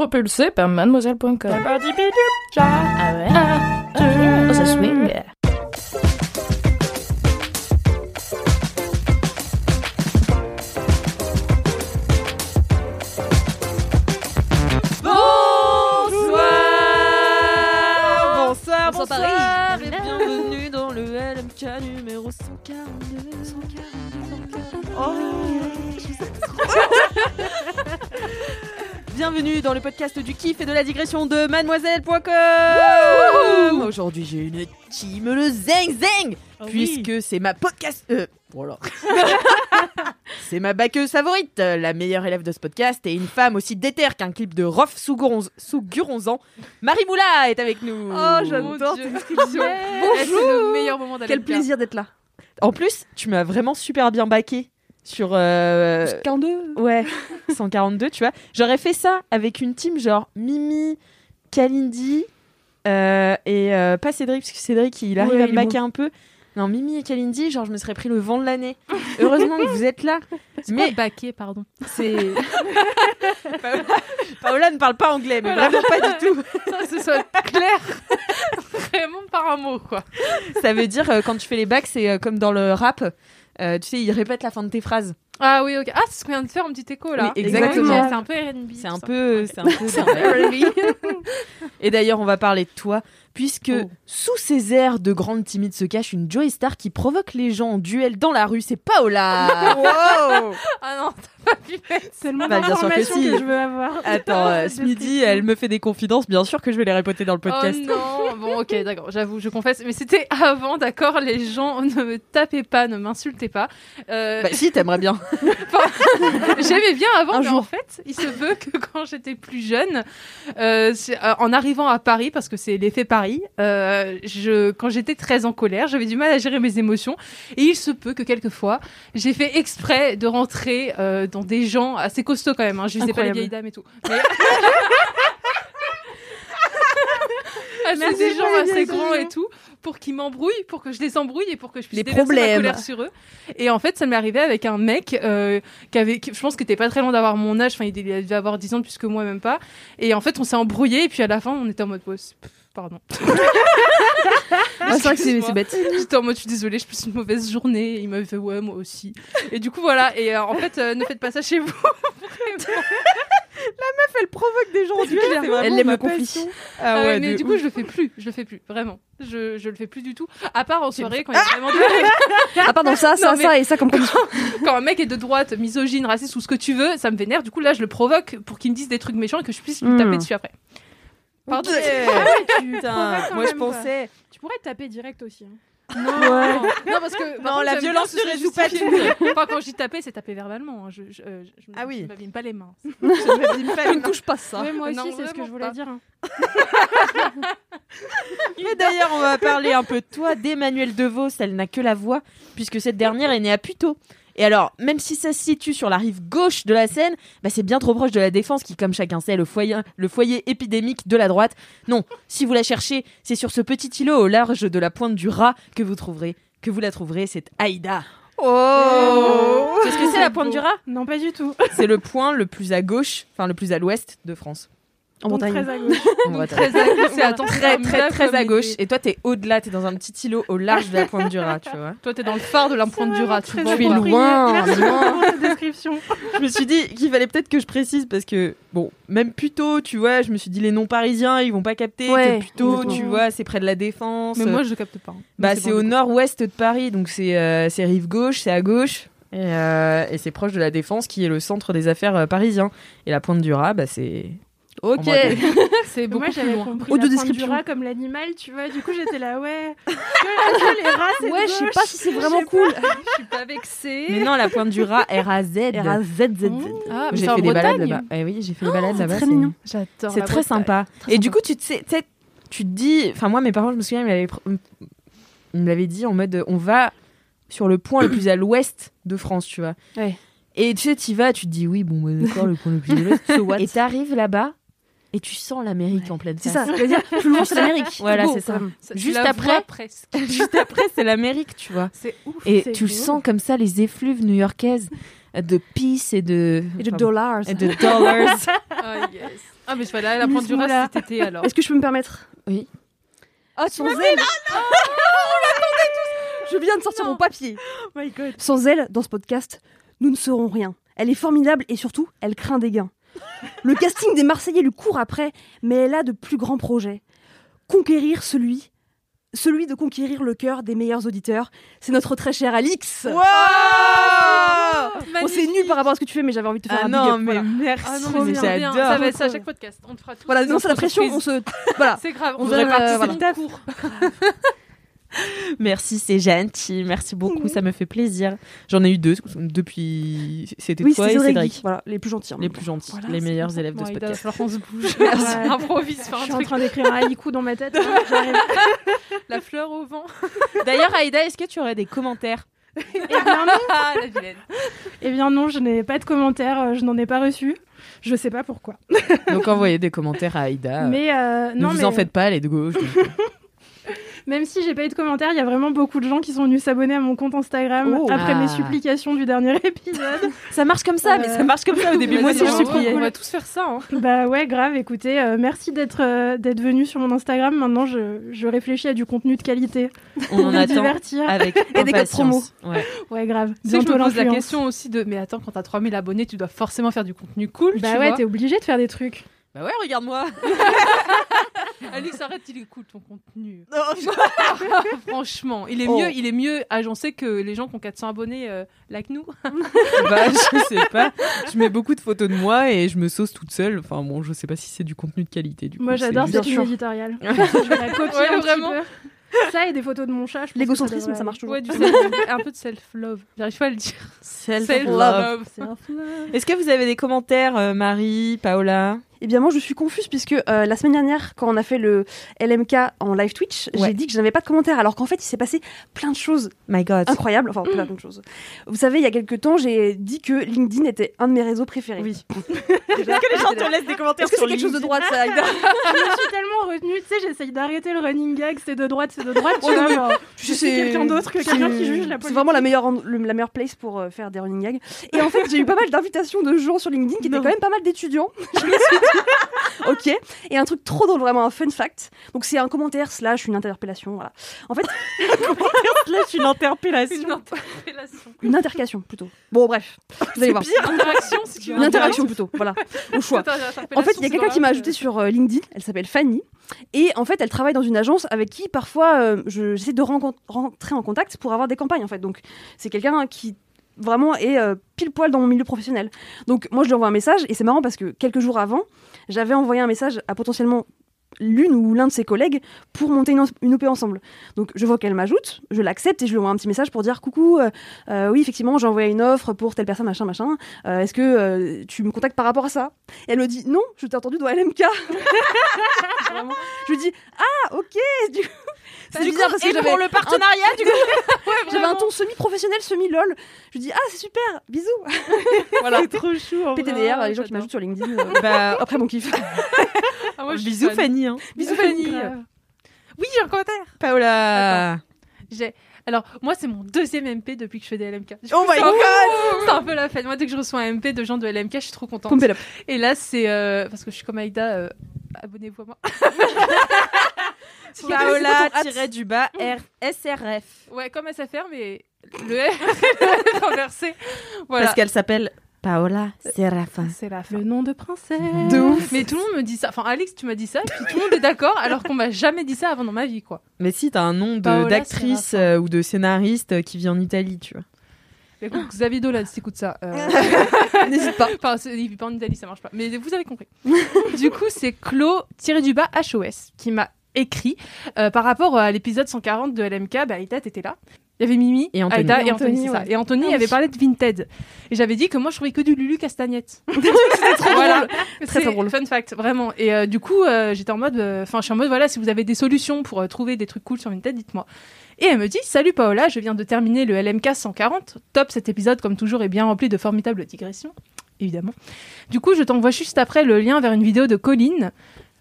Propulsé par mademoiselle.com. Ah ouais? Oh, ça swing. Bonsoir Bonsoir, Bonsoir, bonsoir, Paris. et bienvenue dans le LMK numéro 142. 142. Oh, je sais trop. Bienvenue dans le podcast du kiff et de la digression de mademoiselle.com Aujourd'hui j'ai une team le zeng zeng Puisque c'est ma podcast... Euh, voilà. c'est ma baqueuse favorite, la meilleure élève de ce podcast et une femme aussi déterre qu'un clip de Rof sous, Guronzan. Marie Moula est avec nous Oh, j'adore Dieu. cette description. Bonjour. C'est le meilleur moment d'aller. Quel plaisir d'être là. En plus, tu m'as vraiment super bien baqué sur. euh, 42. Ouais, 142, tu vois. J'aurais fait ça avec une team genre Mimi, Kalindi euh, et euh, pas Cédric, parce que Cédric il arrive Ouais, à me est baquer un peu. Non, Mimi et Kalindi, genre je me serais pris le vent de l'année. Heureusement que vous êtes là. Mais baquet, pardon. c'est. Paola, Paola ne parle pas anglais, mais vraiment pas du tout. Ça, ce soit clair. Vraiment par un mot, quoi. Ça veut dire euh, quand tu fais les bacs, c'est euh, comme dans le rap. Euh, tu sais, ils répètent la fin de tes phrases. Ah oui, ok. Ah, c'est ce qu'on vient de faire, un petit écho, là. Oui, exactement. C'est un peu R&B. C'est un peu, c'est un peu. Et d'ailleurs, on va parler de toi, puisque Oh. sous ces airs de grande timide se cache une Joey Star qui provoque les gens en duel dans la rue. C'est Paola. wow. Ah non, t'as pas pu mettre. Tellement Bah, bien sûr que d'informations si. que je veux avoir. Attends, euh, ce midi, elle me fait des confidences. Bien sûr que je vais les répéter dans le podcast. Oh non, bon ok d'accord, j'avoue, je confesse, mais c'était avant, d'accord, les gens ne me tapaient pas, ne m'insultaient pas. Euh, Bah si, t'aimerais bien. J'aimais bien avant, Un mais jour. en fait, il se veut que quand j'étais plus jeune, euh, c'est- euh, en arrivant à Paris, parce que c'est l'effet Paris, euh, je, quand j'étais très en colère, j'avais du mal à gérer mes émotions, et il se peut que quelquefois, j'ai fait exprès de rentrer euh, dans des gens assez costauds quand même, hein, je visais pas les vieilles dames et tout. Mais... Ah, c'est des gens assez grands et tout pour qu'ils m'embrouillent, pour que je les embrouille et pour que je puisse Les déverser ma problèmes. colère sur eux. Et en fait, ça m'est arrivé avec un mec euh, qui avait, qui- je pense qu'il était pas très loin d'avoir mon âge, enfin il devait avoir 10 ans de plus que moi, même pas. Et en fait, on s'est embrouillé et puis à la fin, on était en mode boss. Pardon. Ah, c'est vrai que c'est c'est bête. J'étais en mode, je suis désolée, je passe une mauvaise journée. Et il m'avait fait, ouais, moi aussi. Et du coup, voilà. Et euh, en fait, euh, ne faites pas ça chez vous. Vraiment. Elle provoque des gens en duel. Elle aime ma le conflit. passion. Ah Ah ouais, mais de du ouf. coup, je le fais plus. Je le fais plus, vraiment. Je, je le fais plus du tout. À part en soirée, quand il y a vraiment de- Ah, pardon, ça, ça, Non, mais- ça et ça comme condition. quand un mec est de droite, misogyne, raciste ou ce que tu veux, ça me vénère. Du coup, là, je le provoque pour qu'il me dise des trucs méchants et que je puisse lui Hmm. taper dessus après. Pardon. Putain, quand moi je pensais. Tu pourrais taper direct aussi. hein. Non, non, parce que Non, contre, la violence ne résout pas justifié. Enfin, quand je dis taper, c'est taper verbalement. hein. Je, je, euh, je, je- Ah oui. Je m'abîme pas les mains. Je ne touche pas ça. Ouais, moi Non, aussi, c'est ce que je voulais pas. dire. hein. Mais d'ailleurs, on va parler un peu de toi, d'Emmanuel DeVos. Elle n'a que la voix, puisque cette dernière est née à Puteaux. Et alors, même si ça se situe sur la rive gauche de la Seine, bah c'est bien trop proche de la Défense, qui, comme chacun sait, est le foyer, le foyer épidémique de la droite. Non, si vous la cherchez, c'est sur ce petit îlot au large de la pointe du Rat que vous trouverez, que vous la trouverez. C'est Aïda. Oh C'est ce que c'est la pointe du Rat? Non, pas du tout. C'est le point le plus à gauche, enfin le plus à l'ouest de France. En Bretagne. Très à gauche. En Bretagne. Très à gauche, c'est très très très à gauche et toi t'es au-delà t'es dans un petit îlot au large de la pointe du Rat tu vois Toi, t'es dans le phare de la pointe du rat. Tu vois, suis quoi. approprié. loin, Merci loin. pour cette description. je me suis dit qu'il fallait peut-être que je précise parce que bon même plutôt tu vois je me suis dit les noms parisiens ils vont pas capter Ouais, plutôt tu vois c'est près de la défense Mais moi, je capte pas. hein. bah c'est au nord-ouest de Paris donc c'est euh, c'est rive gauche c'est à gauche et, euh, et c'est proche de la défense qui est le centre des affaires euh, parisien et la pointe du Rat bah c'est Ok. C'est beaucoup Moi, plus j'avais loin. compris Audio la pointe du rat comme l'animal, tu vois. Du coup, j'étais là, ouais. Que, les rats, c'est Ouais, je sais pas si c'est vraiment cool. Je suis pas vexée. Mais non, la pointe du rat, R-A-Z. R-A-Z-Z-Z. Ah, mais J'ai c'est fait des balades là-bas. Eh oui, j'ai fait des balades c'est là-bas. très mignon. J'adore. C'est très sympa. Et du coup, tu te sais, tu sais, tu te dis, enfin moi, mes parents, je me souviens, ils m'avaient, pr- ils me l'avaient dit en mode, on va sur le point le plus à l'ouest de France, tu vois. Ouais. Et tu sais, tu vas, tu te dis, oui, bon, bah, d'accord, le point le plus à l'ouest. et t'arrives là-bas et tu sens l'Amérique en pleine C'est face. ça. Je veux dire, plus loin, c'est l'Amérique. Voilà, c'est ça. Ça, tu Juste la après-. Juste après, c'est l'Amérique, tu vois. C'est ouf. Et c'est tu beau. sens comme ça les effluves new-yorkaises de peace et de Et de dollars. et de dollars. Ah, yes. Ah, mais je vais aller à la pointe du Moula. cet été alors. Est-ce que je peux me permettre? Oui. Ah, sans elle. Oh, on l'attendait tous. Je viens de sortir mon papier. Oh my god. Sans elle, dans ce podcast, nous ne serons rien. Elle est formidable et surtout, elle craint des gains. Le casting des Marseillais lui court après, mais elle a de plus grands projets. Conquérir celui, celui de conquérir le cœur des meilleurs auditeurs, c'est notre très cher Alix. Bon, c'est nul par rapport à ce que tu fais, mais j'avais envie de te faire Ah un big non, up, mais voilà. merci. Ah non, mais c'est bien. j'adore. Ça va être ça à chaque podcast. On te fera tout. Voilà, non, c'est la pression, on se... Voilà. C'est grave. On On devrait euh, participer voilà. cours. Merci, c'est gentil. Merci beaucoup, ça me fait plaisir. J'en ai eu deux depuis. C'était Oui, toi c'est et Cédric. Cédric. Voilà, les plus gentils. hein. Les plus gentils, Voilà, les meilleurs élèves de ce il podcast. qu'on se bouge. Ouais. Improvise, Je un suis en truc. train d'écrire un haïku dans ma tête. hein. La fleur au vent. D'ailleurs, Aïda, est-ce que tu aurais des commentaires? Eh bien non, Ah, la vilaine. eh bien non, je n'ai pas de commentaires, euh, je n'en ai pas reçu. Je sais pas pourquoi. Donc envoyez des commentaires à Aïda. mais euh, ne non, vous mais en faites pas, est de gauche. Même si j'ai pas eu de commentaires, il y a vraiment beaucoup de gens qui sont venus s'abonner à mon compte Instagram Oh. après Ah. mes supplications du dernier épisode. Ça marche comme ça, Euh, mais ça marche comme ça au début. Mais Moi aussi, je suppliais. cool. On va tous faire ça. hein. bah ouais, grave. Écoutez, euh, merci d'être euh, d'être venu sur mon Instagram. Maintenant, je, je réfléchis à du contenu de qualité On en attend divertir. avec Et des codes promo. impatience. Ouais. Ouais, grave. Sais que je Bientôt me pose la question aussi de mais attends quand t'as 3000 abonnés tu dois forcément faire du contenu cool Bah tu ouais, vois. t'es obligé de faire des trucs. Bah ouais, regarde-moi. Alix arrête il est cool ton contenu Non, franchement il est Oh. mieux il est mieux agencé que les gens qui ont 400 abonnés euh, like nous bah je sais pas. Je mets beaucoup de photos de moi et je me sauce toute seule. Enfin bon, je sais pas si c'est du contenu de qualité. Du Moi, j'adore c'est cette ligne éditoriale. je vais la copier Ouais, un vraiment. petit peu. Ça et des photos de mon chat. je pense que L'égocentrisme, devrait ça marche toujours. ouais du self- un peu de self love j'arrive pas à le dire Self-love. Self-love. aller. Est-ce que vous avez des commentaires, euh, Marie, Paola? Eh bien, moi, je suis confuse puisque euh, la semaine dernière, quand on a fait le LMK en live Twitch, Ouais. j'ai dit que je n'avais pas de commentaires, alors qu'en fait, il s'est passé plein de choses My God. incroyables. Enfin, plein de choses. Vous savez, il y a quelques temps, j'ai dit que LinkedIn était un de mes réseaux préférés. Oui. Est-ce que les gens te laissent des commentaires Est-ce que c'est quelque chose de droite, ça, je suis tellement retenue. Tu sais, j'essaye d'arrêter le running gag. C'est de droite, c'est de droite. Tu vois, genre, Tu sais, c'est quelqu'un d'autre que quelqu'un qui c'est- juge la C'est politique. vraiment la meilleure, la meilleure place pour euh, faire des running gags. Et en fait, j'ai eu pas mal d'invitations de gens sur LinkedIn qui étaient quand même pas mal d'étudiants. Ok. Et un truc trop drôle, vraiment un fun fact. Donc c'est un commentaire slash une interpellation. Voilà. En fait, Slash une interpellation. une interpellation une intercation plutôt. Bon, bref. Vous allez voir. interaction si tu veux Une interaction plutôt. Voilà. Au choix. En fait, il y a quelqu'un qui m'a ajouté sur euh, LinkedIn. Elle s'appelle Fanny. Et en fait, elle travaille dans une agence avec qui parfois euh, je- j'essaie de rentrer en contact pour avoir des campagnes. En fait, donc c'est quelqu'un qui vraiment est euh, pile poil dans mon milieu professionnel. Donc moi, je lui envoie un message et c'est marrant parce que quelques jours avant, j'avais envoyé un message à potentiellement l'une ou l'un de ses collègues pour monter une, OP ensemble. Donc je vois qu'elle m'ajoute, je l'accepte et je lui envoie un petit message pour dire coucou, euh, euh, oui effectivement j'ai envoyé une offre pour telle personne machin machin. Est-ce que tu me contactes par rapport à ça? Et elle me dit non, je t'ai entendu dans LMK. Je lui dis ah ok. Du coup, c'est Du bizarre coup, parce que j'avais pour le partenariat, du coup. j'avais un ton semi professionnel semi lol. Je lui dis ah c'est super, bisous. Voilà. trop chou. PTDR les gens qui m'ajoutent sur LinkedIn. euh, Bah, après mon kiff. Ah, moi, je suis bisous fan. Fanny. Hein. bisous Fanny Grave. oui j'ai un commentaire Paola. J'ai. Alors, moi, c'est mon deuxième MP depuis que je fais des LMK. Du Oh my c'est God. C'est un peu la fête. Moi, dès que je reçois un MP de gens de LMK, je suis trop contente. Et là, c'est. euh, parce que je suis comme Aïda, euh, abonnez-vous à moi. Paola tiré du bas R SRF. Ouais, comme SFR, mais le R renversé. Voilà. Parce qu'elle s'appelle Paola Serafin. fin. Le nom de princesse. De ouf. Mais tout le monde me dit ça. Enfin, Alex, tu m'as dit ça, et puis tout le monde est d'accord, alors qu'on m'a jamais dit ça avant dans ma vie, quoi. Mais si, t'as un nom d'actrice euh, ou de scénariste euh, qui vit en Italie, tu vois. Écoute, Xavier Dolan, si t'écoutes ça. euh, N'hésite pas. Enfin, il vit pas en Italie, ça marche pas. Mais vous avez compris. du coup, c'est Clo tiré du bas HOS qui m'a écrit euh, par rapport à l'épisode 140 de LMK. Bah, Aïta, t'étais là. Il y avait Mimi, Et Anthony. Aïta et Et Anthony, ça. Et Anthony Ah avait parlé de Vinted. Et j'avais dit que moi, je trouvais que du Lulu Castagnette. C'était trop voilà. Très, C'est très drôle. Fun fact, vraiment. Et euh, du coup, euh, j'étais en mode, euh, enfin, je suis en mode, voilà, si vous avez des solutions pour euh, trouver des trucs cool sur Vinted, dites-moi. Et elle me dit, salut Paola, je viens de terminer le LMK 140. Top, cet épisode, comme toujours, est bien rempli de formidables digressions, évidemment. Du coup, je t'envoie juste après le lien vers une vidéo de Colline,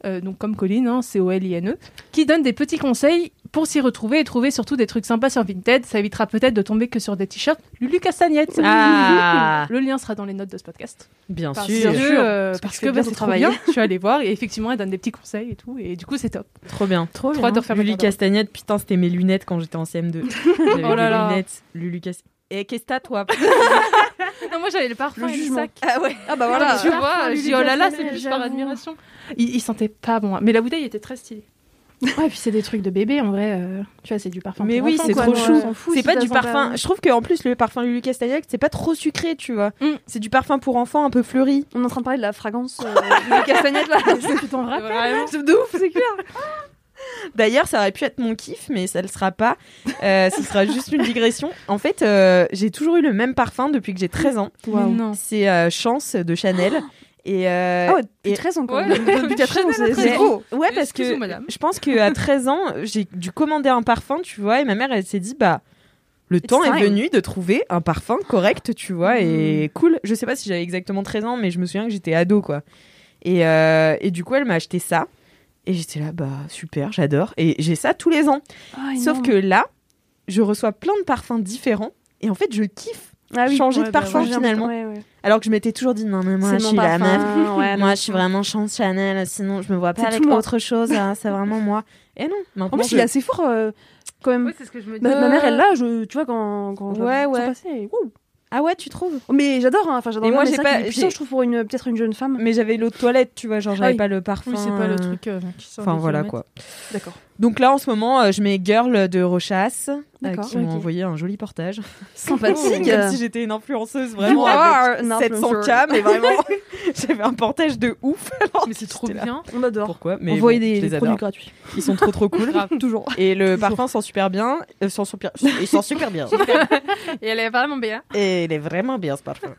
euh, donc comme Colline, hein, C-O-L-I-N-E, qui donne des petits conseils pour s'y retrouver et trouver surtout des trucs sympas sur Vinted. Ça évitera peut-être de tomber que sur des t-shirts Lulu Castagnette. Ah. Le lien sera dans les notes de ce podcast. Bien Parce sûr. que, euh, Parce que bien bah, c'est trop bien. Je suis allée voir et effectivement, elle donne des petits conseils et tout. Et du coup, c'est top. Trop bien. Trop refaire ma Lulu. Castagnette, putain, c'était mes lunettes quand j'étais en CM2. J'avais Oh là des là. lunettes. Lulu Castagnette. Et qu'est-ce que t'as, toi? Non, moi, j'avais le parfum Le et sac. Ah ouais. Ah bah voilà. tu vois, parfum, je Lulu dis oh là là, c'est plus par admiration. Il, il sentait pas bon, mais la bouteille était très stylée. Ouais, puis c'est des trucs de bébé en vrai. euh, tu vois, c'est du parfum. Mais pour oui, c'est trop chou. C'est si pas du parfum. Je trouve qu'en plus, le parfum Lulu Castagnette, c'est pas trop sucré, tu vois. Mm. C'est du parfum pour enfants un peu fleuri. On est en train de parler de la fragrance euh, de castagnette là. Tu t'en rappelles Vraiment. C'est de ouf, c'est clair. D'ailleurs, ça aurait pu être mon kiff, mais ça le sera pas. Euh, ce sera juste une digression. En fait, euh, j'ai toujours eu le même parfum depuis que j'ai 13 ans. C'est euh, Chance de Chanel. Et, euh, Ah ouais, depuis et- 13 ans quand Ouais. même. Depuis 13 ans, c'est Chanel à c'est 13 gros. Ouais, parce que madame. je pense qu'à 13 ans, j'ai dû commander un parfum, tu vois, et ma mère, elle s'est dit, bah, le temps est time. venu de trouver un parfum correct, tu vois, et cool. Je sais pas si j'avais exactement 13 ans, mais je me souviens que j'étais ado, quoi. Et, euh, et du coup, elle m'a acheté ça. Et j'étais là, bah, super, j'adore. Et j'ai ça tous les ans. Ah, Sauf que là, je reçois plein de parfums différents. Et en fait, je kiffe Ah oui. changer Ouais, de bah, parfum finalement. ouais, ouais. Alors que je m'étais toujours dit, non, mais moi, je suis la meuf. Moi, je suis vraiment chance Chanel, sinon je me vois pas avec autre chose. hein, c'est vraiment moi. Et non, maintenant. En plus, je- il est assez fort euh, quand même. Oui, c'est ce que je me dis. Ma, ma mère, elle l'a, je, tu vois, quand, quand je Ouais, ouais. passer. Ah ouais, tu trouves? Mais j'adore, hein, enfin j'adore. Et moi, j'ai pas- puissant, j'ai- je trouve, pour une peut-être une jeune femme. Mais j'avais l'eau de toilette, tu vois, genre j'avais oui. pas le parfum. Oui, c'est pas le truc euh, qui sort Enfin voilà quoi. D'accord. Donc là en ce moment, euh, je mets Girl de Rochas, euh, qui m'ont ok. envoyé un joli portage. Sympathique. Comme si j'étais une influenceuse vraiment You avec are an 700K, mais vraiment, j'avais un portage de ouf. Alors, Mais c'est trop là. bien. On adore. Pourquoi Mais Envoyer bon, des, produits adore. gratuits. Ils sont trop trop cool. Toujours. Et le parfum sent super bien. Euh, sent super... Ils sentent super bien. Et elle est vraiment bien. Et il est vraiment bien ce parfum.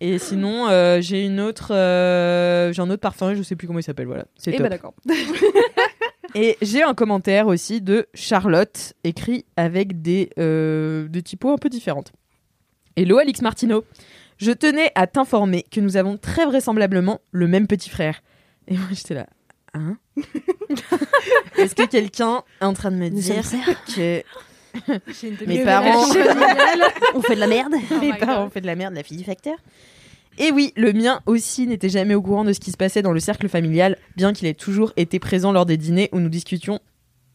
Et sinon, euh, j'ai une autre, euh, j'ai un autre parfum, je sais plus comment il s'appelle. Voilà, c'est Et top. bah d'accord. Et j'ai un commentaire aussi de Charlotte, écrit avec des, euh, des typos un peu différentes. Hello Alix Martineau, je tenais à t'informer que nous avons très vraisemblablement le même petit frère. Et moi j'étais là, hein? Est-ce que quelqu'un est en train de me Nous dire que mes parents, On fait de la merde. Oh mes my parents ont fait de la merde, la fille du facteur et oui, le mien aussi n'était jamais au courant de ce qui se passait dans le cercle familial, bien qu'il ait toujours été présent lors des dîners où nous discutions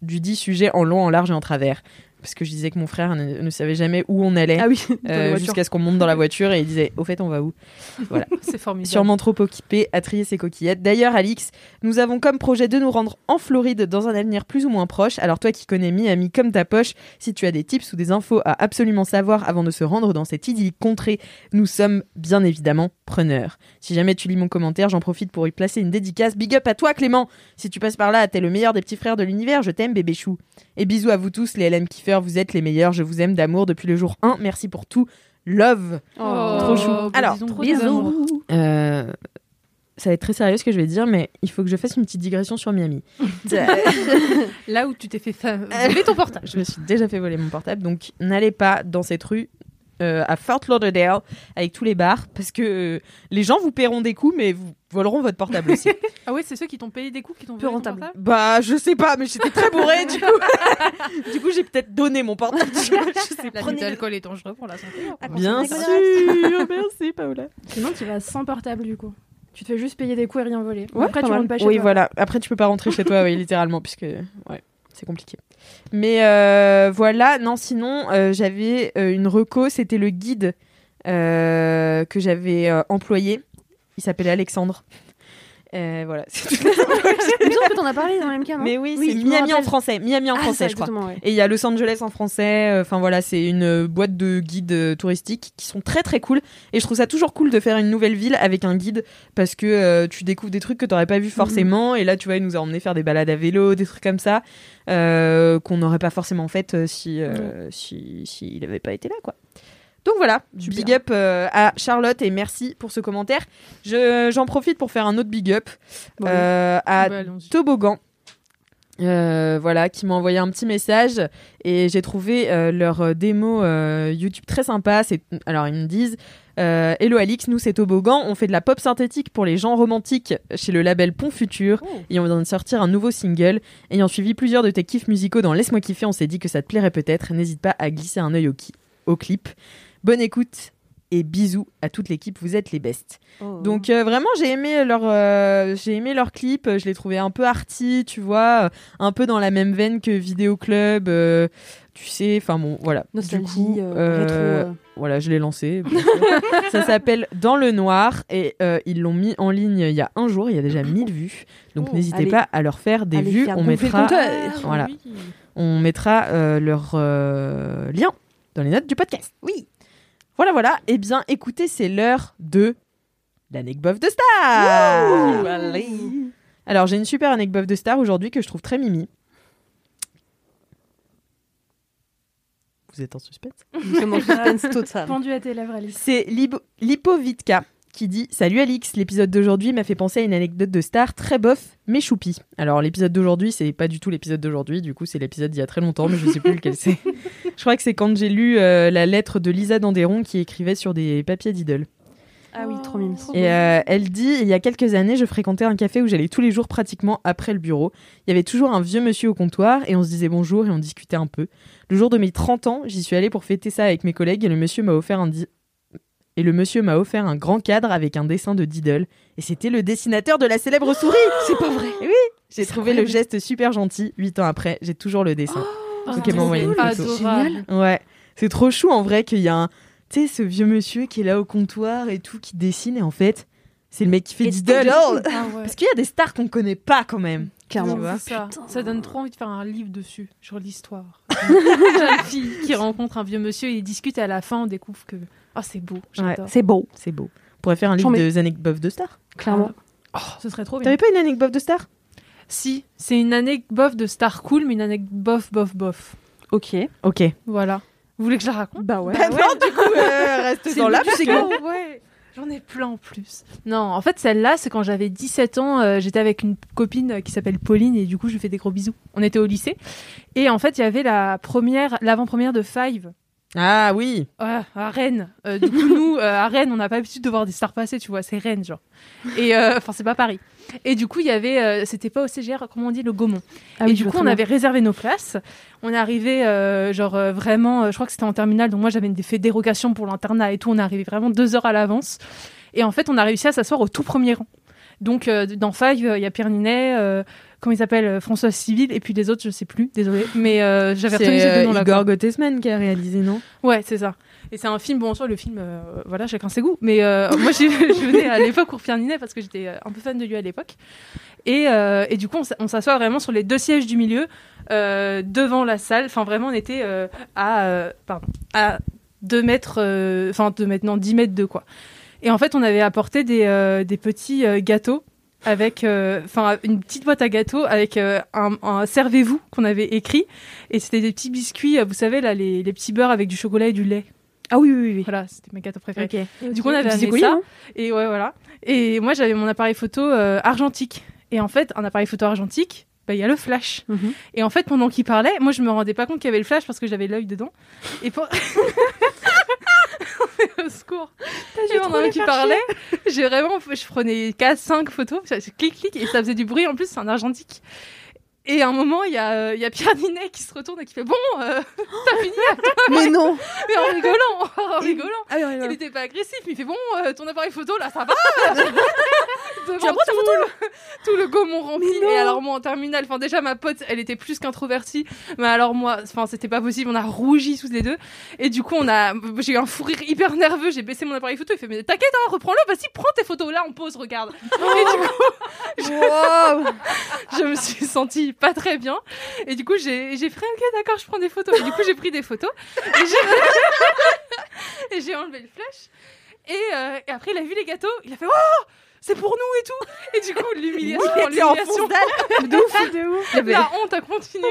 du dit sujet en long, en large et en travers. Parce que je disais que mon frère ne, ne savait jamais où on allait, Ah oui. euh, jusqu'à ce qu'on monte dans la voiture et il disait Au fait, on va où? C'est formidable. Sûrement trop occupé à trier ses coquillettes. D'ailleurs, Alix, nous avons comme projet de nous rendre en Floride dans un avenir plus ou moins proche. Alors, toi qui connais Miami comme ta poche, si tu as des tips ou des infos à absolument savoir avant de se rendre dans cette idyllique contrée, nous sommes bien évidemment preneurs. Si jamais tu lis mon commentaire, j'en profite pour y placer une dédicace. Big up à toi, Clément Si tu passes par là, t'es le meilleur des petits frères de l'univers. Je t'aime, bébé chou. Et bisous à vous tous, les LM Vous êtes les meilleurs. Je vous aime d'amour depuis le jour 1. Merci pour tout. Love. Oh. Trop chou. bah, Alors, Trop bisous. Euh, ça va être très sérieux ce que je vais dire, mais il faut que je fasse une petite digression sur Miami. Là où tu t'es fait fa- voler ton portable. je me suis déjà fait voler mon portable, donc n'allez pas dans cette rue euh, à Fort Lauderdale avec tous les bars, parce que euh, les gens vous paieront des coups, mais vous voleront votre portable aussi. Ah ouais, c'est ceux qui t'ont payé des coups qui t'ont volé ton rentable. portable? Bah, je sais pas, mais j'étais très bourrée, du coup. du coup, j'ai peut-être donné mon portable. je sais La pas. vie d'alcool est dangereux pour la santé. Bien Consommer sûr, merci Paola. Sinon, tu vas sans portable du coup. Tu te fais juste payer des coups et rien voler. Ouais, Après, tu rentres pas chez oui, toi. voilà. Après, tu peux pas rentrer chez toi, oui, littéralement, puisque ouais, c'est compliqué. Mais euh, voilà, non, sinon, euh, j'avais euh, une reco, c'était le guide que j'avais employé. Il s'appelait Alexandre. Euh, voilà. T'en as parlé dans le MK, non Mais oui, Oui, c'est Miami en français. Miami en Ah, français, ça, je crois. ouais. Et il y a Los Angeles en français. euh, Enfin voilà, c'est une euh, boîte de guides euh, touristiques qui sont très très cool. Et je trouve ça toujours cool de faire une nouvelle ville avec un guide parce que euh, tu découvres des trucs que t'aurais pas vu forcément. Et là, tu vois, il nous a emmené faire des balades à vélo, des trucs comme ça euh, qu'on n'aurait pas forcément fait si euh, si s'il avait pas été là, quoi. Donc voilà, Super. big up euh, à Charlotte et merci pour ce commentaire. Je- J'en profite pour faire un autre big up Bon, euh, à Bah, allons-y. Toboggan. Euh, voilà, qui m'a envoyé un petit message et j'ai trouvé euh, leur démo YouTube très sympa. C'est alors ils me disent euh, Hello Alix, nous c'est Toboggan, on fait de la pop synthétique pour les gens romantiques chez le label Pont Futur et on vient de sortir un nouveau single. Ayant suivi plusieurs de tes kiffs musicaux dans Laisse-moi kiffer, on s'est dit que ça te plairait peut-être. N'hésite pas à glisser un œil au clip. Bonne écoute et bisous à toute l'équipe, vous êtes les bestes. Oh. Donc euh, vraiment j'ai aimé leur euh, j'ai aimé leur clip, je l'ai trouvé un peu arty, tu vois, euh, un peu dans la même veine que Vidéo Club, euh, tu sais, enfin bon voilà. Nostalgie, du coup, rétro. voilà, je l'ai lancé. Ça s'appelle Dans le noir et ils l'ont mis en ligne il y a un jour, il y a déjà 1000 vues. Donc Oh, n'hésitez pas à leur faire des vues, faire on mettra voilà. Oui. on mettra leur lien dans les notes du podcast. Oui. Voilà, voilà. Eh bien, écoutez, c'est l'heure de l'anecdote de star. Allez. Alors, j'ai une super anecdote de star aujourd'hui que je trouve très mimi. Vous êtes en suspense? En. Pendu à tes lèvres, Alice. C'est Lipovitka qui dit Salut Alix, l'épisode d'aujourd'hui m'a fait penser à une anecdote de star très bof, mais choupi. Alors, l'épisode d'aujourd'hui, c'est pas du tout l'épisode d'aujourd'hui, du coup, c'est l'épisode d'il y a très longtemps, mais je sais plus lequel c'est. Je crois que c'est quand j'ai lu euh, la lettre de Lisa Dandéron qui écrivait sur des papiers d'idole. Ah oui, trop mime. Et euh, elle dit Il y a quelques années, je fréquentais un café où j'allais tous les jours pratiquement après le bureau. Il y avait toujours un vieux monsieur au comptoir et on se disait bonjour et on discutait un peu. Le jour de mes 30 ans, j'y suis allée pour fêter ça avec mes collègues et le monsieur m'a offert un et le monsieur m'a offert un grand cadre avec un dessin de Diddle et c'était le dessinateur de la célèbre souris. C'est pas vrai. oui. J'ai trouvé le geste super gentil. Huit ans après, j'ai toujours le dessin. Oh, bon, ouais, une photo. adorable. Ouais, c'est trop chou en vrai qu'il y a un, tu sais, ce vieux monsieur qui est là au comptoir et tout, qui dessine et en fait, c'est le mec qui fait It's Diddle. Ah ouais. Parce qu'il y a des stars qu'on connaît pas quand même. Clairement. C'est ça. ça donne trop envie de faire un livre dessus, sur l'histoire. Une jeune fille qui rencontre un vieux monsieur et ils discutent et à la fin on découvre que oh c'est beau, j'adore. C'est beau, C'est beau. On pourrait faire un livre J'en mets- de anecdotes de stars. clairement. Ce serait trop bien. T'avais pas une anecdote de star? Si, c'est une anecdote de star cool, mais une anecdote bof bof bof. Ok. Ok. Voilà. Vous voulez que je la raconte? Bah ouais. Bah non, du coup, euh, reste dans la C'est ouais. J'en ai plein en plus. Non, en fait, celle-là, c'est quand j'avais 17 ans, euh, j'étais avec une copine euh, qui s'appelle Pauline et du coup, je lui fais des gros bisous. On était au lycée. Et en fait, il y avait la première, l'avant-première de Five Ah oui. Ouais, à Rennes. Euh, du coup, nous, euh, à Rennes, on n'a pas l'habitude de voir des stars passer, tu vois, c'est Rennes, genre. Et euh, enfin, c'est pas Paris. Et du coup, il y avait, euh, c'était pas au CGR, comment on dit, le Gaumont. Ah et oui, du coup, on avait réservé nos places. On est arrivé, euh, genre euh, vraiment, euh, je crois que c'était en terminale, donc moi j'avais des fait dérogation pour l'internat et tout. On est arrivé vraiment deux heures à l'avance. Et en fait, on a réussi à s'asseoir au tout premier rang. Donc, euh, dans Five, euh, il y a Pierre Ninet, euh, comment il s'appelle, euh, François Civil, et puis les autres, je sais plus, désolé. Mais euh, j'avais retenu ces deux C'est noms-là. euh. Igor Gottesman qui a réalisé, non? Ouais, c'est ça. Et c'est un film, bon, en soi, le film, euh, voilà, chacun ses goûts. Mais euh, moi, je venais à l'époque pour Pierre Ninet parce que j'étais un peu fan de lui à l'époque. Et, et du coup, on s'assoit vraiment sur les deux sièges du milieu, devant la salle. Enfin, vraiment, on était à, pardon, à 2 mètres, enfin, 2 mètres, non, 10 mètres de quoi. Et en fait, on avait apporté des, des petits gâteaux avec euh, enfin une petite boîte à gâteaux avec euh, un, un servez-vous qu'on avait écrit. Et c'était des petits biscuits euh, vous savez là les, les petits beurres avec du chocolat et du lait. Ah oui, oui, oui. voilà c'était mes gâteaux préférés. Ok. du coup on avait amené ça. hein et ouais voilà. Et moi j'avais mon appareil photo euh, argentique. Et en fait un appareil photo argentique bah, il y a le flash. Mhm. et en fait pendant qu'il parlait moi je me rendais pas compte qu'il y avait le flash parce que j'avais l'œil dedans. Et pour... au secours. Et pendant qu'il parlait j'ai vraiment je prenais 4 5 photos je clic clic et ça faisait du bruit. En plus c'est un argentique et à un moment, il y, a, euh, y a Pierre Ninet qui se retourne et qui fait Bon, euh, t'as fini Mais non. Mais en rigolant En rigolant. Ah oui, oui, Il n'était pas agressif, mais il fait Bon, euh, ton appareil photo là, ça va. Devant Tu prendre ta tout, tout tout le Gaumont rempli. Et alors moi en terminale, enfin déjà ma pote, elle était plus qu'introvertie, mais alors moi, enfin c'était pas possible, on a rougi tous les deux. Et du coup on a, j'ai eu un fou rire hyper nerveux, j'ai baissé mon appareil photo, il fait mais t'inquiète, hein, reprends-le, vas-y prends tes photos là, on pose, regarde. Et du coup, je me suis sentie pas très bien. Et du coup j'ai, fait ok d'accord, je prends des photos. Et du coup j'ai pris des photos et j'ai, enlevé le flash. Et, euh, et après il a vu les gâteaux, il a fait oh c'est pour nous et tout. Et du coup, l'humiliation, l'humiliation, de ouf, de ouf. la honte a continué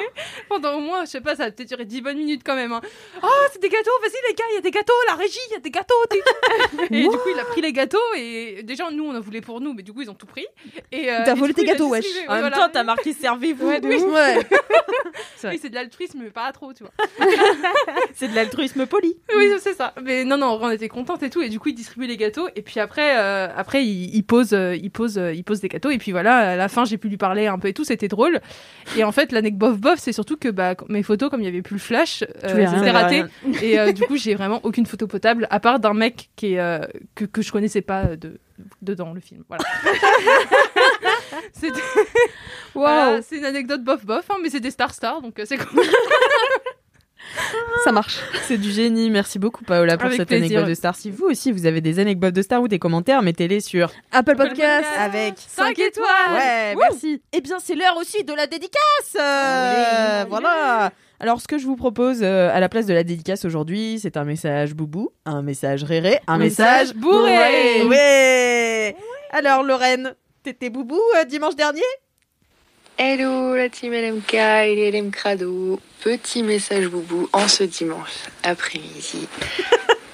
pendant au moins, je sais pas, ça a peut-être duré 10 bonnes minutes quand même. hein. Oh, c'est des gâteaux, vas-y les gars, il y a des gâteaux, la régie, il y a des gâteaux. et du coup, il a pris les gâteaux et déjà, nous, on en voulait pour nous, mais du coup, ils ont tout pris. Et, euh, T'as volé coup, tes gâteaux, wesh. En même temps, t'as marqué servez-vous. Ouais, Oui. Ouais. Oui, c'est de l'altruisme, mais pas trop, tu vois. C'est de l'altruisme poli. Oui, c'est ça. Mais non, non, on était contentes et tout. Et du coup, il distribue les gâteaux. Et puis après, euh, après, il, il pose, euh, il pose, euh, il pose des gâteaux. Et puis voilà, à la fin, j'ai pu lui parler un peu et tout. C'était drôle. Et en fait, l'anecdote bof bof, c'est surtout que bah, mes photos, comme il y avait plus le flash, euh, c'était raté. Et euh, du coup, j'ai vraiment aucune photo potable, à part d'un mec qui est, euh, que, que je connaissais pas de, dedans le film. Voilà. C'est une anecdote bof bof, hein, mais c'est des stars stars, donc c'est cool. Ça marche. C'est du génie. Merci beaucoup, Paola, pour Avec cette plaisir. anecdote de star. Si vous aussi, vous avez des anecdotes de star ou des commentaires, mettez-les sur Apple Podcast. avec 5 étoiles Ouais, merci. Eh bien, c'est l'heure aussi de la dédicace. Euh, voilà. Alors, ce que je vous propose euh, à la place de la dédicace aujourd'hui, c'est un message boubou, un message réré, un message, Message bourré. Ouais. Alors, Lorraine, t'étais boubou euh, dimanche dernier? Hello la team LMK et LM Crado. Petit message boubou en ce dimanche après-midi.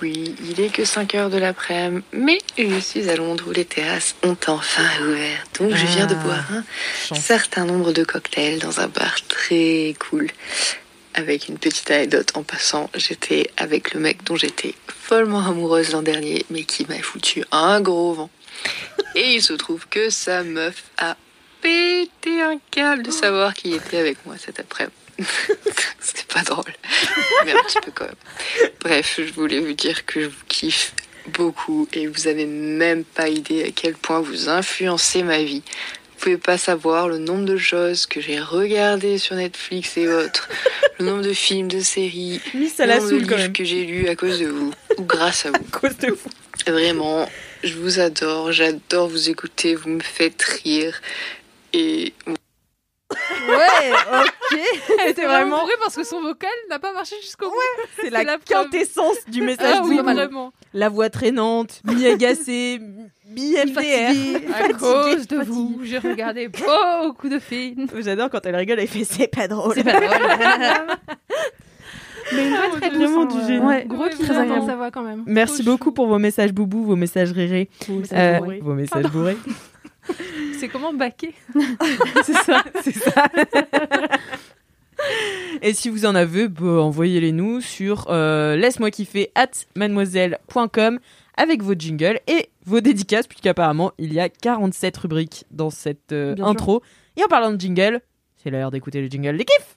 Oui, il est que 5 heures de l'après-midi, mais je suis à Londres où les terrasses ont enfin ouvert. Donc je viens de Ah, boire un certain nombre de cocktails dans un bar très cool. Avec une petite anecdote en passant, j'étais avec le mec dont j'étais follement amoureuse l'an dernier, mais qui m'a foutu un gros vent. Et il se trouve que sa meuf a pété un câble de savoir qui était avec moi cet après-midi. C'est pas drôle, mais un petit peu quand même. Bref, je voulais vous dire que je vous kiffe beaucoup et vous avez même pas idée à quel point vous influencez ma vie. Vous pouvez pas savoir le nombre de choses que j'ai regardées sur Netflix et autres, le nombre de films, de séries, Miss, le nombre de livres que j'ai lus à cause de vous ou grâce à vous. À cause de vous. Vraiment, je vous adore, j'adore vous écouter, vous me faites rire. Et Ouais, ok. Elle était vraiment vraiment, bourrée parce que son vocal n'a pas marché jusqu'au bout. c'est la, la preuve. quintessence du message Ah oui, boubou. vraiment. La voix traînante, mi-agacée, mi-MDR. À cause de vous, j'ai regardé beaucoup de films. J'adore quand elle rigole, elle fait c'est pas drôle. C'est pas drôle. Mais une Ah, vraie très vraiment hein, du ouais. génie. Ouais, Gros qui très agréable sa voix quand même. Merci Trop beaucoup chou. pour vos messages boubou, vos messages rérés, euh, vos messages bourrés. C'est comment baquer c'est ça, c'est ça. Et si vous en avez, bah, envoyez-les nous sur euh, laisse-moi kiffer at mademoiselle.com avec vos jingles et vos dédicaces, puisqu'apparemment il y a 47 rubriques dans cette euh, sûr. intro. Et en parlant de jingle, c'est l'heure d'écouter le jingle des kiffs.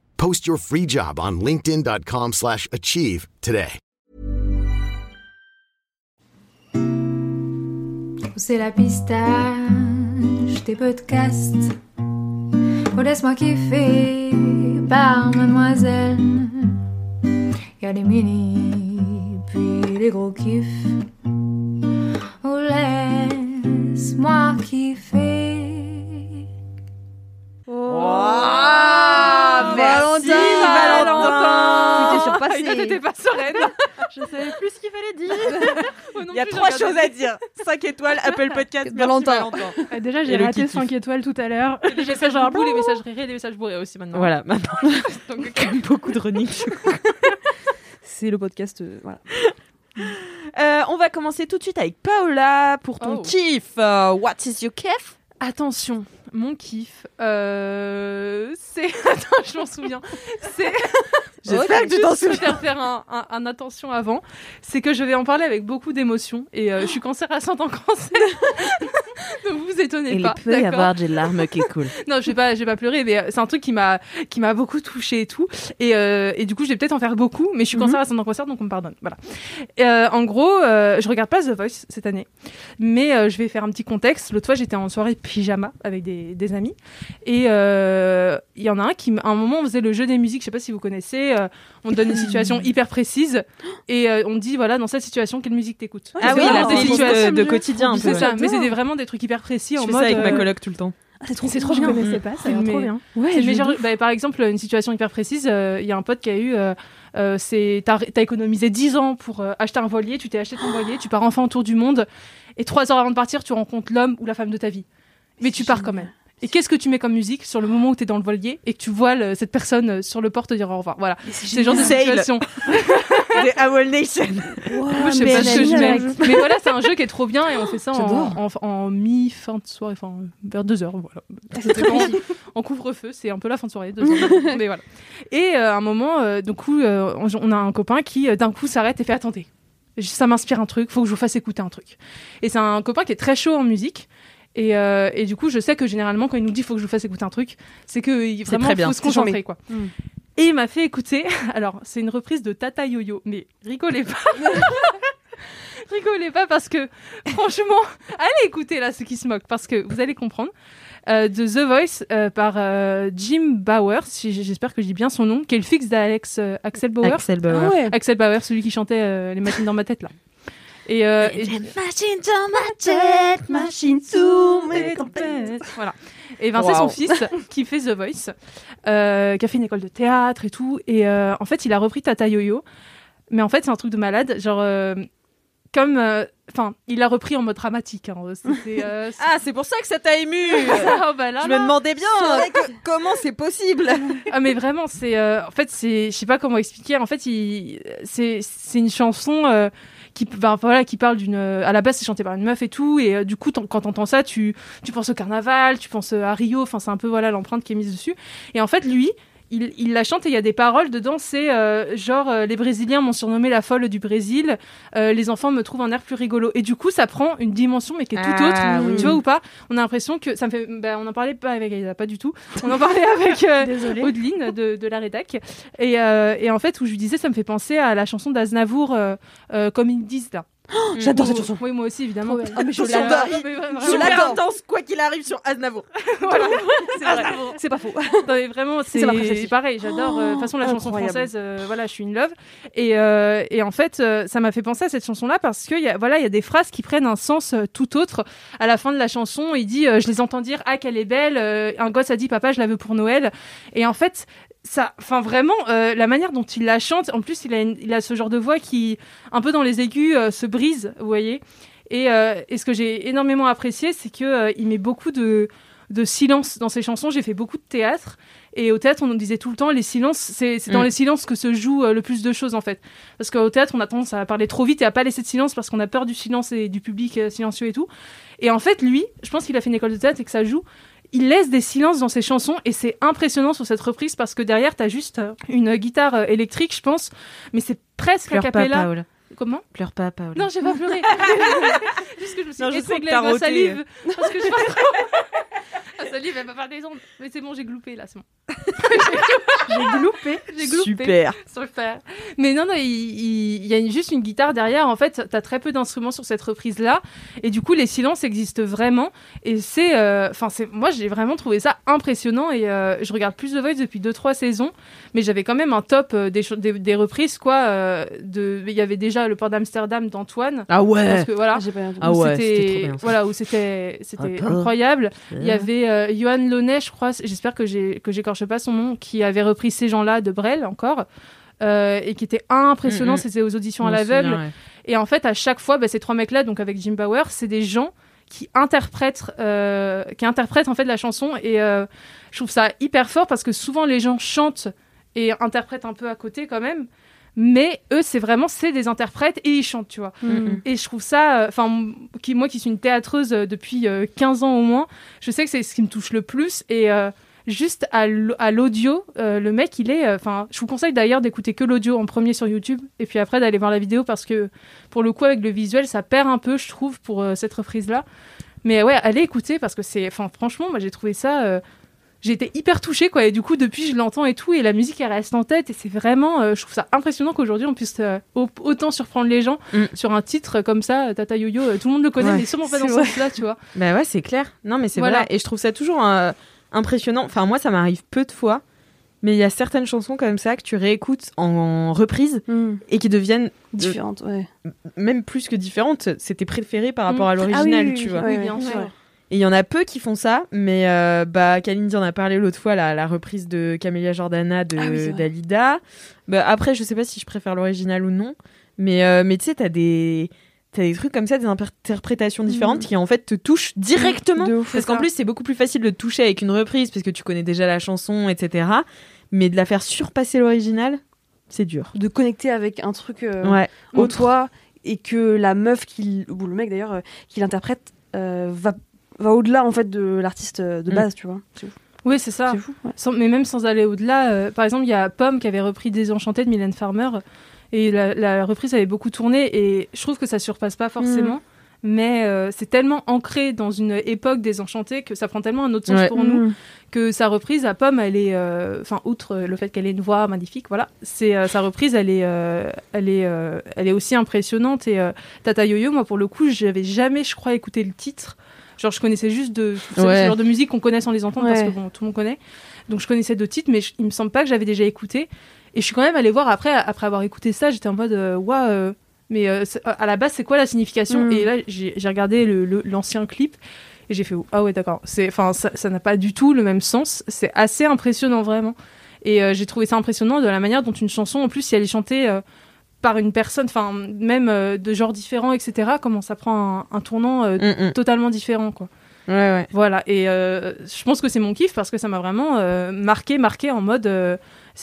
Post your free job on linkedin.com/achieve slash achieve today. C'est la pistache des podcasts. Oh, laisse-moi kiffer par mademoiselle. Y a les mini, puis les gros kiffs. Oh, laisse-moi kiffer. Ah, merci Valentin. Tu t'es surpassé. T'étais pas sereine. Je savais plus ce qu'il fallait dire. Il y a trois choses à dire. 5 étoiles, Apple Podcast, Valentin. Valentin. Euh, déjà, j'ai raté kiff. 5 étoiles tout à l'heure. Les messages boubou, les messages rérés, les messages bourrés aussi maintenant. Voilà, maintenant, Donc, comme beaucoup de running. C'est le podcast. euh, voilà. Euh, on va commencer tout de suite avec Paola pour ton Oh. kiff. What is your kiff? Attention, mon kiff, euh, c'est. Attends, je m'en souviens. C'est. J'espère que tu t'en Juste faire faire un, un- un attention avant. C'est que je vais en parler avec beaucoup d'émotion. Et euh, je suis cancer ascendant cancer. Donc vous vous étonnez Il pas. peut y avoir des larmes qui coulent. non, je vais pas, je vais pas pleurer, mais euh, c'est un truc qui m'a, qui m'a beaucoup touché et tout. Et, euh, et du coup, je vais peut-être en faire beaucoup, mais je suis cancer ascendant cancer, donc on me pardonne. Voilà. Euh, en gros, je regarde pas The Voice cette année, mais je vais faire un petit contexte. L'autre fois, j'étais en soirée pyjama avec des, des amis, et il y en a un qui, à un moment, on faisait le jeu des musiques. Je sais pas si vous connaissez. Euh, on donne des situations hyper précises, et euh, on dit voilà, dans cette situation, quelle musique t'écoutes. Ah oui, C'est des situations- de, de quotidien un C'est peu. ça, mais c'était vraiment des trucs hyper précis Je en fais mode. ça avec ma euh, coloc tout le temps. c'est trop, c'est trop Je bien. connaissais pas, ça a trop bien. Ouais, C'est je mais me genre, doute. bah, par exemple, une situation hyper précise, euh, il y a un pote qui a eu, euh, euh, c'est, t'as, économisé 10 ans pour euh, acheter un voilier, tu t'es acheté ton voilier, tu pars enfin autour du monde, et trois heures avant de partir, tu rencontres l'homme ou la femme de ta vie. Mais tu pars quand même. Et qu'est-ce que tu mets comme musique sur le moment où tu es dans le voilier et que tu vois le- cette personne euh, sur le port te dire au revoir? Voilà, c'est le genre de situation. Des Owl Nation. Moi, je sais pas ce que je mets. Mais voilà, c'est un jeu qui est trop bien et on fait ça en, J'adore. en, en mi-fin de soirée, enfin vers 2 heures, voilà. En, en couvre-feu, c'est un peu la fin de soirée, 2 heures. mais voilà. Et euh, à un moment, euh, du coup, euh, on, a un copain qui euh, d'un coup s'arrête et fait attendez. Ça m'inspire un truc, faut que je vous fasse écouter un truc. Et c'est un copain qui est très chaud en musique. Et, euh, et du coup, je sais que généralement, quand il nous dit faut que je vous fasse écouter un truc, c'est que il- vraiment très bien. faut se concentrer, quoi. Et il m'a fait écouter. Alors, c'est une reprise de Tata Yo-Yo, mais rigolez pas. rigolez pas parce que, franchement, allez écouter là ceux qui se moquent parce que vous allez comprendre. Euh, de The Voice euh, par euh, Jim Bauer, si j'espère que je dis bien son nom, qui est le fixe d'Alex euh, Axel Bauer. Axel Bauer. Ah ouais. Axel Bauer, celui qui chantait euh, Les machines dans ma tête là. Et, euh, et- Machine dans ma tête, machine sous mes tempêtes. Voilà. Et Vincent, Wow. son fils, qui fait The Voice, euh, qui a fait une école de théâtre et tout. Et euh, en fait, il a repris Tata Yo-Yo. Mais en fait, c'est un truc de malade. Genre, euh, comme. euh, Enfin, il l'a repris en mode dramatique. hein. Euh, Ah, c'est pour ça que ça t'a ému. Ah, bah là, Je là. me demandais bien que- comment c'est possible? Ah mais vraiment, c'est euh, en fait c'est je sais pas comment expliquer. En fait, il c'est c'est une chanson euh, qui voilà qui parle d'une euh, à la base c'est chanté par une meuf et tout et euh, du coup quand t'entends ça tu tu penses au carnaval, tu penses euh, à Rio, enfin c'est un peu voilà l'empreinte qui est mise dessus. Et en fait lui il, il la chante et il y a des paroles dedans, c'est euh, genre euh, les Brésiliens m'ont surnommé la folle du Brésil, euh, les enfants me trouvent un air plus rigolo. Et du coup, ça prend une dimension mais qui est tout Ah, autre. oui. Tu vois ou pas? On a l'impression que ça me fait. bah, on en parlait pas avec Aïda, pas du tout. On en parlait avec euh. Audeline de, de la rédac. Et, euh, et en fait, où je lui disais, ça me fait penser à la chanson d'Aznavour, euh, comme ils disent là. J'adore cette Oh, chanson. Oui, moi aussi, évidemment. Belle. Ah, mais je Je l'adore. vraiment, Super intense, quoi qu'il arrive sur Aznavour. voilà, c'est pas faux. Non, mais vraiment, c'est pareil. J'adore. euh, De toute façon, la chanson incroyable. française, euh, voilà, je suis une love. Et, euh, et en fait, euh, ça m'a fait penser à cette chanson-là parce que y a, voilà, il y a des phrases qui prennent un sens tout autre. À la fin de la chanson, il dit, euh, je les entends dire, ah qu'elle est belle. euh, un gosse a dit, papa, je la veux pour Noël. Et en fait. Ça, enfin vraiment, euh, la manière dont il la chante. En plus, il a, une- il a ce genre de voix qui, un peu dans les aigus, euh, se brise. Vous voyez. Et, euh, et ce que j'ai énormément apprécié, c'est que euh, il met beaucoup de, de silence dans ses chansons. J'ai fait beaucoup de théâtre. Et au théâtre, on nous disait tout le temps, les silences, c'est c'est dans Mm. les silences que se joue euh, le plus de choses, en fait. Parce qu'au théâtre, on a tendance à parler trop vite et à pas laisser de silence parce qu'on a peur du silence et du public euh, silencieux et tout. Et en fait, lui, je pense qu'il a fait une école de théâtre et que ça joue. Il laisse des silences dans ses chansons et c'est impressionnant sur cette reprise parce que derrière, t'as juste euh, une guitare euh, électrique, je pense, mais c'est presque a Pleure pas, cappella. Paola. Comment? Pleure pas, Paola. Non, j'ai pas pleuré. Juste que je me suis Non, je sais que salive. Parce que je trop. La salive, elle va faire des ondes. Mais c'est bon, j'ai gloupé là, c'est bon. j'ai gloupé. J'ai gloupé. Super. Super. Mais non, non, il, il- il y a une- juste une guitare derrière. En fait, t'as très peu d'instruments sur cette reprise-là. Et du coup, les silences existent vraiment. Et c'est. euh, Enfin, c'est moi, j'ai vraiment trouvé ça impressionnant. Et euh, je regarde plus The Voice depuis 2-3 saisons. Mais j'avais quand même un top euh, des, des, des reprises, quoi. euh, de... Il y avait déjà le port d'Amsterdam d'Antoine. Ah Parce ouais. que voilà. J'ai pas. Ah où ouais, c'était- trop bien. Voilà, où c'était c'était Ah, pas. incroyable. Il y avait euh, Johan Launay, je crois, j'espère que j'ai que j'écorche pas son nom, qui avait repris ces gens-là de Brel encore. euh, et qui était impressionnant, Mm, mm. c'était aux auditions à l'aveugle. ouais. Et en fait, à chaque fois, bah, ces trois mecs-là, donc avec Jim Bauer, c'est des gens qui interprètent, euh, qui interprètent en fait la chanson. Et euh, je trouve ça hyper fort parce que souvent les gens chantent et interprètent un peu à côté quand même. Mais eux c'est vraiment c'est des interprètes et ils chantent, tu vois. Mhm. Et je trouve ça, euh, enfin, qui moi qui suis une théâtreuse euh, depuis euh, 15 ans au moins, je sais que c'est ce qui me touche le plus. Et euh, juste à l'audio, euh, le mec, il est. Enfin, je vous conseille d'ailleurs d'écouter que l'audio en premier sur YouTube, et puis après d'aller voir la vidéo parce que pour le coup avec le visuel, ça perd un peu, je trouve, pour euh, cette reprise là. Mais ouais, allez écouter parce que c'est, enfin, franchement, moi j'ai trouvé ça. J'ai été hyper touchée quoi et du coup depuis je l'entends et tout et la musique elle reste en tête et c'est vraiment euh, je trouve ça impressionnant qu'aujourd'hui on puisse euh, au- autant surprendre les gens Mm. sur un titre comme ça euh, Tata Yo-Yo tout le monde le connaît Ouais, mais sûrement pas dans ce sens là tu vois Bah ouais, c'est clair. Non, mais c'est Voilà. vrai. Et je trouve ça toujours euh, impressionnant. Enfin, moi, ça m'arrive peu de fois. Mais il y a certaines chansons comme ça que tu réécoutes en reprise Hmm. et qui deviennent Différente, ouais. même plus que différentes. C'est tes préférés par rapport Mm. à Ah oui, l'original, tu oui, vois. oui, Oui, bien sûr. Et il y en a peu qui font ça, mais euh, bah, Kalindi en a parlé l'autre fois, la, la reprise de Camélia Jordana de Ah oui. Dalida. Bah, après, je sais pas si je préfère l'original ou non, mais, euh, mais tu sais, t'as des, t'as des trucs comme ça, des interprétations différentes qui en fait te touchent directement. Ouf. Parce qu'en plus, c'est beaucoup plus facile de te toucher avec une reprise parce que tu connais déjà la chanson, etc. Mais de la faire surpasser l'original, c'est dur. de connecter avec un truc euh, Ouais. au Autre. toi et que la meuf qui ou le mec d'ailleurs euh, qui l'interprète euh, va va au-delà en fait de l'artiste de Mm. base tu vois oui c'est ça c'est fou ouais. Sans- mais même sans aller au-delà euh, par exemple il y a Pomme qui avait repris Désenchanté de Mylène Farmer et la, la reprise avait beaucoup tourné et je trouve que ça surpasse pas forcément mais euh, c'est tellement ancré dans une époque désenchantée que ça prend tellement un autre sens Ouais. pour nous Mm. que sa reprise à Pomme, elle est, euh, enfin outre le fait qu'elle ait une voix magnifique, voilà, c'est euh, sa reprise, elle est, euh, elle est, euh, elle est aussi impressionnante. Et euh, Tata Yo-Yo, moi pour le coup, j'avais jamais, je crois, écouté le titre. Genre, je connaissais juste de c'est Ouais. ce genre de musique qu'on connaît sans les entendre parce que bon, tout le monde connaît. Donc je connaissais deux titres, mais je- il me semble pas que j'avais déjà écouté. Et je suis quand même allée voir après, après avoir écouté ça, j'étais en mode, euh, waouh. euh, mais euh, à la base, c'est quoi la signification? Mm. Et là, j'ai regardé l'ancien clip et j'ai fait ah ouais d'accord. Enfin ça ça n'a pas du tout le même sens. C'est assez impressionnant vraiment. Et euh, j'ai trouvé ça impressionnant de la manière dont une chanson en plus si elle est chantée euh, par une personne, enfin même euh, de genre différent etc. Comment ça prend un, un tournant euh, Mm, mm. totalement différent quoi. Ouais, ouais. Voilà, et euh, je pense que c'est mon kiff parce que ça m'a vraiment euh, marqué, marqué en mode. euh,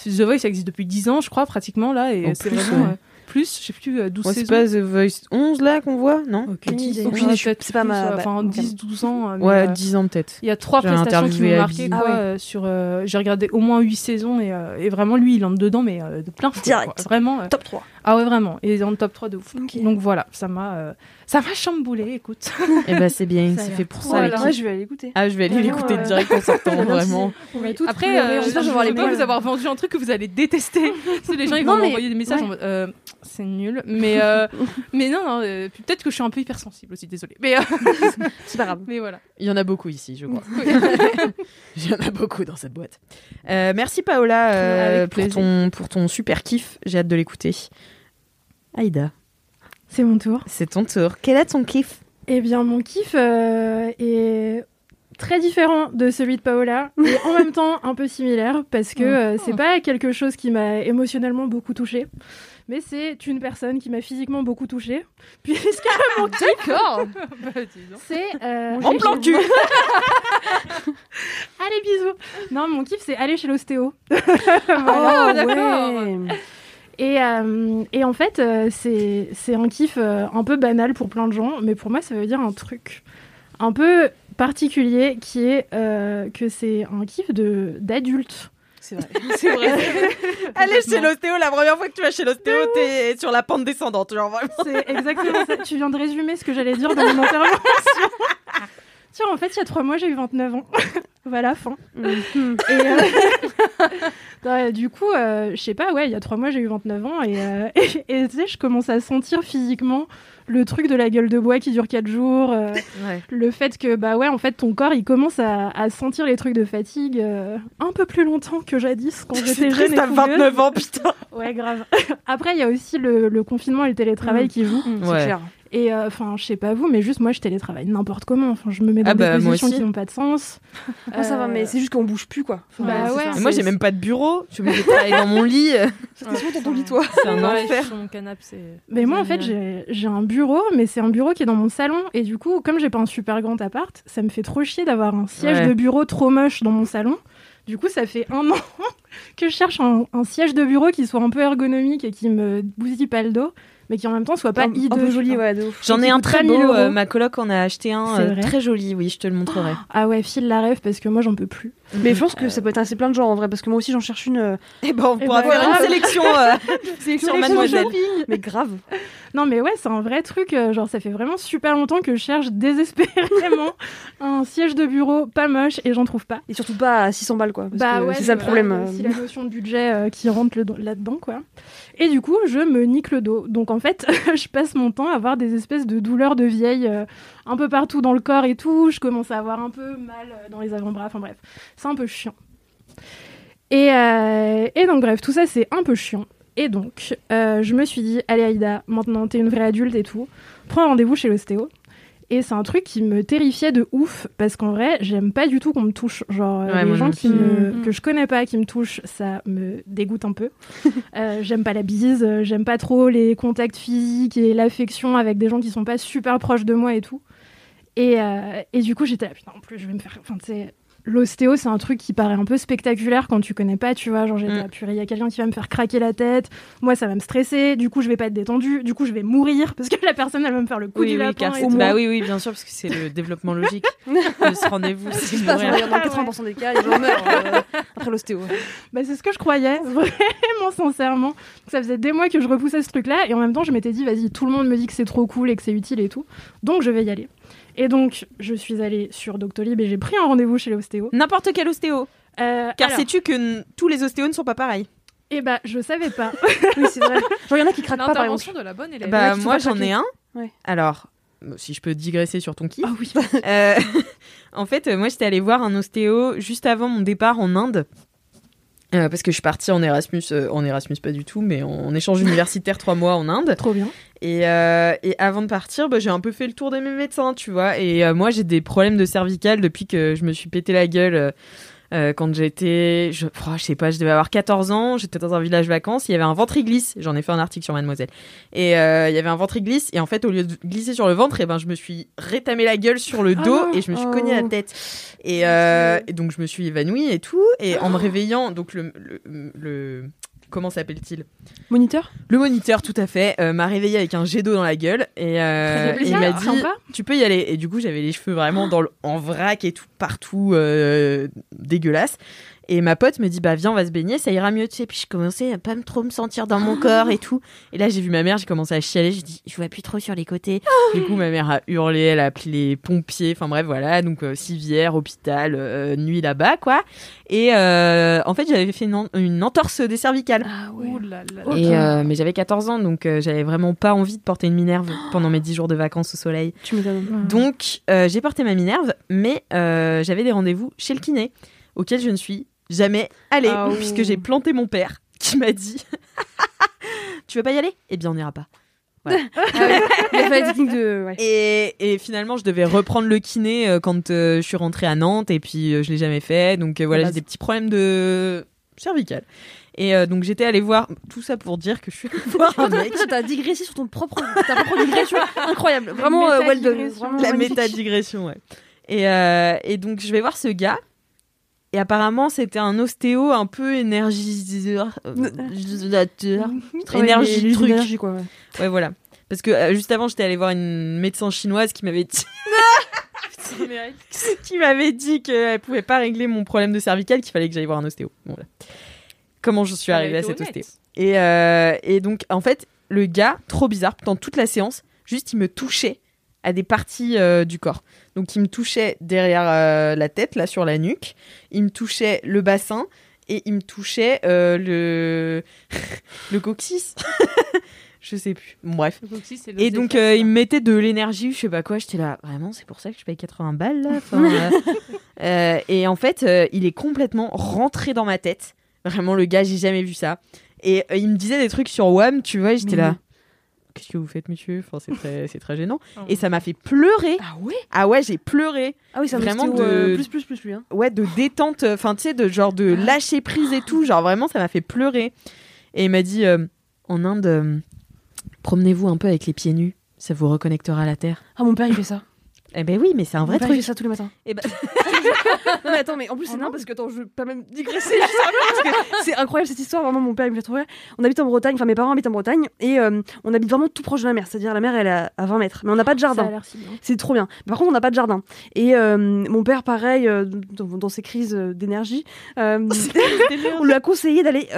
The Voice ça existe depuis 10 ans, je crois, pratiquement là, et c'est plus, vraiment. ouais. euh, plus, je sais plus, euh, 12 Ouais, c'est saisons. pas The Voice 11 là qu'on voit, non? Aucune idée. c'est pas plus, ma- euh, bah, Enfin, ok. 10, 12 ans. mais, Ouais, euh, 10 ans peut-être. il y a trois prestations qui m'ont marqué. Ah euh, sur, euh, j'ai regardé au moins 8 saisons et, euh, et vraiment lui il entre dedans mais euh, de plein fouet, Direct. quoi. Vraiment. euh, top 3 ah ouais vraiment. Il est dans le top 3 de ouf. Donc voilà, ça m'a euh, ça m'a chamboulé. Écoute. Et bah c'est bien, c'est fait pour ça. Voilà. ouais je vais aller écouter Ah, je vais aller l'écouter euh, direct en sortant, vraiment. on va tout Après, euh, j'espère que je vais je veux pas vous avoir vendu un truc que vous allez détester. Parce que les gens ils vont m'envoyer des messages ouais. en mode euh, c'est nul. Mais euh, mais non, non euh, peut-être que je suis un peu hypersensible aussi. Désolée. Mais euh, c'est pas grave mais voilà. Il y en a beaucoup ici, je crois. Il y en a beaucoup dans cette boîte. Euh, merci Paola euh, pour, ton, pour ton super kiff. J'ai hâte de l'écouter. Aïda, C'est mon tour. c'est ton tour. Quel est ton kiff? Eh bien, mon kiff euh, est très différent de celui de Paola et en même temps un peu similaire parce que euh, c'est pas quelque chose qui m'a émotionnellement beaucoup touchée, mais c'est une personne qui m'a physiquement beaucoup touchée. Puisque mon kiff, d'accord c'est euh, En aller plan chez- cul Allez bisous. Non, mon kiff c'est aller chez l'ostéo. Oh, d'accord. Et, euh, et en fait, euh, c'est un kiff euh, un peu banal pour plein de gens, mais pour moi, ça veut dire un truc un peu particulier qui est euh, que c'est un kiff d'adulte. c'est vrai C'est vrai. Aller chez l'ostéo, la première fois que tu vas chez l'ostéo, t'es sur la pente descendante. Genre. C'est exactement ça. Tu viens de résumer ce que j'allais dire dans mon intervention. Tiens, en fait, il y a trois mois, j'ai eu 29 ans. voilà, fin. Mhm. Et euh, ouais, du coup, euh, je sais pas, ouais, il y a trois mois, j'ai eu 29 ans et, euh, et, tu sais, je commence à sentir physiquement le truc de la gueule de bois qui dure quatre jours. euh, Ouais. le fait que, bah ouais, en fait, ton corps, il commence à, à sentir les trucs de fatigue euh, un peu plus longtemps que jadis quand j'étais jeune triste et à fougueuse. 29 ans, putain. Ouais, grave. Après, il y a aussi le, le confinement et le télétravail Mm. qui jouent. c'est Ouais. clair Et enfin, je sais pas vous, mais juste moi, je télétravaille n'importe comment. Enfin, je me mets dans Ah bah, des moi positions qui n'ont pas de sens. Moi, ça va Euh, mais c'est juste qu'on bouge plus quoi Enfin, Bah ouais. moi, j'ai même pas de bureau. Je de travailler dans mon lit. C'est souvent dans ton lit toi C'est un Ouais, enfer. sur mon canapé, c'est. Mais moi, en fait, j'ai j'ai un bureau, mais c'est un bureau qui est dans mon salon. Et du coup, comme j'ai pas un super grand appart, ça me fait trop chier d'avoir un siège Ouais. de bureau trop moche dans mon salon. Du coup, ça fait un an que je cherche un, un siège de bureau qui soit un peu ergonomique et qui me bousille pas le dos, mais qui en même temps soit pas hideux. un peu joli, ouais. J'en ai un très pas 1000 beau. euh, ma coloc en a acheté un C'est euh, très joli. Oui, je te le montrerai. Ah ouais, file la rêve parce que moi j'en peux plus. Mais je pense que ça peut être assez plein de gens en vrai, parce que moi aussi j'en cherche une. euh, Et ben, on Eh pourra ben, faire une sélection euh, sélection sur Mademoiselle. shopping. Mais grave. Non mais ouais, c'est un vrai truc. euh, genre ça fait vraiment super longtemps que je cherche désespérément un siège de bureau pas moche et j'en trouve pas. Et surtout pas à 600 balles, quoi. Parce bah que ouais, c'est ça le problème. aussi la notion de budget euh, qui rentre là-dedans quoi. Et du coup, je me nique le dos. Donc en fait, je passe mon temps à avoir des espèces de douleurs de vieille euh, un peu partout dans le corps et tout. Je commence à avoir un peu mal euh, dans les avant-bras. Enfin bref, c'est un peu chiant. Et, euh, et donc bref, tout ça c'est un peu chiant. Et donc, je me suis dit, allez Aïda, maintenant t'es une vraie adulte et tout, prends rendez-vous chez l'ostéo. Et c'est un truc qui me terrifiait de ouf, parce qu'en vrai, j'aime pas du tout qu'on me touche. Genre, euh, Ouais, les gens qui me, plus. que je connais pas, qui me touchent, ça me dégoûte un peu. Euh, j'aime pas la bise, euh, j'aime pas trop les contacts physiques et l'affection avec des gens qui sont pas super proches de moi et tout. Et, euh, et du coup, j'étais là, putain, en plus, je vais me faire. Enfin, tu sais, l'ostéo, c'est un truc qui paraît un peu spectaculaire quand tu connais pas, tu vois. Genre, j'étais Mm. purée, il y a quelqu'un qui va me faire craquer la tête. Moi, ça va me stresser. Du coup, je vais pas être détendue. Du coup, je vais mourir parce que la personne, elle va me faire le coup Oui, du oui, lapin. car et c'est- tout. bah oui, oui, bien sûr, parce que c'est le développement logique de ce rendez-vous. C'est ce dans 80% des cas, les gens meurent euh, après l'ostéo. Bah, c'est ce que je croyais, vraiment sincèrement. Ça faisait des mois que je repoussais ce truc-là, et en même temps, je m'étais dit, vas-y, tout le monde me dit que c'est trop cool et que c'est utile et tout, donc je vais y aller. Et donc, je suis allée sur Doctolib et j'ai pris un rendez-vous chez l'ostéo. N'importe quel ostéo. Euh, Car alors, sais-tu que n- tous les ostéos ne sont pas pareils Eh bah, je savais pas. Oui, c'est vrai. Genre, il y en a qui craquent pas, par exemple. L'intervention de la bonne élève. Bah, qui moi, j'en ai un. Ouais. Alors, si je peux digresser sur ton kiff. Ah oui. Euh, en fait, euh, moi, j'étais allée voir un ostéo juste avant mon départ en Inde. Euh, parce que je suis partie en Erasmus, euh, en Erasmus pas du tout, mais en, en échange universitaire trois mois en Inde. Trop bien. Et, euh, et avant de partir, bah, j'ai un peu fait le tour de mes médecins, tu vois. Et moi, j'ai des problèmes de cervical depuis que je me suis pété la gueule. Euh, quand j'étais, je, oh, je sais pas, je devais avoir 14 ans, j'étais dans un village vacances, il y avait un ventriglisse, j'en ai fait un article sur Mademoiselle. Et euh, il y avait un ventriglisse, et en fait, au lieu de glisser sur le ventre, et ben, je me suis rétamé la gueule sur le Ah dos et je me suis Oh. cogné la tête. Et, euh, et donc, je me suis évanouie et tout. Et en me réveillant, donc le, le, le- comment s'appelle-t-il Moniteur? Le moniteur, tout à fait, euh, m'a réveillé avec un jet d'eau dans la gueule et, euh, et il m'a plaisir, dit sympa. tu peux y aller. Et du coup, j'avais les cheveux vraiment dans le, en vrac et tout partout euh, dégueulasse. Et ma pote me dit bah viens on va se baigner ça ira mieux tu sais. Puis je commençais à pas me- trop me sentir dans mon corps et tout. Et là j'ai vu ma mère j'ai commencé à chialer. J'ai dit je vois plus trop sur les côtés. Du coup ma mère a hurlé elle a appelé les pompiers. Enfin bref voilà. Donc euh, civière hôpital euh, nuit là-bas quoi. Et euh, en fait j'avais fait une, en- une entorse des cervicales. Ah Ouh là là. Là. et, euh, mais j'avais 14 ans, donc euh, j'avais vraiment pas envie de porter une minerve pendant mes 10 jours de vacances au soleil. Tu. Donc euh, j'ai porté ma minerve, mais euh, j'avais des rendez-vous chez le kiné, auquel je ne suis jamais allée, Ah, puisque j'ai planté mon père, qui m'a dit Tu veux pas y aller? Eh bien, on n'ira pas. Il a fait la technique de. Ouais. Et, et finalement, je devais reprendre le kiné euh, quand euh, je suis rentrée à Nantes, et puis euh, je l'ai jamais fait. Donc euh, voilà, La j'ai base. des petits problèmes de cervical. Et euh, donc j'étais allée voir tout ça pour dire que je suis allée voir un mec. T'as digressé sur ton propre, ta propre digression. Incroyable. Vraiment, euh, well done. Vraiment La magnifique. méta-digression, ouais. Et, euh, et donc, je vais voir ce gars. Et apparemment, c'était un ostéo un peu énergiseur. énergie truc. quoi. ouais. Ouais, voilà. Parce que euh, juste avant, j'étais allée voir une médecin chinoise qui m'avait dit. qui m'avait dit qu'elle pouvait pas régler mon problème de cervical, qu'il fallait que j'aille voir un ostéo. Bon, voilà. Comment je suis arrivée à cet ostéo. Et, euh, et donc, en fait, le gars, trop bizarre, pendant toute la séance, juste il me touchait à des parties euh, du corps. Donc, il me touchait derrière euh, la tête, là, sur la nuque. Il me touchait le bassin et il me touchait euh, le le coccyx. je sais plus. Bref. Le coccyx, c'est le Et donc, il me mettait de l'énergie, je sais pas quoi. J'étais là, vraiment, c'est pour ça que je paye 80 balles, là Enfin, Et en fait, il est complètement rentré dans ma tête. Vraiment, le gars, j'ai jamais vu ça. Et il me disait des trucs sur WAM, tu vois, j'étais là. Qu'est-ce que vous faites, monsieur? Enfin, c'est très, c'est très gênant. Et ça m'a fait pleurer. Ah ouais? Ah ouais, j'ai pleuré. Ah oui, un Vraiment de- euh, plus, plus, plus, lui. Hein. Ouais, de détente, euh, enfin, tu sais, de genre de lâcher prise et tout. Genre, vraiment, ça m'a fait pleurer. Et il m'a dit euh, en Inde, euh, promenez-vous un peu avec les pieds nus. Ça vous reconnectera à la terre. Ah, mon père, il fait ça. Eh ben oui, mais c'est un vrai truc. fait ça tous les matins. Eh ben- non mais attends, mais en plus c'est non parce que attends, je veux pas même digresser c'est incroyable cette histoire. Vraiment, mon père il me trop rire. On habite en Bretagne, enfin mes parents habitent en Bretagne et euh, on habite vraiment tout proche de la mer. C'est-à-dire la mer elle est à, à 20 mètres, mais on n'a pas de jardin. si. C'est trop bien. Par contre, on n'a pas de jardin. Et euh, mon père, pareil, euh, dans, dans ses crises d'énergie, on lui a conseillé d'aller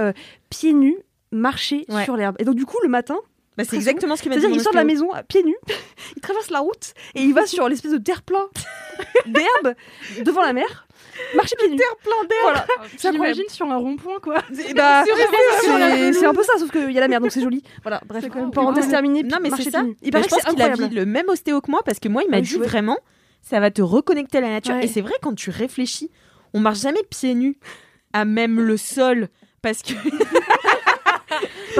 pieds nus marcher Ouais. sur l'herbe. Et donc du coup, le matin, Bah, c'est exactement ce qu'il m'a dit. c'est-à-dire il sort de la maison à pieds nus, il traverse la route et il va sur l'espèce de terre-plein d'herbe devant la mer, marcher pieds nus. Terre-plein d'herbe. Voilà. C'est incroyable. J'imagine sur un rond-point, quoi. Bah, c'est un peu ça, sauf qu'il y a la mer, donc c'est joli. Voilà, bref, quand même parenthèse terminée. Non, mais c'est ça. Il paraît qu'il a le même ostéo que moi parce que moi, il m'a Ah, dit vraiment, ça va te reconnecter à la nature. Ouais. Et c'est vrai, quand tu réfléchis, on marche jamais pieds nus à même le sol parce que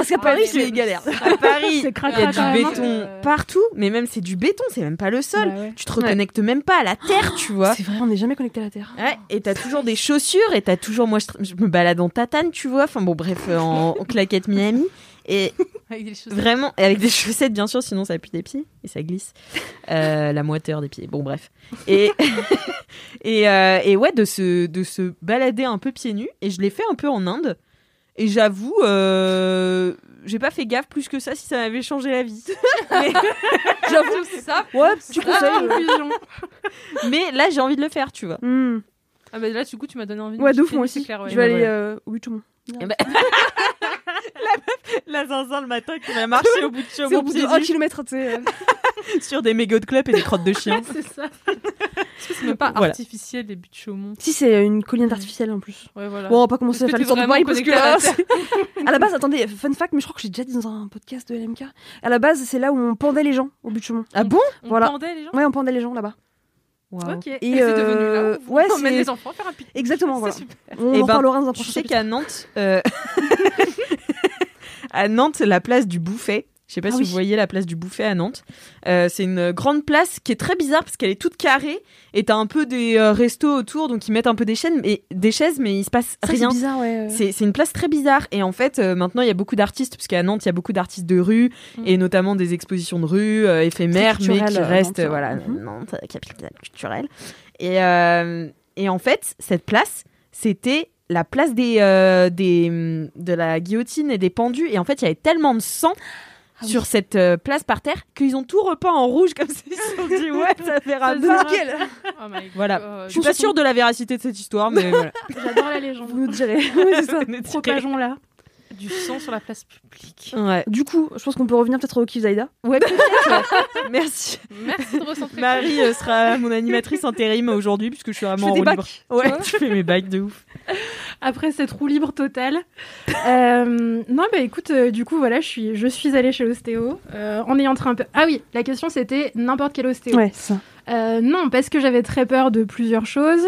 Parce qu'à Paris, mais c'est c'est- galère. à Paris, C'est il y a du béton euh. partout, mais même c'est du béton, c'est même pas le sol. Bah ouais. Tu te reconnectes même pas à la terre, tu vois. C'est vrai, on n'est jamais connecté à la Terre. Ouais, et t'as toujours des chaussures et t'as toujours moi je, me balade en tatane tu vois enfin bon bref euh, en, en claquette Miami et Avec des choses. vraiment et avec des chaussettes bien sûr sinon ça pue des pieds et ça glisse Euh, la moiteur des pieds bon bref et et, euh, et ouais de se de se balader un peu pieds nus et je l'ai fait un peu en Inde et j'avoue euh, j'ai pas fait gaffe plus que ça si ça m'avait changé la vie mais, J'avoue ça. Ouais, tu conseilles. mais là j'ai envie de le faire tu vois Hmm. Ah bah là, du coup, tu m'as donné envie. Ouais, de de ouf, moi aussi. c'est clair, ouais. Je vais aller euh, au Buchemont. Eh ben- la meuf, la zinzin le matin qui va marcher au bout de C'est au bout de pieds 1 nus km, tu sais. sur des mégots de clopes et des crottes de chiens. c'est ça. Pas Voilà. artificiel, les buts de Chaumont Si, c'est une colline artificielle en plus. Ouais, voilà. Bon, on va pas commencer à faire l'histoire de Paris parce que là, connecté c'est- à la base, attendez, fun fact, mais je crois que j'ai déjà dit dans un podcast de LMK. À la base, c'est là où on pendait les gens au but de Chaumont. Ah bon? On voilà. pendait les gens? Ouais, on pendait les gens là-bas. Ok. Et, Et c'est devenu euh, là où ouais, on emmène c'est les enfants faire un pique exactement voilà. Super. On Eh en ben, parlera dans un Je sais qu'à Nantes, euh, à Nantes, la place du Bouffet. Je sais pas Ah si oui. vous voyez la place du Bouffet à Nantes. Euh, c'est une grande place qui est très bizarre parce qu'elle est toute carrée et t'as un peu des euh, restos autour, donc ils mettent un peu des chaînes, mais des chaises, mais il se passe Ça, rien. C'est bizarre, ouais. C'est une place très bizarre et en fait euh, maintenant il y a beaucoup d'artistes parce qu'à Nantes il y a beaucoup d'artistes de rue Mm. et notamment des expositions de rue éphémères mais qui restent Nantes, voilà. Nantes euh, capitale culturelle et et en fait cette place c'était la place des, des de la guillotine et des pendus et en fait il y avait tellement de sang Ah oui. sur cette euh, place par terre qu'ils ont tout repeint en rouge comme ça ils se sont dit ouais ça ça nickel. Oh Voilà. Je suis pas sûre de la véracité de cette histoire mais voilà J'adore la légende. Vous nous direz. Oui, c'est ça. Propageons-la. Du sang sur la place publique. ouais Du coup, je pense qu'on peut revenir peut-être au d'Aïda. ouais peut-être merci Merci de recentrer. Marie euh, sera mon animatrice intérim aujourd'hui puisque je suis vraiment Je en des roue libre. Ouais, je fais mes bacs de ouf. Après cette roue libre totale. Euh, non, bah écoute, euh, du coup, voilà, je suis, je suis allée chez l'ostéo en ayant un peu. Ah oui, la question c'était n'importe quel ostéo. Ouais, ça. Euh, non, parce que j'avais très peur de plusieurs choses.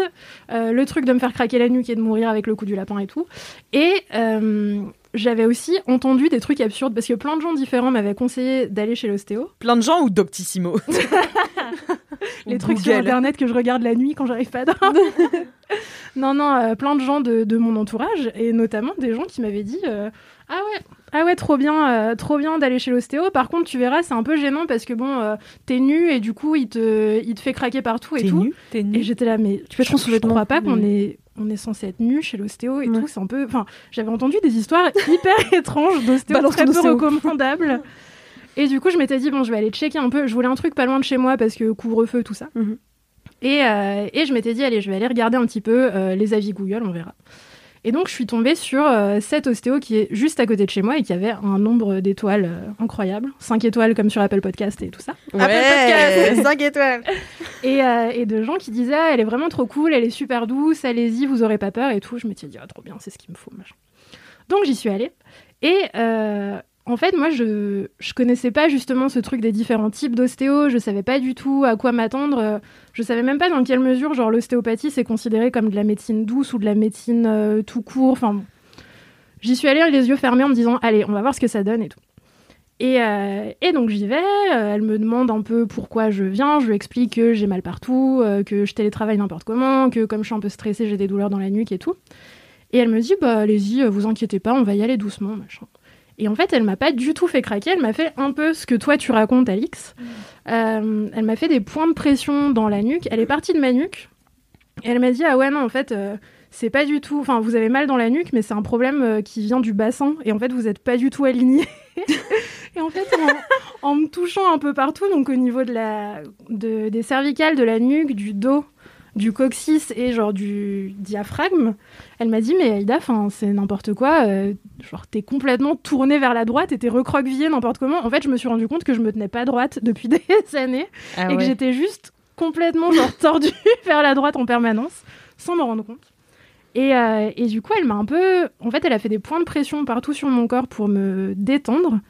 Euh, le truc de me faire craquer la nuque et de mourir avec le coup du lapin et tout. Et euh, j'avais aussi entendu des trucs absurdes parce que plein de gens différents m'avaient conseillé d'aller chez l'ostéo. Plein de gens ou Doctissimo Les trucs sur internet que je regarde la nuit quand j'arrive pas à dormir. non, non, euh, plein de gens de, de mon entourage et notamment des gens qui m'avaient dit euh, Ah ouais, ah ouais, trop bien, euh, trop bien d'aller chez l'ostéo. Par contre, tu verras, c'est un peu gênant parce que bon, euh, t'es nu et du coup, il te, il te fait craquer partout et T'es tout. nu T'es Et nu j'étais là, mais Tu peux je, je sous-vêtements. crois pas qu'on est, on est censé être nu chez l'ostéo et Ouais. tout. C'est un peu. Enfin, j'avais entendu des histoires hyper étranges d'ostéo Balance très peu recommandables. Et du coup, je m'étais dit, bon, je vais aller checker un peu. Je voulais un truc pas loin de chez moi parce que couvre-feu, tout ça. Mhm. Et, euh, et je m'étais dit, allez, je vais aller regarder un petit peu euh, les avis Google, on verra. Et donc, je suis tombée sur euh, cet ostéo qui est juste à côté de chez moi et qui avait un nombre d'étoiles euh, incroyable. 5 étoiles comme sur Apple Podcast et tout ça. Apple Podcast, 5 étoiles. Et, euh, et de gens qui disaient ah, elle est vraiment trop cool, elle est super douce, allez-y, vous aurez pas peur et tout. Je m'étais dit ah, trop bien, c'est ce qu'il me faut. Machin. Donc j'y suis allée. Et euh, en fait, moi, je, je connaissais pas justement ce truc des différents types d'ostéo, je savais pas du tout à quoi m'attendre. Je savais même pas dans quelle mesure, genre, l'ostéopathie, c'est considéré comme de la médecine douce ou de la médecine euh, tout court. Enfin, j'y suis allée les yeux fermés en me disant allez, on va voir ce que ça donne et tout. Et, euh, donc j'y vais, euh, elle me demande un peu pourquoi je viens, je lui explique que j'ai mal partout, que je télétravaille n'importe comment, que comme je suis un peu stressée, j'ai des douleurs dans la nuque et tout. Et elle me dit, bah allez-y, vous inquiétez pas, on va y aller doucement, machin. Et en fait, elle m'a pas du tout fait craquer. Elle m'a fait un peu ce que toi tu racontes, Alix. Euh, elle m'a fait des points de pression dans la nuque. Elle est partie de ma nuque. Et elle m'a dit ah ouais non en fait euh, c'est pas du tout. Enfin vous avez mal dans la nuque, mais c'est un problème euh, qui vient du bassin. Et en fait vous êtes pas du tout aligné. et en fait en, en me touchant un peu partout, donc au niveau de la de- des cervicales, de la nuque, du dos, du coccyx et genre du diaphragme, elle m'a dit mais Aïda, c'est n'importe quoi. euh, genre t'es complètement tournée vers la droite et t'es recroquevillée n'importe comment. En fait je me suis rendu compte que je me tenais pas droite depuis des années Ah et que j'étais juste complètement genre tordue vers la droite en permanence sans m'en rendre compte. Et, euh, et du coup, elle m'a un peu. En fait, elle a fait des points de pression partout sur mon corps pour me détendre.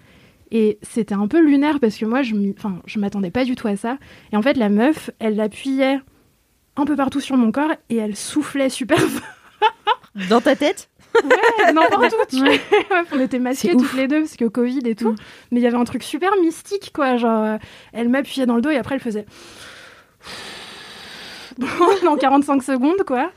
Et c'était un peu lunaire parce que moi, je enfin, m'attendais pas du tout à ça. Et en fait, la meuf, elle l'appuyait un peu partout sur mon corps et elle soufflait super fort. Dans ta tête Ouais, n'importe où. tu. Ouais, on était masqués toutes ouf. les deux parce que Covid et tout. Mais il y avait un truc super mystique, quoi. Genre, euh, elle m'appuyait dans le dos et après, elle faisait. dans 45 secondes, quoi.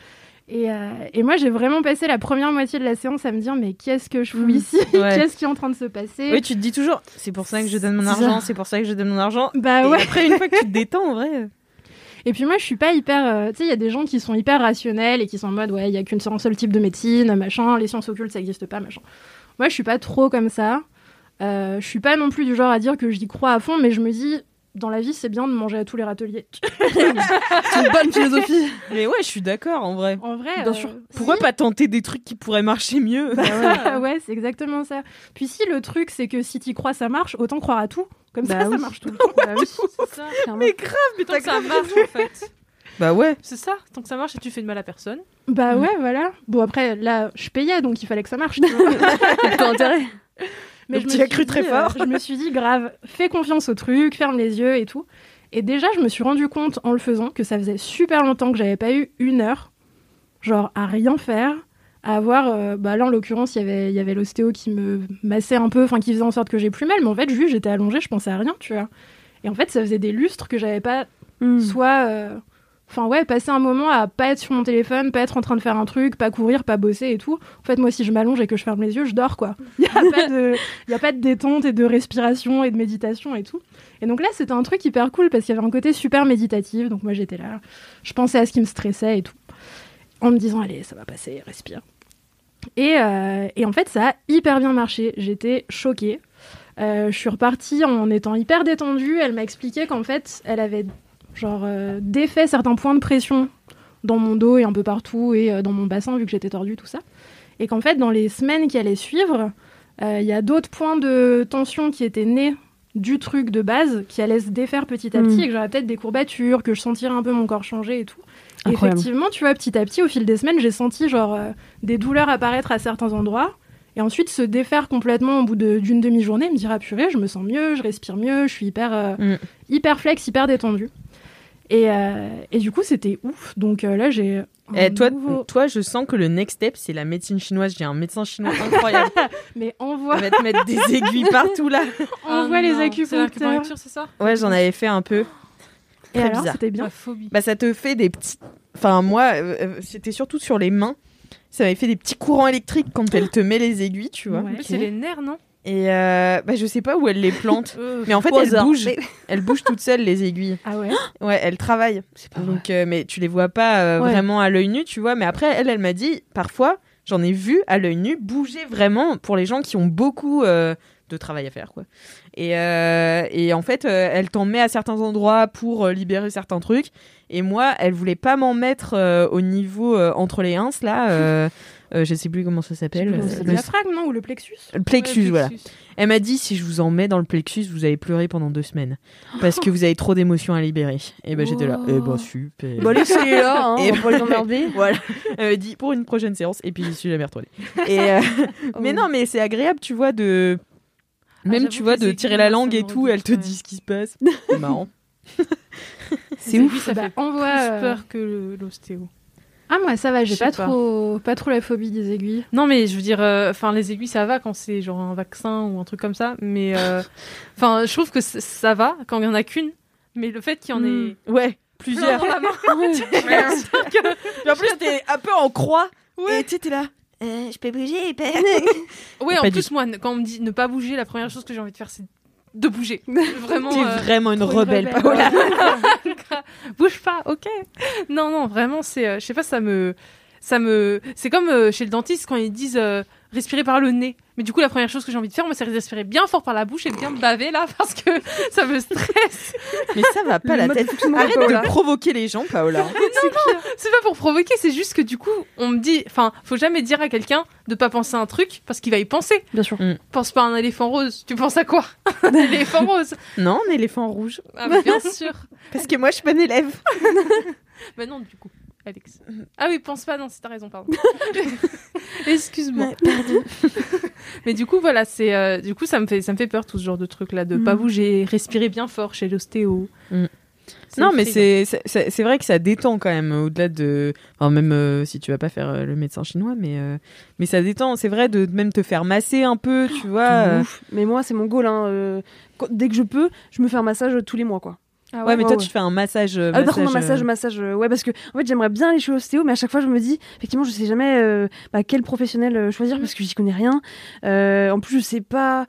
Et, euh, et moi, j'ai vraiment passé la première moitié de la séance à me dire mais qu'est-ce que je fous Mm. ici Ouais. Qu'est-ce qui est en train de se passer Oui, tu te dis toujours, c'est pour ça que je donne mon argent, c'est pour ça que je donne mon argent. Bah Et ouais. après, une fois que tu te détends, en vrai. Et puis moi, je suis pas hyper. euh, tu sais, il y a des gens qui sont hyper rationnels et qui sont en mode, ouais, il y a qu'une seul type de médecine, machin, les sciences occultes, ça existe pas, machin. Moi, je suis pas trop comme ça. Euh, je suis pas non plus du genre à dire que j'y crois à fond, mais je me dis, dans la vie, c'est bien de manger à tous les râteliers. C'est une bonne philosophie. Mais ouais, je suis d'accord, en vrai. En vrai, Bien euh, sûr. Pourquoi pas tenter des trucs qui pourraient marcher mieux Bah ouais, c'est exactement ça. Puis si le truc, c'est que si t'y crois, ça marche, autant croire à tout. Comme Bah ça, ça marche tout le temps. Bah oui, c'est ça. clairement. Mais grave, mais Tant t'as que ça marche, en fait. Bah ouais. C'est ça, tant que ça marche et tu fais de mal à personne. Bah Mm. ouais, voilà. Bon, après, là, je payais, donc il fallait que ça marche. Plutôt intérêt. Mais Donc je tu me as suis cru très dit, fort. euh, je me suis dit, grave, fais confiance au truc, ferme les yeux et tout. Et déjà, je me suis rendu compte en le faisant que ça faisait super longtemps que j'avais pas eu une heure, genre à rien faire, à avoir. euh, bah là, en l'occurrence, il y avait- il y avait l'ostéo qui me massait un peu, enfin qui faisait en sorte que j'ai plus mal. Mais en fait, juste, j'étais allongée, je pensais à rien, tu vois. Et en fait, ça faisait des lustres que j'avais pas Mm. soit euh, enfin ouais passer un moment à pas être sur mon téléphone pas être en train de faire un truc pas courir pas bosser et tout. En fait moi si je m'allonge et que je ferme les yeux je dors quoi. Il y a pas de il y a pas de détente et de respiration et de méditation et tout. Et donc là c'était un truc hyper cool parce qu'il y avait un côté super méditatif. Donc moi j'étais là je pensais à ce qui me stressait et tout en me disant allez ça va passer respire. Et, euh, et en fait ça a hyper bien marché. J'étais choquée. Euh, je suis repartie en étant hyper détendue. Elle m'a expliqué qu'en fait, elle avait genre euh, défait certains points de pression dans mon dos et un peu partout et euh, dans mon bassin vu que j'étais tordue tout ça. Et qu'en fait, dans les semaines qui allaient suivre, euh, il y a d'autres points de tension qui étaient nés du truc de base qui allaient se défaire petit à petit Mm. et que j'aurais peut-être des courbatures, que je sentirais un peu mon corps changer et tout. Et effectivement, tu vois, petit à petit, au fil des semaines, j'ai senti genre euh, des douleurs apparaître à certains endroits et ensuite se défaire complètement au bout de- d'une demi-journée, me dire ah purée, je me sens mieux, je respire mieux, je suis hyper, euh, Mm. hyper flex, hyper détendue. Et, euh, et du coup, c'était ouf. Donc euh, là, j'ai. un Eh, toi, nouveau- toi, je sens que le next step, c'est la médecine chinoise. J'ai un médecin chinois incroyable. Mais envoie, va te mettre des aiguilles partout là. envoie Ah les non, c'est acupuncteurs. c'est ça Ouais, j'en avais fait un peu. Et Très alors, bizarre. c'était bien. Phobie. Bah, ça te fait des petits. Enfin, moi, euh, c'était surtout sur les mains. Ça m'avait fait des petits courants électriques quand elle te met les aiguilles, tu vois. Ouais. C'est les nerfs, non? Et euh, bah, je sais pas où elle les plante. Euh, Mais en fait, elles bougent. Elles bougent toutes seules, les aiguilles. Ah ouais. Ouais, elles travaillent. Donc, euh, mais tu les vois pas euh, Ouais. vraiment à l'œil nu, tu vois. Mais après, elle, elle m'a dit, parfois, j'en ai vu à l'œil nu bouger vraiment pour les gens qui ont beaucoup de travail à faire, quoi. Et, euh, et en fait, euh, elle t'en met à certains endroits pour euh, libérer certains trucs. Et moi, elle voulait pas m'en mettre euh, au niveau euh, entre les ins, là. euh, euh, je sais plus comment ça s'appelle. Le diaphragme, non Ou le plexus le plexus, ouais, voilà. plexus. Elle m'a dit si je vous en mets dans le plexus, vous allez pleurer pendant deux semaines parce que vous avez trop d'émotions à libérer. Et ben j'étais là. Eh ben super. Bon, laissez-les là, hein, Et on va pas les emmerder. voilà. Elle m'a dit pour une prochaine séance et puis j'y suis jamais retournée. Et euh, mais non, mais c'est agréable, tu vois, de même j'avoue tu vois de tirer la langue et tout. Elle te dit ce qui se passe. C'est marrant. C'est Les ouf. aiguilles, ça Bah, fait plus euh, peur que l'ostéo. Ah moi ça va, j'ai pas, pas. trop, pas trop la phobie des aiguilles. Non, mais je veux dire, euh, enfin, les aiguilles, ça va quand c'est genre un vaccin ou un truc comme ça. Mais, euh, enfin, je trouve que ça va quand il y en a qu'une. Mais le fait qu'il y en ait Ouais, plusieurs dans la main, Puis en plus t'es un peu en croix. Et tu sais, t'es là. Euh, je peux bouger, père Ouais, en du plus, moi, quand on me dit ne pas bouger, la première chose que j'ai envie de faire, c'est de bouger. Vraiment. T'es euh, vraiment une une rebelle. Paola. bouge pas, ok. Non, non, vraiment, c'est, euh, je sais pas, ça me, ça me, c'est comme euh, chez le dentiste quand ils disent respirer par le nez. Mais du coup, la première chose que j'ai envie de faire, moi, c'est respirer bien fort par la bouche et bien baver là, parce que ça me stresse. Mais ça va pas Le la tête. Arrête Paola. de provoquer les gens, Paola. C'est pas pour provoquer, c'est juste que du coup, on me dit, enfin, faut jamais dire à quelqu'un de pas penser à un truc parce qu'il va y penser. Bien sûr. Pense pas à un éléphant rose. Tu penses à quoi? Un éléphant rose. Non, un éléphant rouge. Ah, mais bien sûr. Parce que moi, je suis une élève. Bah non, du coup, Alex. Ah oui, pense pas, non, c'est t'as raison, pardon. Excuse-moi. Mais du coup, voilà, c'est euh, du coup, ça me fait, ça me fait peur tout ce genre de truc là, de pas Mm. bouger, respirer bien fort chez l'ostéo. Mm. Non, mais c'est vrai que ça détend quand même, au-delà de. Enfin, même euh, si tu vas pas faire euh, le médecin chinois, mais, euh, mais ça détend. C'est vrai de même te faire masser un peu, tu vois. Euh. ouf. Mais moi, c'est mon goal. Hein. euh, quand- dès que je peux, je me fais un massage tous les mois, quoi. Ah Ouais, mais ouais, toi, ouais. tu fais un massage. euh, Ah, par contre, un massage, massage, euh, massage, euh, ouais, parce que en fait, j'aimerais bien aller chez l'ostéo, mais à chaque fois, je me dis, effectivement, je sais jamais euh, bah, quel professionnel choisir parce que j'y connais rien. En plus, je sais pas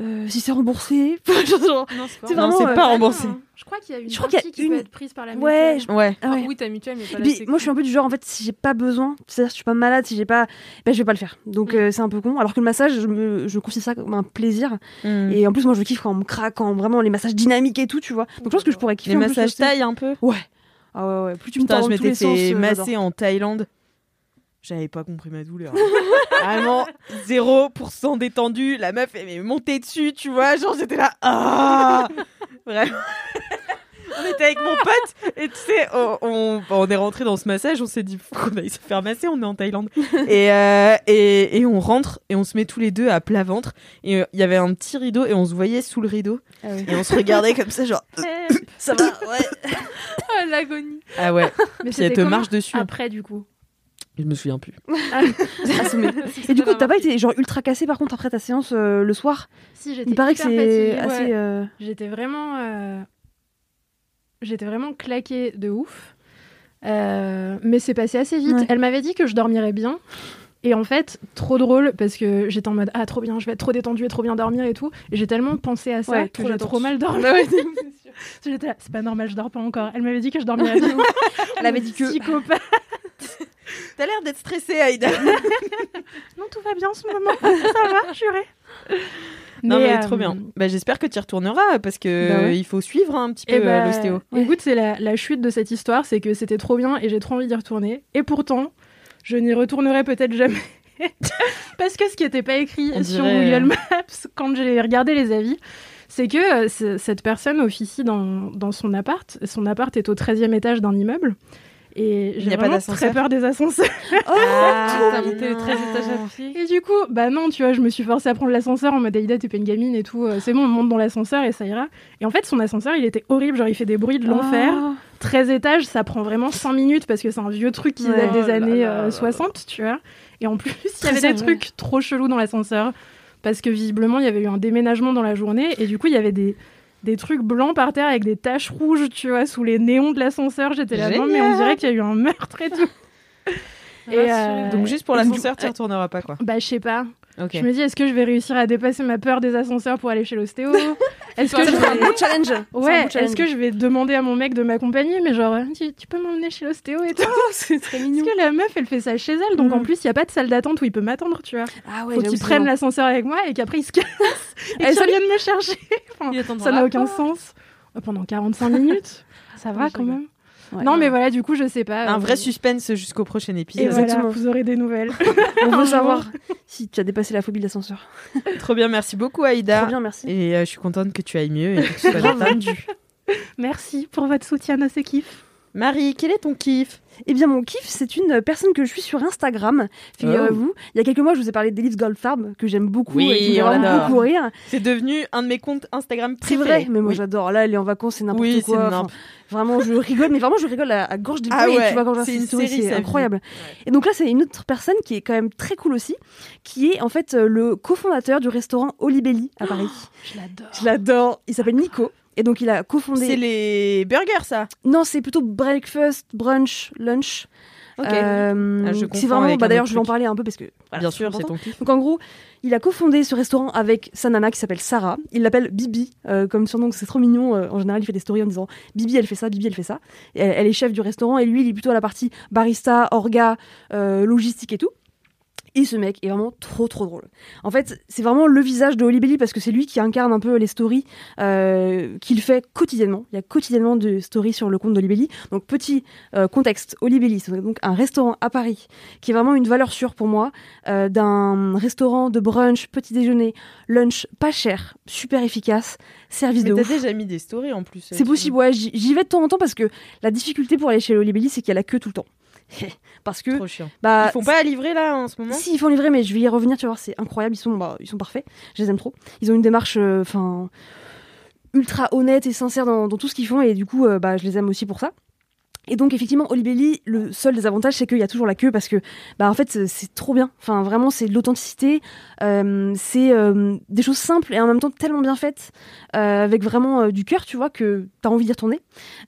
euh, si c'est remboursé. Genre, Non, c'est pas c'est Non, vraiment. c'est euh, pas remboursé. Je crois qu'il y a une Je crois qu'il y a partie qui une- peut être prise par la Ouais, mutuelle. Ouais. ah ouais. oui, t'as mutuelle, mais pas la moi, je suis un peu du genre, en fait, si j'ai pas besoin, c'est-à-dire si je suis pas malade, si j'ai pas, ben, je vais pas le faire. Donc, Mm. euh, c'est un peu con. Alors que le massage, je, me, je considère ça comme un plaisir. Mm. Et en plus, moi, je kiffe quand on me craque, quand vraiment les massages dynamiques et tout, tu vois. Donc, je pense que je pourrais kiffer Les massages taille un peu. Ouais. Ah ouais, ouais. Plus tu me Putain, tords je dans tous m'étais les sens. fait euh, masser en Thaïlande. J'avais pas compris ma douleur. Vraiment, 0% détendu. La meuf, elle m'est montée dessus, tu vois. Genre, j'étais là. Ah Vraiment. On était avec mon pote et tu sais, on, on, on est rentré dans ce massage, on s'est dit faut qu'on aille se faire masser, on est en Thaïlande. et, euh, et, et on rentre et on se met tous les deux à plat ventre. Et euh, il y avait un petit rideau et on se voyait sous le rideau. Ah ouais. Et on se regardait comme ça, genre, ça va, ouais. Ah, l'agonie. Ah ouais, Mais puis elle te marche dessus. hein. Après, du coup? Je me souviens plus. Assommé. Et du coup, t'as pas été genre ultra cassé par contre après ta séance euh, le soir Si, j'étais Il paraît que c'est fatiguée, assez. ouais. euh, J'étais vraiment. euh, J'étais vraiment claquée de ouf. Euh, mais c'est passé assez vite. Ouais. Elle m'avait dit que je dormirais bien. Et en fait, trop drôle parce que j'étais en mode ah trop bien, je vais être trop détendue et trop bien dormir et tout. Et j'ai tellement pensé à ça Ouais, que trop j'ai trop mal dormi. J'étais là, c'est pas normal, je dors pas encore. Elle m'avait dit que je dormirais bien. Elle avait dit que. Psychopathe. T'as l'air d'être stressée, Aïda. Non, tout va bien en ce moment. ça va, juré. Non, mais, euh, trop bien. Bah, J'espère que tu y retourneras parce que Bah ouais. il faut suivre un petit peu Et bah, euh, l'ostéo. Écoute, c'est la, la chute de cette histoire, c'est que c'était trop bien et j'ai trop envie d'y retourner. Et pourtant, je n'y retournerai peut-être jamais. Parce que ce qui n'était pas écrit On sur dirait, Google euh, Maps, quand j'ai regardé les avis, c'est que euh, cette personne officie dans, dans son appart. Son appart est au 13e étage d'un immeuble. Et j'ai pas très peur des ascenseurs. Ah, monté les 13 étages à pied. Et du coup, bah non, tu vois, je me suis forcée à prendre l'ascenseur en mode Aïda, t'es pas une gamine et tout. euh, C'est bon, on monte dans l'ascenseur et ça ira. Et en fait, son ascenseur, il était horrible. Genre, il fait des bruits de l'enfer. Ah. 13 étages, ça prend vraiment 5 minutes parce que c'est un vieux truc qui Ouais. date Oh des là années là euh, là 60, tu vois. Et en plus, il y Très avait des trucs trop chelous dans l'ascenseur parce que visiblement, il y avait eu un déménagement dans la journée et du coup, il y avait des, des trucs blancs par terre avec des taches rouges, tu vois, sous les néons de l'ascenseur. J'étais là, non, mais on dirait qu'il y a eu un meurtre et tout. Et, euh, Donc juste pour l'ascenseur, tu y retourneras pas quoi. Bah, je sais pas. Je me dis, est-ce que je vais réussir à dépasser ma peur des ascenseurs pour aller chez l'ostéo Est-ce que je un vais... beau challenge. Un Ouais, est-ce que je vais demander à mon mec de m'accompagner Mais genre, tu, tu peux m'emmener chez l'ostéo et tout c'est très Parce mignon que la meuf, elle fait ça chez elle, donc Mm. en plus, il n'y a pas de salle d'attente où il peut m'attendre, tu vois. Ah ouais, Faut qu'il prenne l'ascenseur avec moi et qu'après il se casse et qu'il salut. vienne me chercher. Enfin, ça n'a aucun sens. Euh, Pendant 45 minutes, ça va je quand même. Ouais. non, mais voilà, du coup, je sais pas. Un euh, vrai suspense jusqu'au prochain Et épisode. voilà, Exactement. vous aurez des nouvelles. On veut savoir si tu as dépassé la phobie de l'ascenseur. Trop bien, merci beaucoup Aïda. Trop bien, merci. Et euh, je suis contente que tu ailles mieux et que tu sois détendue. Merci pour votre soutien à kiffs. Marie, quel est ton kiff? Eh bien, mon kiff, c'est une personne que je suis sur Instagram. Figurez-vous, il y a quelques mois, je vous ai parlé d'Elise Goldfarb, que j'aime beaucoup Oui, et qui me beaucoup rire. C'est devenu un de mes comptes Instagram C'est préférés. vrai, mais moi Oui. j'adore. Là, elle est en vacances, c'est n'importe Oui, c'est quoi. Enfin, vraiment, je rigole, mais vraiment, je rigole à, à gorge Ah déployée. ouais, tu vois, quand c'est ces une série, c'est incroyable. Et donc là, c'est une autre personne qui est quand même très cool aussi, qui est en fait euh, le cofondateur du restaurant Olibelli à Paris. Je l'adore. Je l'adore. Il s'appelle Nico. Et donc, il a cofondé. C'est les burgers, ça? Non, c'est plutôt breakfast, brunch, lunch. Ok. Euh, Ah, c'est vraiment, bah, d'ailleurs, je vais en parler un peu parce que voilà, Bien sûr, c'est ton kiff. Donc en gros, il a cofondé ce restaurant avec sa nana qui s'appelle Sarah. Il l'appelle Bibi euh, comme surnom, c'est trop mignon. Euh, en général, il fait des stories en disant Bibi, elle fait ça, Bibi, elle fait ça. Elle est chef du restaurant et lui, il est plutôt à la partie barista, orga, euh, logistique et tout. Et ce mec est vraiment trop trop drôle. En fait, c'est vraiment le visage de Holly Belly parce que c'est lui qui incarne un peu les stories euh, qu'il fait quotidiennement. Il y a quotidiennement de stories sur le compte d'Holly Belly. Donc petit euh, contexte, Holly Belly, c'est donc un restaurant à Paris qui est vraiment une valeur sûre pour moi euh, d'un restaurant de brunch, petit déjeuner, lunch pas cher, super efficace, service Mais de t'as ouf. déjà mis des stories en plus. C'est possible, ouais. J'y j'y vais de temps en temps parce que la difficulté pour aller chez Holly Belly, c'est qu'il y a la queue tout le temps. parce que Trop chiant. bah Ils font pas à livrer là en ce moment si, ils font livrer, mais je vais y revenir, tu vas voir, c'est incroyable, ils sont, bah, ils sont parfaits, je les aime trop. Ils ont une démarche, euh, enfin, ultra honnête et sincère dans, dans tout ce qu'ils font, et du coup, euh, bah, je les aime aussi pour ça. Et donc, effectivement, Olibelli, le seul désavantage, c'est qu'il y a toujours la queue, parce que, bah, en fait, c'est- trop bien. Enfin, vraiment, c'est de l'authenticité, euh, c'est euh, des choses simples et en même temps tellement bien faites, euh, avec vraiment du cœur, tu vois, que t'as envie d'y retourner.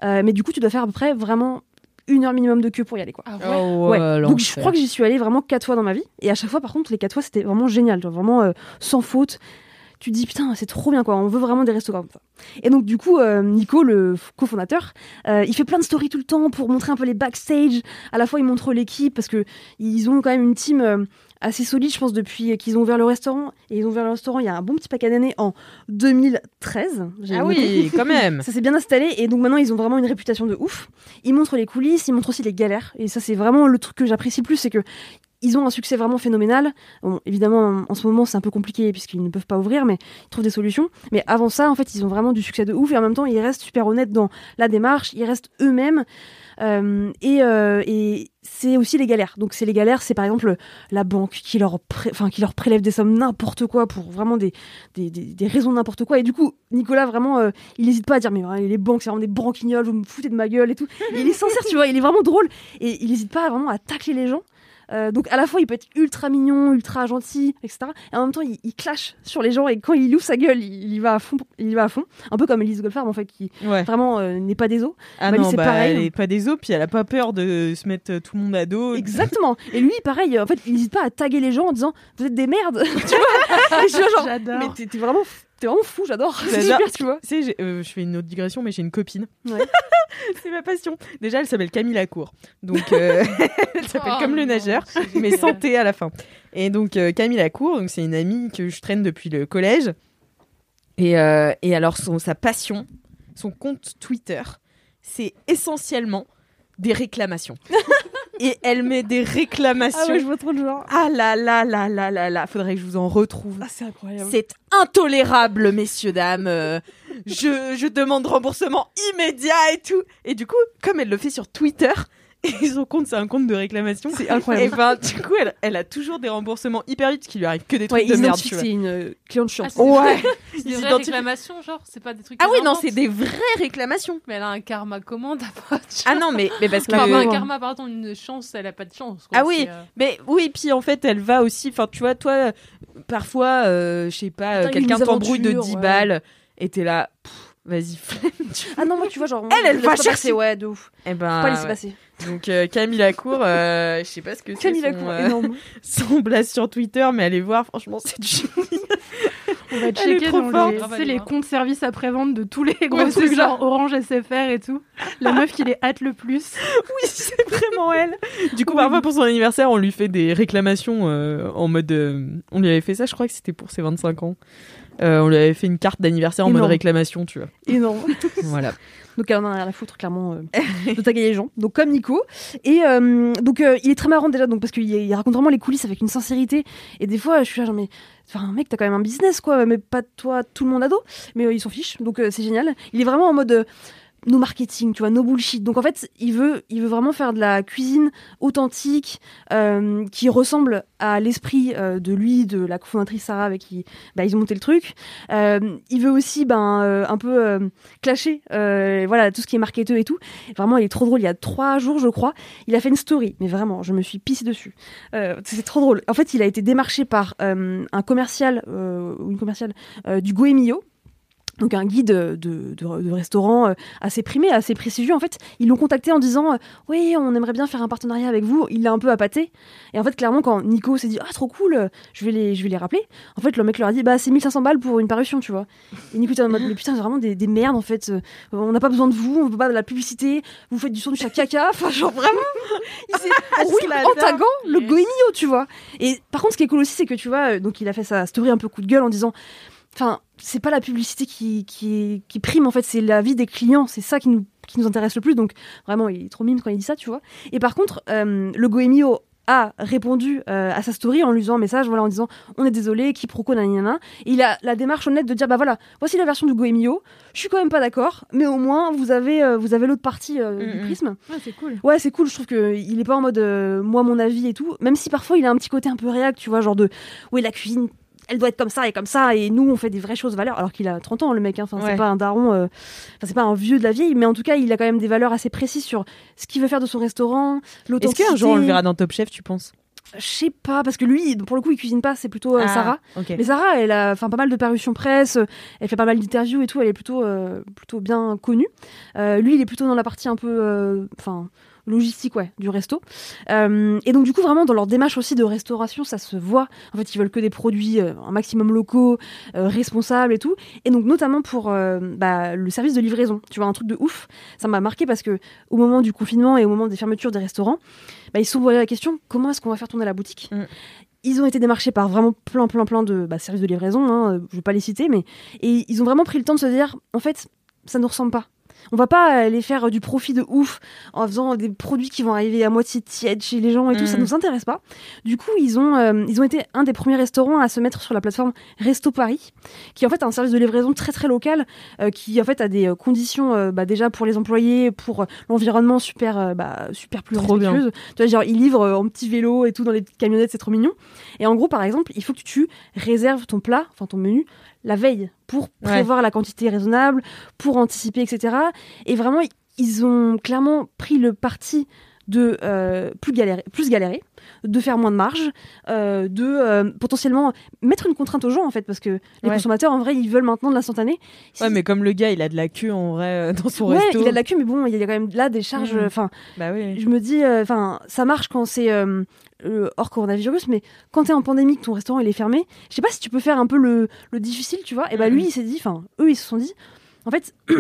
Mais du coup, tu dois faire à peu près vraiment une heure minimum de queue pour y aller, quoi. Ah Oh, Ouais. ouais, Donc je crois que j'y suis allée vraiment quatre fois dans ma vie. Et à chaque fois, par contre, les quatre fois, c'était vraiment génial. Genre, vraiment euh, sans faute. Tu te dis, putain, c'est trop bien, quoi. On veut vraiment des restaurants comme ça. Et donc, du coup, euh, Nico, le cofondateur, euh, il fait plein de stories tout le temps pour montrer un peu les backstage. À la fois, il montre l'équipe parce que ils ont quand même une team euh, assez solide, je pense, depuis qu'ils ont ouvert le restaurant. Et ils ont ouvert le restaurant il y a un bon petit paquet d'années en 2013. j'ai Ah oui, quand même. Ça s'est bien installé et donc maintenant ils ont vraiment une réputation de ouf. Ils montrent les coulisses, ils montrent aussi les galères et ça c'est vraiment le truc que j'apprécie le plus, c'est que ils ont un succès vraiment phénoménal. Bon, évidemment, en ce moment, c'est un peu compliqué puisqu'ils ne peuvent pas ouvrir, mais ils trouvent des solutions. Mais avant ça, en fait, ils ont vraiment du succès de ouf et en même temps, ils restent super honnêtes dans la démarche, ils restent eux-mêmes. Euh, et euh, et c'est aussi les galères. Donc, c'est les galères, c'est par exemple la banque qui leur, qui leur prélève des sommes n'importe quoi pour vraiment des, des, des, des raisons n'importe quoi. Et du coup, Nicolas, vraiment, euh, il n'hésite pas à dire Mais les banques, c'est vraiment des branquignoles, vous me foutez de ma gueule et tout. Il est sincère, tu vois, il est vraiment drôle. Et il n'hésite pas vraiment à tacler les gens. Euh, donc à la fois il peut être ultra mignon, ultra gentil, etc. Et en même temps il, il clash sur les gens et quand il ouvre sa gueule, il, il y va à fond, il y va à fond. Un peu comme Elise Goldfarb en fait qui Ouais. vraiment euh, n'est pas des os. Ah Bah, lui, non, c'est bah, pareil. elle est pas des os, puis elle a pas peur de se mettre euh, tout le monde à dos. Exactement. Et lui pareil, en fait il n'hésite pas à taguer les gens en disant vous êtes des merdes. tu vois? Et je genre J'adore. mais t'es t'es vraiment t'es vraiment fou, j'adore. C'est super, tu vois. Tu sais, j'ai- euh, je fais une autre digression, mais j'ai une copine. Ouais. c'est ma passion. Déjà, elle s'appelle Camille Lacour. Donc, euh, elle s'appelle Oh comme le non, nageur, mais T à la fin. Et donc, euh, Camille Lacour, c'est une amie que je traîne depuis le collège. Et, et alors, son, sa passion, son compte Twitter, c'est essentiellement des réclamations. Et elle met des réclamations. je vois trop le genre. Ah là là là là là là, faudrait que je vous en retrouve. Ah, c'est incroyable. C'est intolérable, messieurs, dames. Euh, je, je demande remboursement immédiat et tout. Et du coup, comme elle le fait sur Twitter, et son compte, c'est un compte de réclamation. C'est incroyable. Et ben, du coup, elle, elle a toujours des remboursements hyper vite, qui lui arrive que des trucs Ouais, de merde, c'est une euh, cliente chiante. Ah, Ouais. C'est des vraies identifient- réclamations, genre C'est pas des trucs Ah oui, non, c'est des vraies réclamations. Mais elle a un karma comment d'abord Ah non, mais, mais parce que. Enfin, un karma, pardon, une chance, elle a pas de chance. quoi. Ah oui, euh, Mais oui, puis en fait, elle va aussi. Enfin, tu vois, toi, parfois, euh, je sais pas, euh, T'as quelqu'un t'embrouille de aventure, 10 ouais. balles et t'es là, pff, vas-y, flemme. Ah non, moi tu vois genre Elle, elle va chercher. ouais, de ouf. Eh Faut ben, pas laisser ouais. passer. Donc euh, Camille Lacour, euh, je sais pas ce que c'est Camille son, Lacour, euh, énorme. son blast sur Twitter, mais allez voir, franchement, c'est du génie. On va checker trop dans forte. les, Grave, tu sais, elle est les comptes services après-vente de tous les gros c'est trucs, ça. genre Orange SFR et tout. La meuf qui les hâte le plus. Oui, c'est vraiment elle. Du coup, parfois pour son anniversaire, on lui fait des réclamations euh, en mode. euh, on lui avait fait ça, je crois que c'était pour ses 25 ans. Euh, on lui avait fait une carte d'anniversaire en mode Énorme. réclamation, tu vois. Énorme. Voilà. Donc elle en a rien à foutre clairement euh, de taguer les gens. Donc comme Nico. Et euh, donc euh, il est très marrant déjà donc parce qu'il il raconte vraiment les coulisses avec une sincérité. Et des fois je suis là genre mais enfin mec t'as quand même un business quoi mais pas toi tout le monde ado. Mais euh, ils s'en fichent donc euh, c'est génial. Il est vraiment en mode euh, no marketing, tu vois, no bullshit. Donc en fait, il veut, il veut vraiment faire de la cuisine authentique, euh, qui ressemble à l'esprit euh, de lui, de la cofondatrice Sarah avec qui bah, ils ont monté le truc. Euh, il veut aussi ben euh, un peu euh, clasher, euh, voilà, tout ce qui est marketeux et tout. Vraiment, il est trop drôle. Il y a trois jours, je crois, il a fait une story, mais vraiment, je me suis pissée dessus. C'est trop drôle. En fait, il a été démarché par un commercial ou une commerciale du Goemio donc un guide de, de, de restaurant euh, assez primé, assez prestigieux. En fait, ils l'ont contacté en disant euh, oui, on aimerait bien faire un partenariat avec vous. Il l'a un peu appâté. Et en fait, clairement, quand Nico s'est dit ah trop cool, je vais les, je vais les rappeler. En fait, le mec leur a dit bah c'est 1500 balles pour une parution, tu vois. Et Nico était en mode mais putain, c'est vraiment des, des merdes en fait. On n'a pas besoin de vous, on veut pas de la publicité. Vous faites du son du chat caca. Enfin genre vraiment, il s'est oui, en taguant le goemio, tu vois. Et par contre, ce qui est cool aussi, c'est que tu vois, donc il a fait sa story un peu coup de gueule en disant Enfin, c'est pas la publicité qui, qui, qui prime, en fait, c'est la vie des clients. C'est ça qui nous, qui nous intéresse le plus. Donc, vraiment, il est trop mime quand il dit ça, tu vois. Et par contre, euh, le Goemio a répondu euh, à sa story en lui faisant un message voilà en disant on est désolé quiproquo nanana et il a la démarche honnête de dire bah voilà voici la version du Goemio je suis quand même pas d'accord mais au moins vous avez euh, vous avez l'autre partie du Mm, mm. prisme Ouais, c'est cool. Ouais, c'est cool. Je trouve que il est pas en mode moi mon avis et tout. Même si parfois il a un petit côté un peu réac, tu vois, genre de oui la cuisine. Elle doit être comme ça et comme ça et nous on fait des vraies choses valeurs alors qu'il a 30 ans le mec hein. enfin Ouais. c'est pas un daron euh, enfin c'est pas un vieux de la vieille mais en tout cas il a quand même des valeurs assez précises sur ce qu'il veut faire de son restaurant Est-ce l'authenticité qu'un jour on le verra dans Top Chef, tu penses? Je sais pas parce que lui pour le coup il cuisine pas c'est plutôt euh, Ah, Sarah mais Sarah, elle a pas mal de parutions presse, euh, elle fait pas mal d'interviews et tout, elle est plutôt euh, plutôt bien connue. Euh, lui, il est plutôt dans la partie un peu enfin logistique ouais du resto. Euh, et donc du coup vraiment dans leur démarche aussi de restauration, ça se voit. En fait, ils veulent que des produits euh, un maximum locaux, euh, responsables et tout. Et donc notamment pour bah, le service de livraison, tu vois un truc de ouf. Ça m'a marqué parce que au moment du confinement et au moment des fermetures des restaurants, bah, ils se sont la question comment est-ce qu'on va faire tourner la boutique Mm. ils ont été démarchés par vraiment plein, plein, plein de bah, services de livraison. Hein, je vais pas les citer, mais et ils ont vraiment pris le temps de se dire, en fait, ça ne ressemble pas. On va pas aller faire du profit de ouf en faisant des produits qui vont arriver à moitié tièdes chez les gens et tout. Ça Mhm. nous intéresse pas. Du coup, ils ont, euh, ils ont été un des premiers restaurants à se mettre sur la plateforme Resto Paris, qui est en fait un service de livraison très très local, euh, qui en fait a des euh, conditions euh, bah, déjà pour les employés, pour l'environnement super, bah, super plus Trop bien. Tu vois, genre ils livrent en petit vélo et tout dans les petites camionnettes, c'est trop mignon. Et en gros, par exemple, il faut que tu réserves ton plat, enfin ton menu, la veille pour prévoir la quantité raisonnable, pour anticiper, etc. Et vraiment, ils ont clairement pris le parti de euh, plus galérer, plus galérer, de faire moins de marge, euh, de euh, potentiellement mettre une contrainte aux gens en fait, parce que les Ouais. consommateurs en vrai ils veulent maintenant de l'instantané. Ouais, mais comme le gars, il a de la queue en vrai dans son ouais, resto. il a de la queue, mais bon, il y a quand même là des charges. Mhm. Enfin, Bah oui. je me dis, enfin, ça marche quand c'est hors coronavirus, mais quand t'es en pandémie, que ton restaurant il est fermé, je sais pas si tu peux faire un peu le, le difficile, tu vois. Et bah Mhm. lui, il s'est dit, enfin, eux, ils se sont dit, en fait.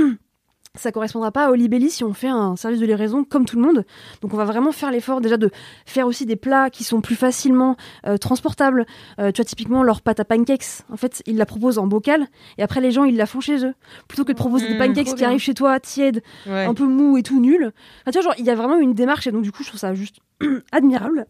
Ça correspondra pas à Olibelli si on fait un service de livraison comme tout le monde. Donc on va vraiment faire l'effort déjà de faire aussi des plats qui sont plus facilement euh, transportables. Euh, tu vois typiquement leur pâte à pancakes. En fait, ils la proposent en bocal et après les gens ils la font chez eux plutôt que de proposer des Mhm. pancakes qui arrivent chez toi tièdes Ouais. un peu mou et tout nul. Enfin, tu vois, genre, il y a vraiment une démarche et donc du coup, je trouve ça juste admirable.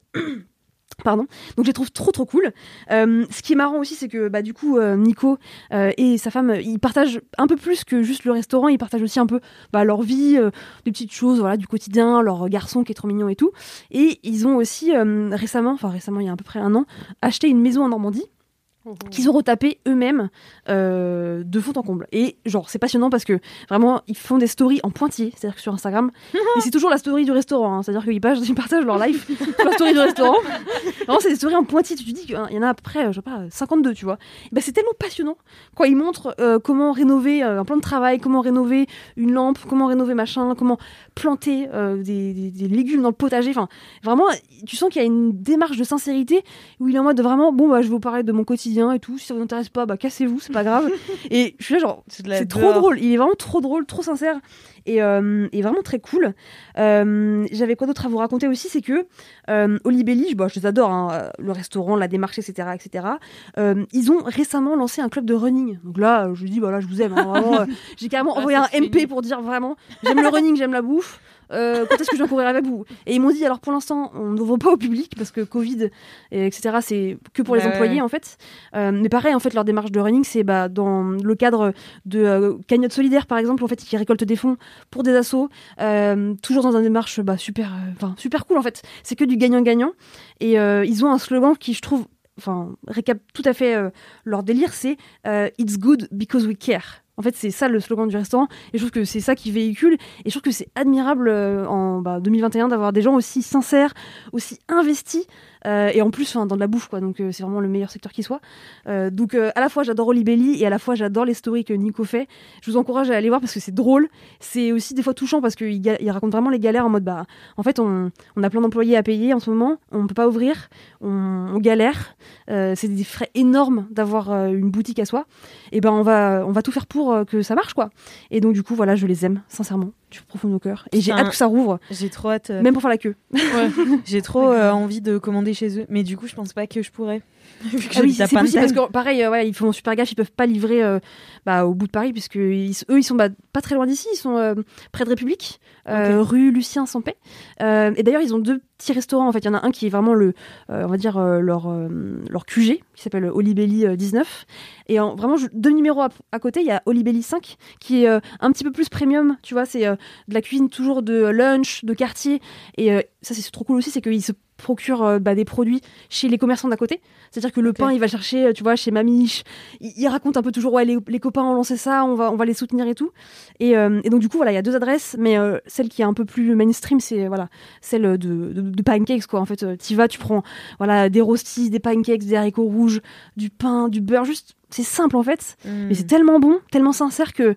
Pardon. Donc je les trouve trop trop cool. Euh, ce qui est marrant aussi, c'est que bah du coup euh, Nico euh, et sa femme, ils partagent un peu plus que juste le restaurant. Ils partagent aussi un peu bah, leur vie, des petites choses, voilà, du quotidien, leur garçon qui est trop mignon et tout. Et ils ont aussi récemment, enfin récemment, il y a à peu près un an, acheté une maison en Normandie qu'ils ont retapé eux-mêmes euh, de fond en comble. Et genre, c'est passionnant parce que vraiment, ils font des stories en pointillé, c'est-à-dire que sur Instagram, et c'est toujours la story du restaurant, hein. c'est-à-dire qu'ils partagent, ils partagent leur life sur la story du restaurant. Vraiment, c'est des stories en pointillé, tu te dis qu'il y en a à peu près, je sais pas, 52, tu vois. Et ben, c'est tellement passionnant. Quoi, ils montrent euh, comment rénover euh, un plan de travail, comment rénover une lampe, comment rénover machin, comment planter euh, des, des- des légumes dans le potager. Enfin, vraiment, tu sens qu'il y a une démarche de sincérité où il est en mode vraiment, bon, bah, je vais vous parler de mon quotidien et tout. Si ça vous intéresse pas, bah, cassez-vous, c'est pas grave. et je suis là, genre, C'est trop drôle. Il est vraiment trop drôle, trop sincère et, euh, et vraiment très cool. Euh, J'avais quoi d'autre à vous raconter aussi, c'est que euh, Olibelli, je- bah, je les adore, hein, euh, le restaurant, la démarche, etc., etc. Ils ont récemment lancé un club de running. Donc là, je dis, voilà, je vous aime. hein, J'ai carrément Ah, envoyé un MP pour dire vraiment, j'aime le running, j'aime la bouffe. Euh, quand est-ce que je viens courir avec vous? Et ils m'ont dit alors pour l'instant on ne vend pas au public parce que Covid et etc c'est que pour les Bah ouais, employés en fait. Euh, mais pareil en fait leur démarche de running c'est bah, dans le cadre de euh, cagnotte solidaire par exemple en fait qui récoltent des fonds pour des assos euh, toujours dans une démarche bah, super euh, super cool en fait c'est que du gagnant-gagnant et euh, ils ont un slogan qui je trouve enfin récap tout à fait euh, leur délire c'est it's good because we care en fait, c'est ça le slogan du restaurant. Et je trouve que c'est ça qui véhicule. Et je trouve que c'est admirable en bah, 2021 d'avoir des gens aussi sincères, aussi investis et en plus, dans de la bouffe, quoi. Donc, euh, c'est vraiment le meilleur secteur qui soit. Euh, donc, euh, à la fois, j'adore Olibelli et à la fois, j'adore les stories que Nico fait. Je vous encourage à aller voir parce que c'est drôle. C'est aussi des fois touchant parce qu'il raconte vraiment les galères en mode, bah, en fait, on, a plein d'employés à payer en ce moment, on peut pas ouvrir, on, on galère. Euh, c'est des frais énormes d'avoir euh, une boutique à soi. Et ben, on va, on va tout faire pour euh, que ça marche, quoi. Et donc, du coup, voilà, je les aime, sincèrement, du profond de mon cœur. Et j'ai hâte que ça rouvre, J'ai trop hâte. euh, même pour faire la queue. J'ai trop euh, envie de commander chez eux, mais du coup, je pense pas que je pourrais. Vu que Ah oui, c'est possible parce que pareil, euh, ouais, ils font super gaffe, ils peuvent pas livrer bah, au bout de Paris puisque ils- eux ils sont bah, pas très loin d'ici, ils sont près de République, rue Lucien Sampé. Et d'ailleurs ils ont deux petits restaurants en fait, il y en a un qui est vraiment le, on va dire leur leur QG qui s'appelle Olibelli euh, 19 et en, vraiment deux numéros à, côté il y a Olibelli 5 qui est euh, un petit peu plus premium, tu vois, c'est euh, de la cuisine toujours de lunch, de quartier. Et euh, ça c'est trop cool aussi, c'est qu'ils se procurent euh, bah, des produits chez les commerçants d'à côté. C'est-à-dire que le pain, il va chercher, euh, tu vois, chez Mamiche. Il, il raconte un peu toujours, ouais, les, les copains ont lancé ça, on va, on va les soutenir et tout. Et, euh, et donc, du coup, voilà, il y a deux adresses, mais euh, celle qui est un peu plus mainstream, c'est voilà, celle de, de, de pancakes, quoi. En fait, tu vas, tu prends voilà, des rostis, des pancakes, des haricots rouges, du pain, du beurre, juste, c'est simple en fait, Mm. mais c'est tellement bon, tellement sincère que.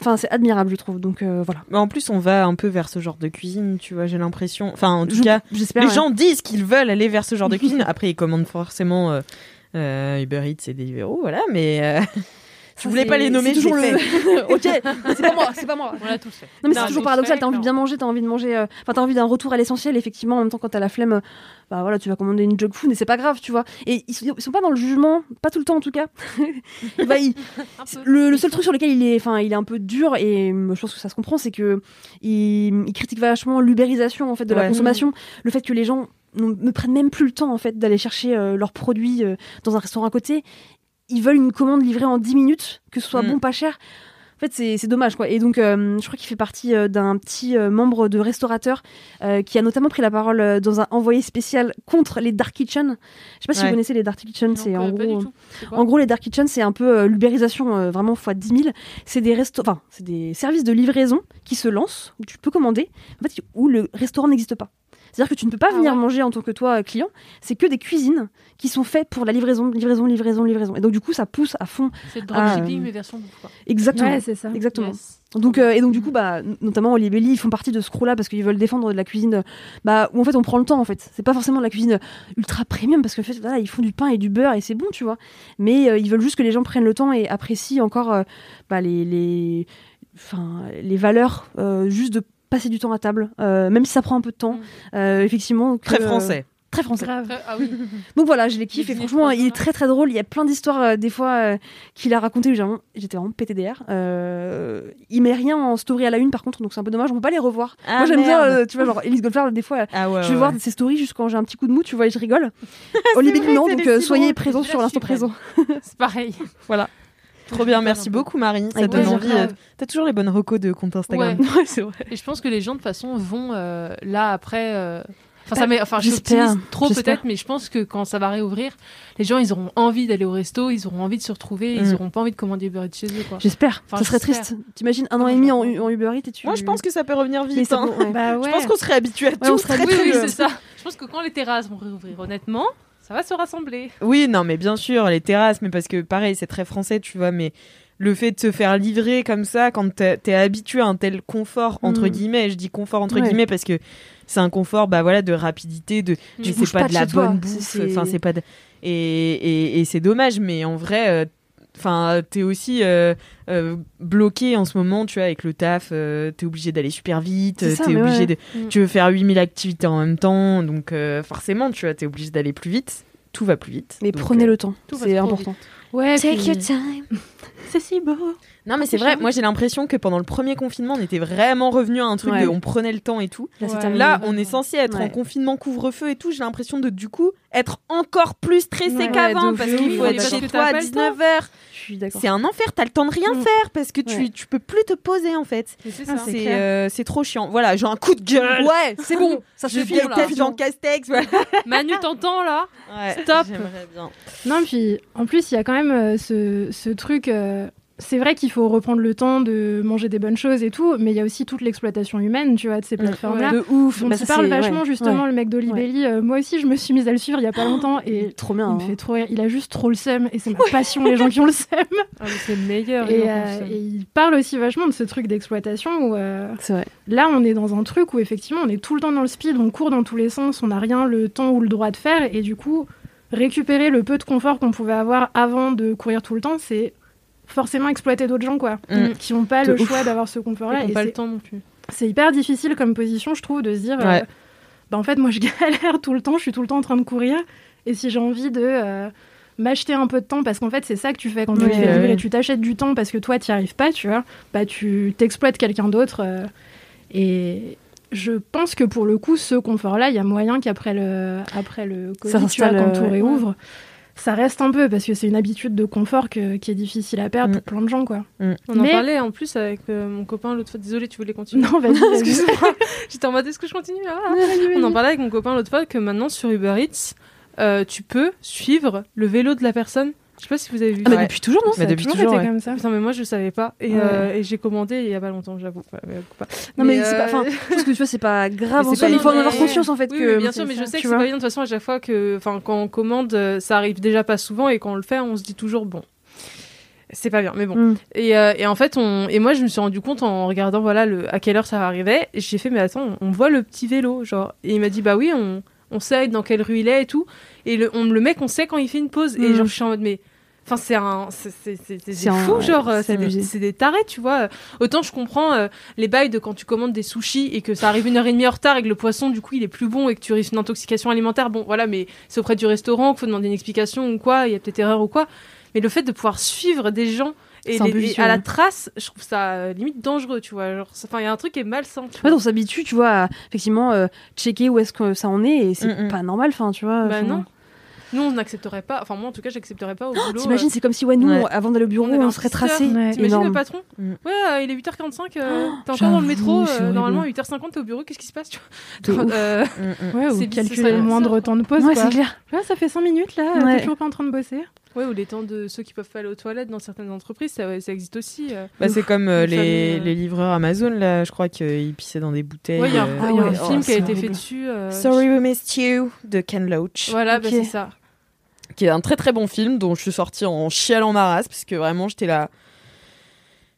Enfin, c'est admirable, je trouve. Donc euh, voilà. Mais en plus, on va un peu vers ce genre de cuisine, tu vois, j'ai l'impression. Enfin, en tout Je- cas, j'espère. les ouais. gens disent qu'ils veulent aller vers ce genre de cuisine. Après, ils commandent forcément euh, euh, Uber Eats et Deliveroo, voilà, mais. Je voulais pas les nommer, toujours l'ai le. ok, c'est pas moi, c'est pas moi. On l'a tous fait. Non mais c'est toujours paradoxal, t'as envie de bien manger, t'as envie de manger, euh, enfin t'as envie d'un retour à l'essentiel, effectivement, en même temps quand t'as la flemme, euh, bah voilà, tu vas commander une junk food et c'est pas grave, tu vois. Et ils sont, ils sont pas dans le jugement, pas tout le temps en tout cas. Bah, il- le, le seul truc sur lequel il est, enfin il est un peu dur et euh, je pense que ça se comprend, c'est que il, il critique vachement l'ubérisation en fait de la consommation, le fait que les gens ne prennent même plus le temps en fait d'aller chercher euh, leurs produits euh, dans un restaurant à côté. Ils veulent une commande livrée en 10 minutes, que ce soit Mm. bon, pas cher. En fait, c'est dommage, quoi. Et donc, euh, je crois qu'il fait partie euh, d'un petit euh, membre de restaurateurs euh, qui a notamment pris la parole dans un envoyé spécial contre les dark kitchen. Je sais pas si Ouais. vous connaissez les dark kitchen, c'est en gros. En gros, les dark kitchen, c'est un peu l'ubérisation vraiment fois 10 000. C'est des enfin, des services de livraison qui se lancent où tu peux commander, en fait, où le restaurant n'existe pas. C'est-à-dire que tu ne peux pas Ah venir ouais. manger en tant que toi euh, client. C'est que des cuisines qui sont faites pour la livraison, livraison, livraison, livraison. Et donc du coup, ça pousse à fond. C'est le dropshipping, euh, mais version. Exactement. Ouais, c'est ça. Exactement. Yes. Donc, euh, et donc du coup, bah, notamment Olibelli, ils font partie de ce crew-là parce qu'ils veulent défendre de la cuisine, bah, où en fait on prend le temps en fait. C'est pas forcément de la cuisine ultra premium parce que en fait, voilà, ils font du pain et du beurre et c'est bon, tu vois. Mais euh, ils veulent juste que les gens prennent le temps et apprécient encore euh, bah, les, les, enfin, les valeurs euh, juste de passer du temps à table, euh, même si ça prend un peu de temps. Mm. Euh, effectivement, que, Très euh, français. très français. Grave. Ah oui. Donc voilà, je les kiffe Les et franchement, il est très très drôle. Il y a plein d'histoires euh, des fois euh, qu'il a raconté où j'ai vraiment- j'étais vraiment PTDR. Euh, il met rien en story à la une par contre, donc c'est un peu dommage. On peut pas les revoir. Ah, Moi j'aime bien, euh, tu vois, genre Elise Goldfarb, des fois, Ah ouais, je vais ouais. voir ses stories juste quand j'ai un petit coup de mou, tu vois, et je rigole. Olivier non, donc euh, soyez présents sur l'instant présent. C'est pareil. Trop bien, merci beaucoup Marie. Ça donne envie. euh, T'as toujours les bonnes recos de compte Instagram. Ouais. Ouais, c'est vrai. Et je pense que les gens, de toute façon, vont euh, là après. euh, Enfin, ça met, enfin, j'espère, j'optimise trop j'espère. peut-être, mais je pense que quand ça va réouvrir, les gens, ils auront envie d'aller au resto, ils auront envie de se retrouver, ils Mm. auront pas envie de commander Uber Eats chez eux, quoi. J'espère. Enfin, ça serait j'espère. triste. T'imagines un an et je demi en, en Uber Eats et tu. Moi, je pense que ça peut revenir Mais vite. ça hein. peut- ouais. Bah ouais. Je pense qu'on serait habitué à tout. on serait très, Oui, très c'est ça. Je pense que quand les terrasses vont réouvrir, honnêtement, ça va se rassembler. Oui, non, mais bien sûr, les terrasses, mais parce que pareil, c'est très français, tu vois, mais le fait de se faire livrer comme ça, quand t'es habitué à un tel confort, entre Mm. guillemets, je dis confort entre Ouais. guillemets parce que c'est un confort, bah voilà, de rapidité, de, mais bouges c'est pas pas de la toi, bonne bouffe, enfin, c'est pas de... Et, et, et c'est dommage, mais en vrai, euh, enfin, t'es aussi euh, euh, bloqué en ce moment, tu vois, avec le taf, euh, t'es obligé d'aller super vite, C'est ça, obligé ouais. de, Mm. tu veux faire 8000 activités en même temps, donc euh, forcément, tu vois, t'es obligé d'aller plus vite, tout va plus vite. Mais Donc, prenez euh, le temps, tout va c'est important. Ouais, Take puis- your time. C'est si beau. Non, mais c'est vrai, moi j'ai l'impression que pendant le premier confinement, on était vraiment revenu à un truc Ouais. de on prenait le temps et tout. Là, Ouais. Là, on est censé être en confinement couvre-feu et tout. J'ai l'impression de du coup être encore plus stressé Ouais, qu'avant parce qu'il faut être chez toi à pas le temps. 19h. Je suis d'accord. C'est un enfer, t'as le temps de rien Mm. faire parce que tu, Ouais. tu peux plus te poser en fait. C'est Ah, euh, c'est trop chiant. Voilà, j'ai un coup de gueule. Ouais, c'est bon, ça Je suffit. Jean vision. Castex. Voilà. Manu, t'entends là? Ouais, Stop. J'aimerais bien. Non, puis en plus, il y a quand même euh, ce, ce truc. euh, c'est vrai qu'il faut reprendre le temps de manger des bonnes choses et tout, mais il y a aussi toute l'exploitation humaine, tu vois, de ces plateformes-là. De ouf. dont Bah, il parle vachement ouais. justement Ouais. le mec d'Olibelli. Euh, moi aussi, je me suis mise à le suivre il y a pas longtemps et Trop bien. il me hein. fait trop rire. Il a juste trop le seum et c'est ma passion les gens qui ont le seum. Ah, c'est le meilleur. Et, il en euh, et il parle aussi vachement de ce truc d'exploitation où euh, vrai. là on est dans un truc où effectivement on est tout le temps dans le speed, on court dans tous les sens, on n'a rien le temps ou le droit de faire et du coup récupérer le peu de confort qu'on pouvait avoir avant de courir tout le temps, c'est forcément exploiter d'autres gens quoi, Mm. qui n'ont pas De le ouf. choix d'avoir ce confort-là. Ils n'ont Et pas c'est- le temps non plus. c'est hyper difficile comme position, je trouve, de se dire euh, Ouais. bah, en fait, moi, je galère tout le temps, je suis tout le temps en train de courir. Et si j'ai envie de euh, m'acheter un peu de temps, parce qu'en fait, c'est ça que tu fais quand tu Oui, fais ouais. et tu t'achètes du temps parce que toi, tu n'y arrives pas, tu vois, bah, tu t'exploites quelqu'un d'autre. euh, et je pense que pour le coup, ce confort-là, il y a moyen qu'après le, après le Covid, Ça tu vois, quand tout euh, réouvre, ça reste un peu, parce que c'est une habitude de confort que- qui est difficile à perdre Mm. pour plein de gens, quoi. On en Mais- parlait en plus avec euh, mon copain l'autre fois. Désolée, tu voulais continuer Non, vas-y, vas-y. Excuse-moi. J'étais en mode est-ce que je continue Ah. On en parlait avec mon copain l'autre fois que maintenant sur Uber Eats, euh, tu peux suivre le vélo de la personne. Je sais pas si vous avez vu. Ah, mais depuis toujours, non Mais Ça depuis toujours toujours, été comme ça. Putain, mais moi je savais pas. Et, Ouais. euh, et j'ai commandé il y a pas longtemps, j'avoue. Ouais, mais pas. Non, mais, c'est euh, pas. Enfin, je pense que tu vois, c'est pas grave Mais en c'est soi, pas mais il faut en avoir conscience en fait Oui, que. oui, bien sûr, mais je sais que c'est pas bien de toute façon à chaque fois que, enfin, quand on commande, euh, ça arrive déjà pas souvent et quand on le fait, on se dit toujours bon, c'est pas bien, mais bon. Mm. Et, euh, et en fait, on, et moi, je me suis rendu compte en regardant voilà le, à quelle heure ça arrivait. et J'ai fait mais attends, on voit le petit vélo, genre. Et il m'a dit bah oui, on, on sait dans quelle rue il est et tout. Et le, on, le mec, on sait quand il fait une pause. Et Mm. genre, je suis en mode mais. Enfin, c'est un, c'est fou, ouais, genre, euh, c'est des, tarés, tu vois. Autant je comprends euh, les bails de quand tu commandes des sushis et que ça arrive une heure et demie en retard et que le poisson, du coup, il est plus bon et que tu risques une intoxication alimentaire. Bon, voilà, mais c'est auprès du restaurant qu'il faut demander une explication ou quoi, il y a peut-être erreur ou quoi. Mais le fait de pouvoir suivre des gens et, les- à la trace, je trouve ça euh, limite dangereux, tu vois. Enfin, il y a un truc qui est malsain. Tu vois. on s'habitue, tu vois, à effectivement euh, checker où est-ce que ça en est et c'est Mm, mm. pas normal, enfin, tu vois. Bah non. Nous, on n'accepterait pas. Enfin, moi, en tout cas, j'accepterais pas au boulot. Oh, T'imagines, c'est comme si, ouais, nous, Ouais. on- avant d'aller au bureau, On serait tracé. Ouais. T'imagines le patron Mm. Ouais, euh, il est 8h45, euh, Oh, t'es encore dans le métro, euh, normalement à 8h50 t'es au bureau, qu'est-ce qui se passe tu vois. Euh, Mm, mm. Ouais, ou calculer le moindre temps de pause, Ouais, c'est clair. Ouais, ça fait 5 minutes là, Ouais. t'es toujours pas en train de bosser. Ouais, ou les temps de ceux qui peuvent pas aller aux toilettes dans certaines entreprises, ça, ça existe aussi. euh. Bah, c'est comme euh, les, euh. les livreurs Amazon, là, je crois qu'ils pissaient dans des bouteilles. Ouais, il y a un, euh, y a un ouais, film oh, qui a été fait dessus. euh, Sorry We Missed You de Ken Loach, Voilà, bah, c'est ça. Qui est un très très bon film dont je suis sortie en chialant ma race parce que vraiment j'étais là.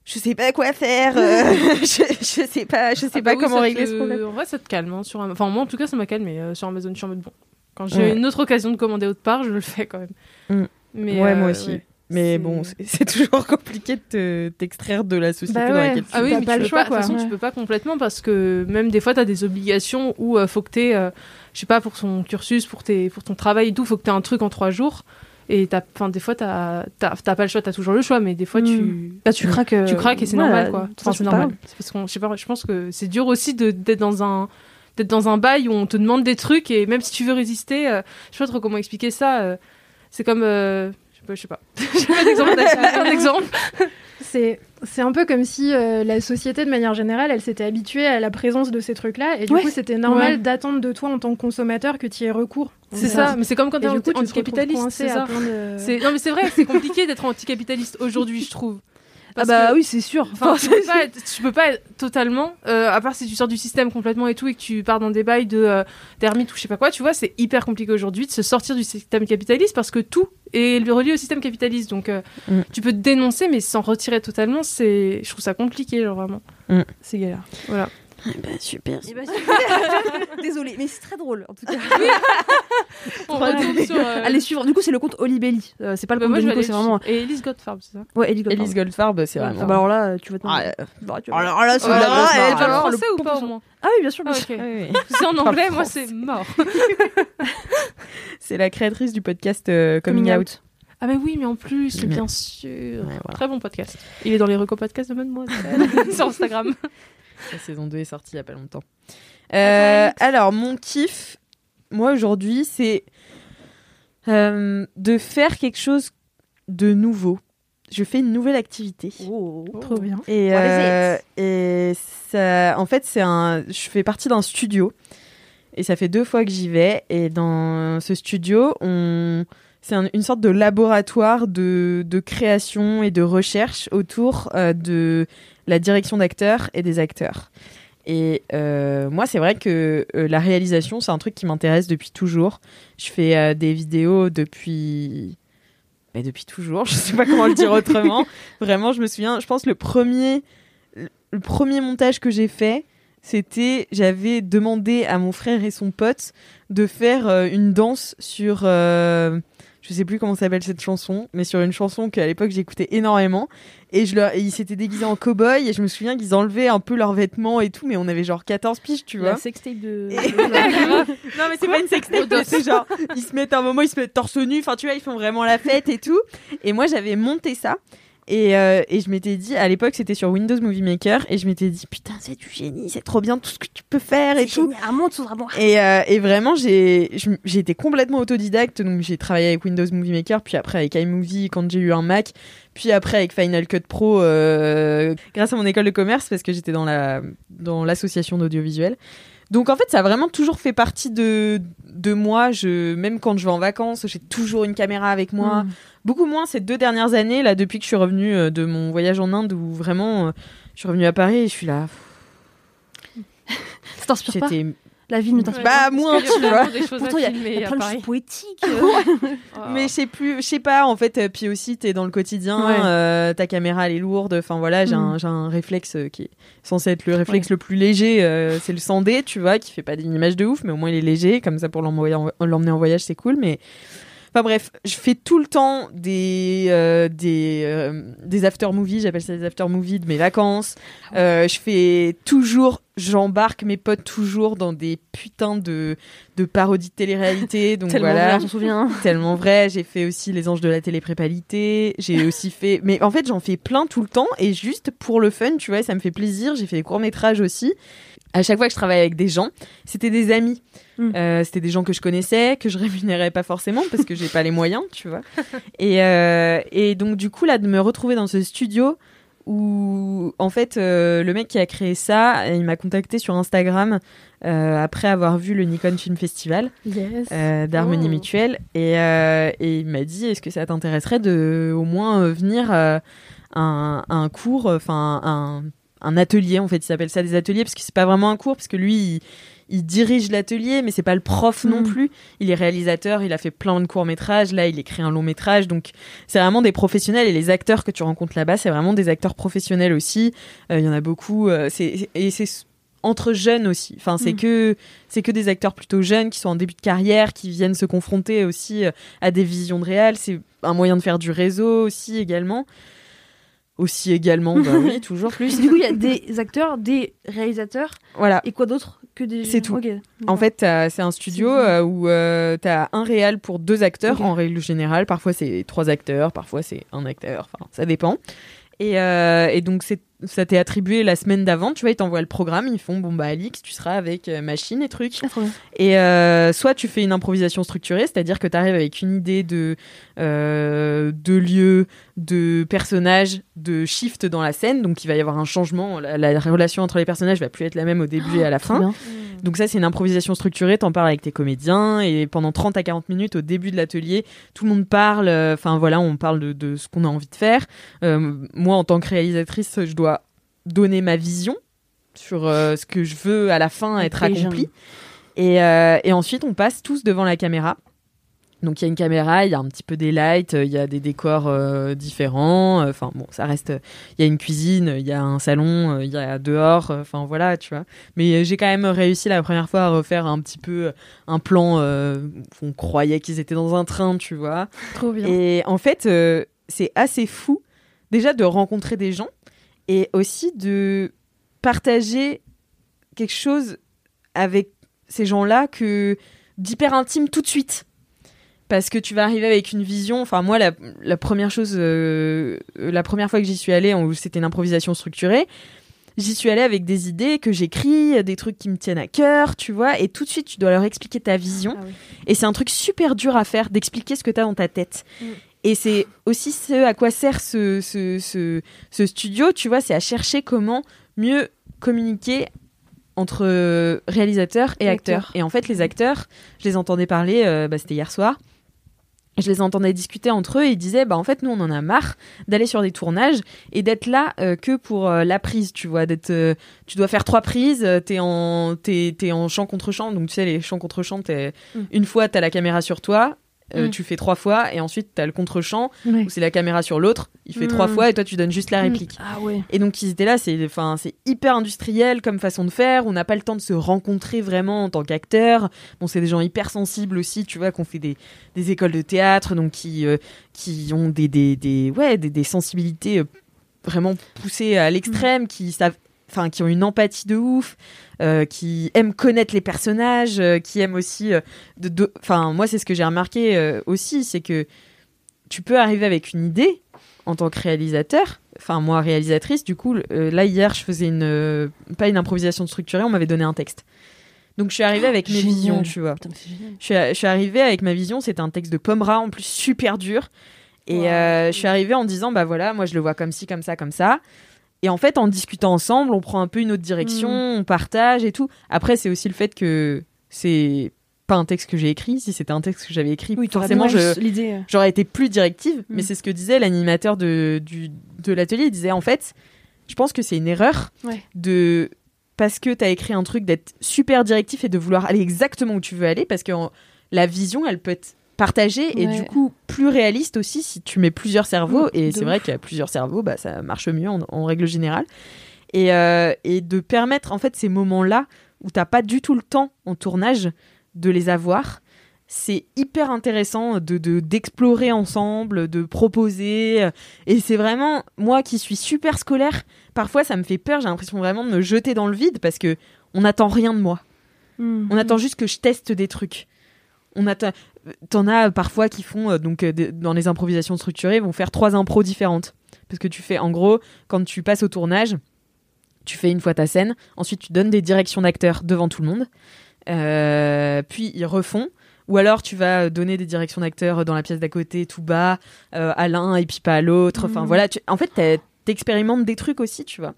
Je sais pas quoi faire, euh, je, je sais pas, je sais Ah bah pas oui, comment régler te- ce problème. En vrai, ça te calme. hein, sur Enfin, moi, en tout cas, ça m'a calmé euh, sur Amazon. Je suis en mode bon. Quand j'ai Ouais. une autre occasion de commander autre part, je le fais quand même. Mm. Mais, ouais, euh, moi aussi. ouais. Mais bon, c'est toujours compliqué de te- t'extraire de la société Bah dans laquelle tu Ah oui, mais pas tu le choix, de toute quoi. façon, Ouais. tu peux pas complètement parce que même des fois, tu as des obligations où euh, faut que tu je sais pas, pour ton cursus, pour, tes, pour ton travail et tout, faut que tu un truc en trois jours. Et t'as- des fois, t'as t'as- pas le choix, t'as toujours le choix, mais des fois, tu, Bah, tu craques. euh, tu craques et c'est ouais, normal, quoi. Enfin, c'est normal. parce qu'on, je sais pas, je pense que c'est dur aussi de- d'être dans un d'être dans un bail où on te demande des trucs et même si tu veux résister, euh, je sais pas trop comment expliquer ça. euh, c'est comme, euh, je sais pas, je sais pas. J'ai pas d'exemple, un exemple. C'est c'est un peu comme si euh, la société, de manière générale, elle s'était habituée à la présence de ces trucs-là, et du Ouais. coup, c'était normal Ouais. d'attendre de toi en tant que consommateur que tu y aies recours. C'est ça, mais c'est comme quand t'es anticapitaliste, c'est de... Non mais c'est vrai, c'est compliqué d'être anticapitaliste aujourd'hui, je trouve. Ah bah que- oui, c'est sûr. Enfin, tu, peux pas être, tu peux pas être totalement, euh, à part si tu sors du système complètement et tout et que tu pars dans des bails de euh, d'ermite ou je sais pas quoi, tu vois, c'est hyper compliqué aujourd'hui de se sortir du système capitaliste parce que tout est relié au système capitaliste. Donc, euh, Mm. tu peux te dénoncer, mais s'en retirer totalement, c'est, je trouve ça compliqué, genre vraiment. c'est galère. Voilà. Bah, super. Eh ben, super. Désolée, mais c'est très drôle en tout cas. On retourne sur. euh, Allez suivre. Du coup, c'est le compte Olibelli. Euh, c'est pas le bah, compte moi, de Nico, c'est vraiment. Et Elise Goldfarb, c'est ça Ouais, Goldfarb. Elise Goldfarb, c'est vraiment. Ah bah alors là, tu vas te Ah, euh, Bah, tu vas- alors là, c'est Ah, la grosse elle parle français ou pas au moins Ah oui, bien sûr. bien Ah, sûr. ok. Oui, oui. C'est en anglais, moi c'est mort. C'est la créatrice du podcast euh, Coming, Coming Out. Ah mais oui, mais en plus, bien sûr. Ouais, voilà. Très bon podcast. Il est dans les recos podcasts de Mademoiselle sur Instagram. La saison 2 est sortie il y a pas longtemps. Euh, alors, mon kiff, moi aujourd'hui, c'est euh, de faire quelque chose de nouveau. Je fais une nouvelle activité. Oh. Trop bien. Et, euh, et ça, en fait, c'est un, je fais partie d'un studio. Et ça fait deux fois que j'y vais. Et dans ce studio, on c'est un- une sorte de laboratoire de, de création et de recherche autour euh, de la direction d'acteurs et des acteurs. Et euh, moi, c'est vrai que euh, la réalisation, c'est un truc qui m'intéresse depuis toujours. Je fais euh, des vidéos depuis. Mais depuis toujours, je sais pas comment le dire autrement. Vraiment, je me souviens, je pense le premier, le premier montage que j'ai fait, c'était j'avais demandé à mon frère et son pote de faire une danse sur je sais plus comment s'appelle cette chanson mais sur une chanson qu'à l'époque j'écoutais énormément et je leur et ils s'étaient déguisés en cow-boy et je me souviens qu'ils enlevaient un peu leurs vêtements et tout mais on avait genre 14 piges tu vois La sextape de. non mais c'est pas une sextape c'est genre ils se mettent un moment ils se mettent torse nu enfin tu vois ils font vraiment la fête et tout et moi j'avais monté ça et, euh, et je m'étais dit à l'époque c'était sur Windows Movie Maker et je m'étais dit putain c'est du génie c'est trop bien tout ce que tu peux faire et tout et, euh, et vraiment, j'ai été complètement autodidacte. Donc, j'ai travaillé avec Windows Movie Maker, puis après avec iMovie quand j'ai eu un Mac, puis après avec Final Cut Pro euh, grâce à mon école de commerce parce que j'étais dans la dans l'association d'audiovisuel. Donc en fait, ça a vraiment toujours fait partie de de moi. Je même quand je vais en vacances, j'ai toujours une caméra avec moi. Beaucoup moins ces deux dernières années là depuis que je suis revenue euh, de mon voyage en Inde où vraiment euh, je suis revenue à Paris et je suis là. Ça t'inspire pas? La vie ne t'inspire bah pas moins tu vois. des choses Pourtant, il y a, filmer y a plein de choses poétiques. Mais je sais plus, je sais pas, en fait, euh, puis aussi, t'es dans le quotidien, Ouais. euh, ta caméra, elle est lourde, enfin voilà, j'ai un, Mm. j'ai un réflexe euh, qui est censé être le réflexe le plus léger, euh, c'est le 100D, tu vois, qui fait pas une image de ouf, mais au moins il est léger, comme ça pour l'emmener en voyage, c'est cool, mais... Enfin bref, je fais tout le temps des euh, des euh, des after movies, j'appelle ça des after movies de mes vacances. Euh, je fais toujours, j'embarque mes potes toujours dans des putains de de parodies de télé-réalité. Donc Tellement voilà, vrai, souvient. tellement vrai. J'ai fait aussi les anges de la téléprépalité. J'ai aussi fait, mais en fait j'en fais plein tout le temps et juste pour le fun, tu vois, ça me fait plaisir. J'ai fait des courts métrages aussi. À chaque fois que je travaille avec des gens, c'était des amis. Mm. Euh, c'était des gens que je connaissais, que je rémunérais pas forcément parce que j'ai pas les moyens, tu vois. Et, euh, et donc du coup là de me retrouver dans ce studio où en fait euh, le mec qui a créé ça, il m'a contacté sur Instagram après avoir vu le Nikon Film Festival Yes. d'harmonie Oh. mutuelle et, et il m'a dit est-ce que ça t'intéresserait de au moins venir un, un cours enfin un, un atelier en fait il s'appelle ça des ateliers parce que c'est pas vraiment un cours parce que lui il, il dirige l'atelier mais c'est pas le prof non Mm. plus il est réalisateur il a fait plein de courts métrages là il écrit un long métrage donc c'est vraiment des professionnels et les acteurs que tu rencontres là-bas c'est vraiment des acteurs professionnels aussi Euh, il y en a beaucoup euh, c'est et c'est entre jeunes aussi enfin c'est Mm. que c'est que des acteurs plutôt jeunes qui sont en début de carrière, qui viennent se confronter aussi euh, à des visions de réel. C'est un moyen de faire du réseau aussi également. Aussi également, bah oui, toujours plus. Du coup, il y a des acteurs, des réalisateurs Voilà. et quoi d'autre que des. C'est tout. Ok. En fait, t'as- c'est un studio euh, où euh, tu as un réal pour deux acteurs en règle générale. Parfois, c'est trois acteurs, parfois, c'est un acteur. Enfin, ça dépend. Et, euh, et donc, c'est ça t'est attribué la semaine d'avant. Tu vois, ils t'envoient le programme. Ils font bon, bah, Alix, tu seras avec euh, machine et trucs. Ah. Et euh, soit tu fais une improvisation structurée, c'est-à-dire que tu arrives avec une idée de, euh, de lieu, de personnage, de shift dans la scène. Donc il va y avoir un changement. La, la relation entre les personnages va plus être la même au début et à la Trop fin. bien. Donc ça, c'est une improvisation structurée. T'en parles avec tes comédiens et pendant 30 à 40 minutes au début de l'atelier, tout le monde parle. Enfin voilà, on parle de, de ce qu'on a envie de faire. Euh, moi, en tant que réalisatrice, je dois donner ma vision sur euh, ce que je veux à la fin être accompli. Et, euh, et ensuite, on passe tous devant la caméra. Donc il y a une caméra, il y a un petit peu des lights, il y a des décors euh, différents. Enfin bon, ça reste. Il y a une cuisine, il y a un salon, il y a dehors. Enfin voilà, tu vois. Mais j'ai quand même réussi la première fois à refaire un petit peu un plan. où on croyait qu'ils étaient dans un train, tu vois. Trop bien. Et en fait, c'est assez fou déjà de rencontrer des gens et aussi de partager quelque chose avec ces gens-là que d'hyper intime tout de suite. Parce que tu vas arriver avec une vision. Enfin, moi, la, la première chose, euh, la première fois que j'y suis allée, c'était une improvisation structurée, j'y suis allée avec des idées que j'écris, des trucs qui me tiennent à cœur, tu vois, et tout de suite, tu dois leur expliquer ta vision. Ah oui. Et c'est un truc super dur à faire, d'expliquer ce que tu as dans ta tête. Mm. Et c'est aussi ce à quoi sert ce, ce, ce, ce studio, tu vois, c'est à chercher comment mieux communiquer entre euh, réalisateurs et acteurs. Et en fait, les acteurs, je les entendais parler, euh, bah, c'était hier soir. je les entendais discuter entre eux et ils disaient bah en fait nous on en a marre d'aller sur des tournages et d'être là euh, que pour euh, la prise tu vois d'être euh, tu dois faire trois prises t'es en t'es, t'es en champ contre champ donc tu sais les champs contre champ t'es Mm. une fois t'as la caméra sur toi euh, Mm. tu fais trois fois et ensuite t'as le contre-champ Ouais. où c'est la caméra sur l'autre il fait Mm. trois fois et toi tu donnes juste la Mm. réplique Ah ouais. et donc ils étaient là, c'est hyper industriel comme façon de faire. On n'a pas le temps de se rencontrer vraiment en tant qu'acteur. Bon, c'est des gens hyper sensibles aussi, tu vois, qu'on fait des, des écoles de théâtre, donc qui euh, qui ont des des, des ouais des, des sensibilités euh, vraiment poussées à l'extrême, qui savent enfin qui ont une empathie de ouf, euh, qui aiment connaître les personnages, euh, qui aiment aussi euh, de enfin moi c'est ce que j'ai remarqué aussi, c'est que tu peux arriver avec une idée en tant que réalisateur, enfin moi réalisatrice, du coup là hier je faisais une pas une improvisation structurée, on m'avait donné un texte. Donc je suis arrivée avec mes génial. visions, tu vois. Putain. Je suis, je suis arrivée avec ma vision, c'était un texte de Pomera en plus super dur. Et euh, je suis arrivée en disant bah voilà, moi je le vois comme ci, comme ça, comme ça. Et en fait, en discutant ensemble, on prend un peu une autre direction, on partage et tout. Après, c'est aussi le fait que c'est pas un texte que j'ai écrit. Si c'était un texte que j'avais écrit, Oui, forcément, j'aurais été plus directive. Mais Mm. c'est ce que disait l'animateur de, du, de l'atelier. Il disait en fait, je pense que c'est une erreur Ouais. de parce que tu as écrit un truc d'être super directif et de vouloir aller exactement où tu veux aller parce que en- la vision, elle peut être partagée et Ouais. du coup plus réaliste aussi si tu mets plusieurs cerveaux. Et c'est vrai qu'il y a plusieurs cerveaux, bah, ça marche mieux en, en règle générale. Et, euh, et de permettre en fait ces moments-là où t'as pas du tout le temps en tournage de les avoir. C'est hyper intéressant de de- d'explorer ensemble, de proposer. Et c'est vraiment, moi qui suis super scolaire, parfois ça me fait peur, j'ai l'impression vraiment de me jeter dans le vide parce que on n'attend rien de moi. Mm. On attend juste que je teste des trucs. On attend. T'en as parfois qui font euh, donc euh, dans les improvisations structurées vont faire trois impros différentes parce que tu fais en gros quand tu passes au tournage, tu fais une fois ta scène, ensuite tu donnes des directions d'acteurs devant tout le monde, Euh, puis ils refont. Ou alors tu vas donner des directions d'acteurs dans la pièce d'à côté, tout bas, euh, à l'un et puis pas à l'autre. Enfin Mhm. voilà, tu- en fait t'expérimentes des trucs aussi, tu vois.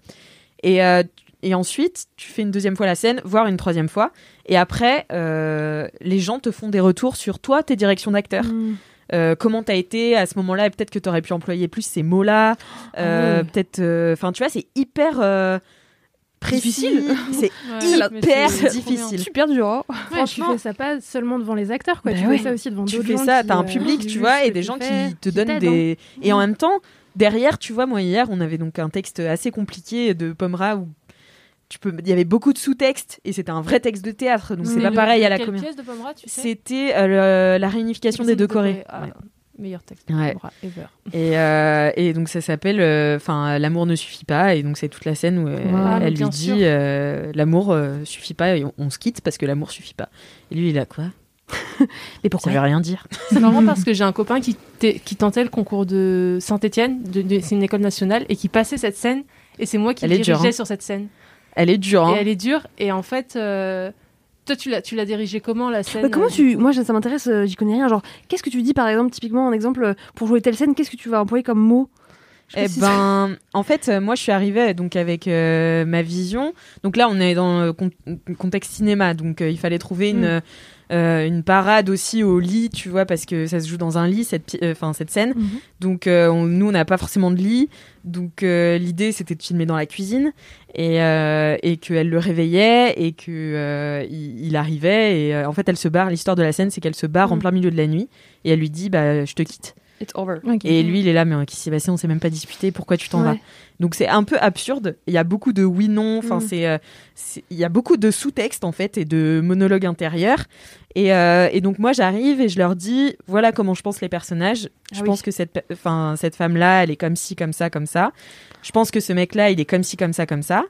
Et, euh, et ensuite, tu fais une deuxième fois la scène, voire une troisième fois. Et après, euh, les gens te font des retours sur toi, tes directions d'acteurs. Mm. Euh, comment t'as été à ce moment-là et peut-être que t'aurais pu employer plus ces mots-là. Euh, Ah ouais. Peut-être, euh, enfin, tu vois, c'est hyper euh. Difficile. C'est Ouais, hyper difficile. Super dur. hein. Ouais, tu Franchement- fais ça pas seulement devant les acteurs, quoi. Bah tu ouais. fais ça aussi devant tu fais gens. ça, qui, t'as un euh, public, tu vois, et des gens qui te qui donnent t'aident, des. hein. Et en même temps, derrière, tu vois, moi hier, on avait donc un texte assez compliqué de Pomera où tu peux, il y avait beaucoup de sous-textes et c'était un vrai texte de théâtre, donc c'est pas le- pareil à la comédie. tu sais C'était euh, la réunification des deux Corées. Ah, Ouais. Meilleur texte Ouais. de Pomera ever. Et, euh, et donc ça s'appelle euh, enfin l'amour ne suffit pas et donc c'est toute la scène où Ah, elle lui dit l'amour suffit pas et on, on se quitte parce que l'amour suffit pas. Et lui il a quoi? Mais pourquoi? Ça veut rien dire. C'est marrant parce que j'ai un copain qui, qui tentait le concours de Saint-Etienne, de, de- c'est une école nationale, et qui passait cette scène, et c'est moi qui Elle dirigeais dure, hein. sur cette scène. Elle est dure. hein. Et elle est dure, et en fait, euh, toi tu l'as, tu l'as dirigée comment la scène comment euh, tu. Moi, ça m'intéresse, euh, j'y connais rien. Genre, qu'est-ce que tu dis, par exemple, typiquement, en exemple, pour jouer telle scène, qu'est-ce que tu vas employer comme mot? Eh ben, en fait, euh, moi, je suis arrivée donc avec euh, ma vision. Donc là, on est dans le con- contexte cinéma, donc euh, il fallait trouver une Mm. Euh, une parade aussi au lit, tu vois, parce que ça se joue dans un lit cette euh, cette scène. Mhm. Donc euh, on- nous, on n'a pas forcément de lit, donc euh, l'idée c'était de filmer dans la cuisine et euh, et qu'elle le réveillait et que euh, il, il arrivait et euh, en fait elle se barre. L'histoire de la scène, c'est qu'elle se barre en Mm. plein milieu de la nuit et elle lui dit bah je te quitte. It's over. Ok. Et lui, il est là, mais qui s'est passé? On s'est même pas disputé. Pourquoi tu t'en Ouais. vas? Donc c'est un peu absurde. Il y a beaucoup de oui/non. Enfin, Mm. c'est, euh, c'est- il y a beaucoup de sous-textes en fait et de monologues intérieurs. Et, euh, et donc moi, j'arrive et je leur dis voilà comment je pense les personnages. Je Ah oui. pense que cette, enfin cette femme-là, elle est comme ci, comme ça, comme ça. Je pense que ce mec-là, il est comme ci, comme ça, comme ça.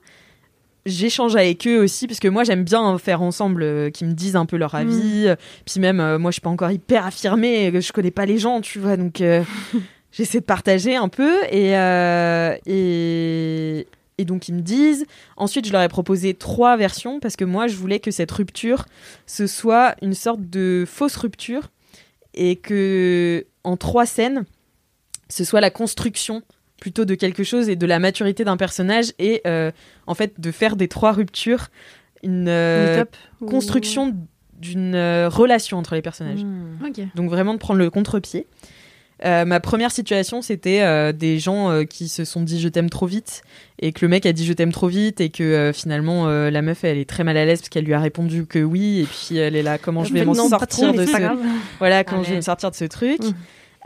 J'échange avec eux aussi parce que moi j'aime bien faire ensemble euh, qu'ils me disent un peu leur avis Euh, puis même euh, moi je suis pas encore hyper affirmée je connais pas les gens tu vois donc j'essaie de partager un peu et, euh, et et donc ils me disent ensuite je leur ai proposé trois versions parce que moi je voulais que cette rupture ce soit une sorte de fausse rupture et que en trois scènes ce soit la construction plutôt de quelque chose et de la maturité d'un personnage et euh, en fait de faire des trois ruptures une, Une euh, ou- construction d'une euh, relation entre les personnages. Hmm. Donc vraiment de prendre le contre-pied. Euh, ma première situation, c'était euh, des gens euh, qui se sont dit je t'aime trop vite et que le mec a dit je t'aime trop vite et que finalement la meuf elle est très mal à l'aise parce qu'elle lui a répondu que oui et puis elle est là comment je vais m'en sortir de ce voilà comment je vais me sortir de ce truc. Mm.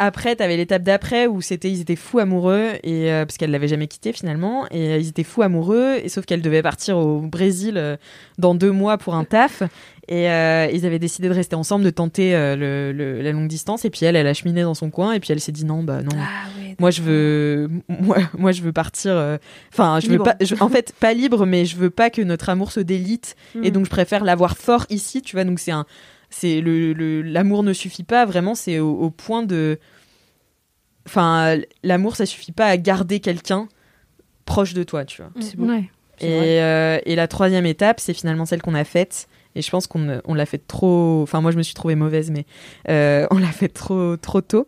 Après, t'avais l'étape d'après où c'était ils étaient fous amoureux et euh, parce qu'elle l'avait jamais quitté finalement et euh, ils étaient fous amoureux et sauf qu'elle devait partir au Brésil euh, dans deux mois pour un taf et euh, ils avaient décidé de rester ensemble, de tenter euh, le, le- la longue distance et puis elle, elle a cheminé dans son coin et puis elle s'est dit non bah non. Ah. Moi je veux, moi, moi je veux partir. Enfin, je veux pas. je- en fait, pas libre, mais je veux pas que notre amour se délite et Hmm. donc je préfère l'avoir fort ici, tu vois. Donc c'est un, c'est le, l'amour ne suffit pas vraiment. C'est au, au point de, enfin, l'amour ça suffit pas à garder quelqu'un proche de toi, tu vois. C'est beau. Ouais. Et, euh, et la troisième étape, c'est finalement celle qu'on a faite. Et je pense qu'on on l'a fait trop. Enfin, moi, je me suis trouvée mauvaise, mais euh, on l'a fait trop, trop tôt.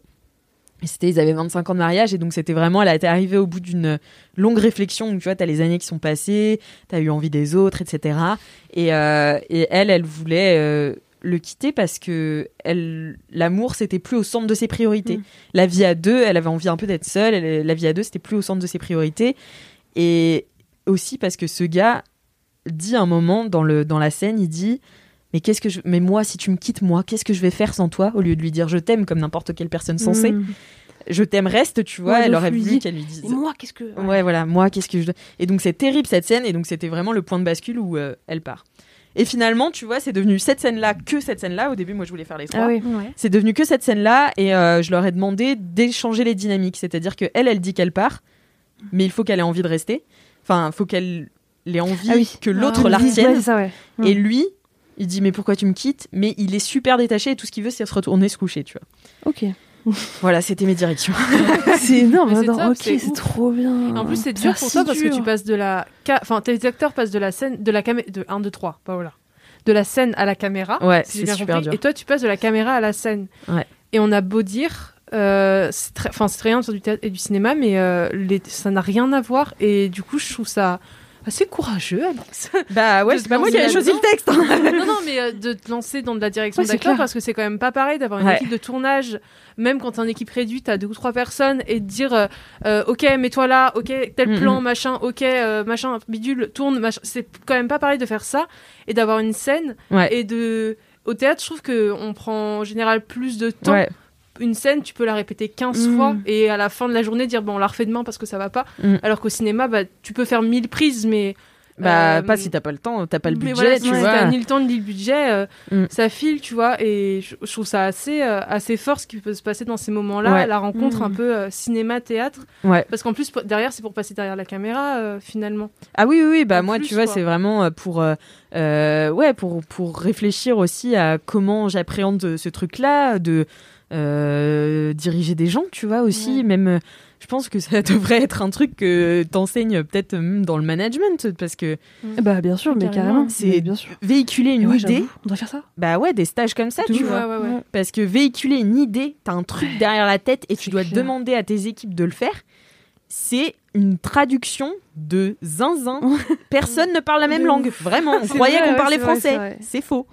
Et c'était, ils avaient 25 ans de mariage, et donc c'était vraiment, elle était arrivée au bout d'une longue réflexion. où, tu vois, t'as les années qui sont passées, t'as eu envie des autres, etc. Et, euh, et elle, elle voulait euh, le quitter parce que elle, l'amour, c'était plus au centre de ses priorités. Mm. La vie à deux, elle avait envie un peu d'être seule. elle- la vie à deux, c'était plus au centre de ses priorités. Et aussi parce que ce gars dit un moment dans, le, dans la scène, il dit mais qu'est-ce que je mais moi si tu me quittes moi qu'est-ce que je vais faire sans toi? Au lieu de lui dire je t'aime comme n'importe quelle personne sensée Hmm. je t'aime reste tu vois Ouais, elle aurait voulu qu'elle lui dise Et moi, qu'est-ce que. ouais voilà moi qu'est-ce que je et donc c'est terrible cette scène et donc c'était vraiment le point de bascule où euh, elle part et finalement tu vois c'est devenu cette scène là que cette scène là au début moi je voulais faire les trois Ah oui. Ouais. c'est devenu que cette scène-là et euh, je leur ai demandé d'échanger les dynamiques. C'est-à-dire que elle, elle dit qu'elle part, mais il faut qu'elle ait envie de rester. Enfin, il faut qu'elle ait envie Ah oui. que l'autre Ah, la retienne. Ouais, ouais. Mm. et lui, il dit mais pourquoi tu me quittes? Mais il est super détaché et tout ce qu'il veut, c'est se retourner, se coucher, tu vois. Ok. Voilà, c'était mes directions. c'est énorme. Mais c'est top, ok, c'est trop bien. Et En plus, c'est dur pour toi parce que tu passes de la. ca- Enfin, tes acteurs passent de la scène. De la caméra. De 1, 2, 3, Paola. De la scène à la caméra. Ouais, si j'ai c'est bien super compris. dur. Et toi, tu passes de la caméra à la scène. Ouais. Et on a beau dire. euh, c'est très, enfin, c'est très bien de faire du théâtre et du cinéma, mais euh, les, ça n'a rien à voir. Et du coup, je trouve ça assez courageux, Alex. bah ouais, c'est pas moi qui avais choisi le texte. hein. non, non, mais euh, de te lancer dans de la direction Ouais, d'acteur parce que c'est quand même pas pareil d'avoir une Ouais. équipe de tournage, même quand t'es en équipe réduite, t'as deux ou trois personnes et de dire euh, euh, ok, mets-toi là, ok, tel Mhm. plan, machin, ok, machin, bidule, tourne, machin. C'est quand même pas pareil de faire ça et d'avoir une scène Ouais. et de. Au théâtre, je trouve qu'on prend en général plus de temps. Une scène, tu peux la répéter 15 Mhm. fois et à la fin de la journée dire bon, on la refait demain parce que ça va pas. Mhm. Alors qu'au cinéma, bah, tu peux faire 1000 prises, mais Bah Euh, pas si t'as pas le temps, t'as pas le budget, voilà, tu si vois. t'as ni le temps ni le budget, euh, Mm. ça file, tu vois. Et je, je trouve ça assez, euh, assez fort ce qui peut se passer dans ces moments-là, Ouais. la rencontre Mm. un peu cinéma-théâtre. Ouais. Parce qu'en plus, derrière, c'est pour passer derrière la caméra, finalement. Ah oui, oui, oui, bah En moi, plus, tu vois, c'est vraiment pour, ouais, pour, pour réfléchir aussi à comment j'appréhende ce truc-là, de euh, diriger des gens, tu vois, aussi. Ouais. Même, euh, je pense que ça devrait être un truc que t'enseignes peut-être même dans le management, parce que Bah, bien sûr, mais Carrément. C'est- Mais bien sûr. véhiculer une Ouais, idée, On doit faire ça. bah ouais, des stages comme ça, tu Ouais, vois. ouais, ouais. Parce que véhiculer une idée, t'as un truc derrière la tête et tu dois clair. demander à tes équipes de le faire. C'est une traduction de zinzin. Personne ne parle la même langue. Vraiment, on croyait vrai, qu'on parlait français. C'est faux.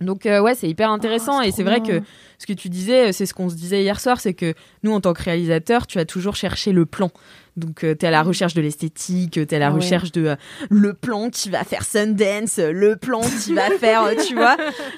Donc euh, ouais, c'est hyper intéressant Oh, et c'est vrai que ce que tu disais, c'est ce qu'on se disait hier soir, c'est que nous en tant que réalisateur, tu as toujours cherché le plan. Donc tu es à la recherche de l'esthétique, tu es à la Ah ouais. recherche de euh, le plan qui va faire Sundance, euh, le plan qui va faire, euh, tu vois.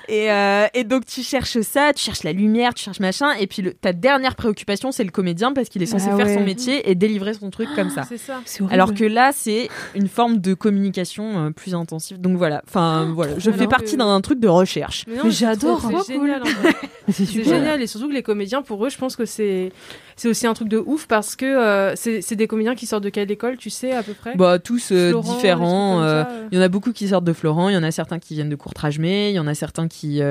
Et, euh, et donc tu cherches ça, tu cherches la lumière, tu cherches machin et puis le- ta dernière préoccupation, c'est le comédien parce qu'il est censé Ah faire son métier et délivrer son truc comme ça. C'est ça. C'est horrible. Alors que là, c'est une forme de communication euh, plus intensive. Donc voilà, enfin voilà, je fais partie d'un truc de recherche. Mais, j'adore, trop C'est génial. en vrai. Mais c'est génial et surtout que les comédiens pour eux je pense que c'est c'est aussi un truc de ouf parce que euh, c'est des comédiens qui sortent de quelle école tu sais à peu près? Bah tous euh, Florent, différents. euh. Il y en a beaucoup qui sortent de Florent, il y en a certains qui viennent de Courtrajmé, il y en a certains qui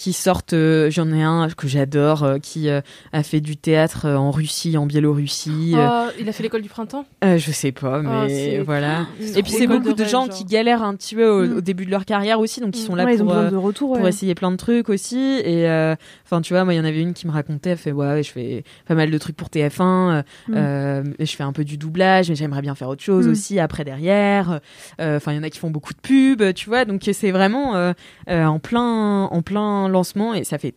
qui sortent. euh, J'en ai un que j'adore euh, qui euh, a fait du théâtre en Russie, en Biélorussie. Oh, il a fait l'école du printemps? Je sais pas, Oh, mais voilà. Et puis c'est beaucoup de, gens genre. qui galèrent un petit peu au, Mm. au début de leur carrière aussi, donc ils sont là Ouais, ils ont pour besoin euh, de retour. pour essayer plein de trucs aussi. Et euh, Enfin, tu vois, moi, il y en avait une qui me racontait, elle fait, ouais, je fais pas mal de trucs pour TF1, euh, Mm. je fais un peu du doublage, mais j'aimerais bien faire autre chose Mm. aussi après derrière. Enfin, il y en a qui font beaucoup de pubs, tu vois, donc c'est vraiment en plein, en plein lancement et ça fait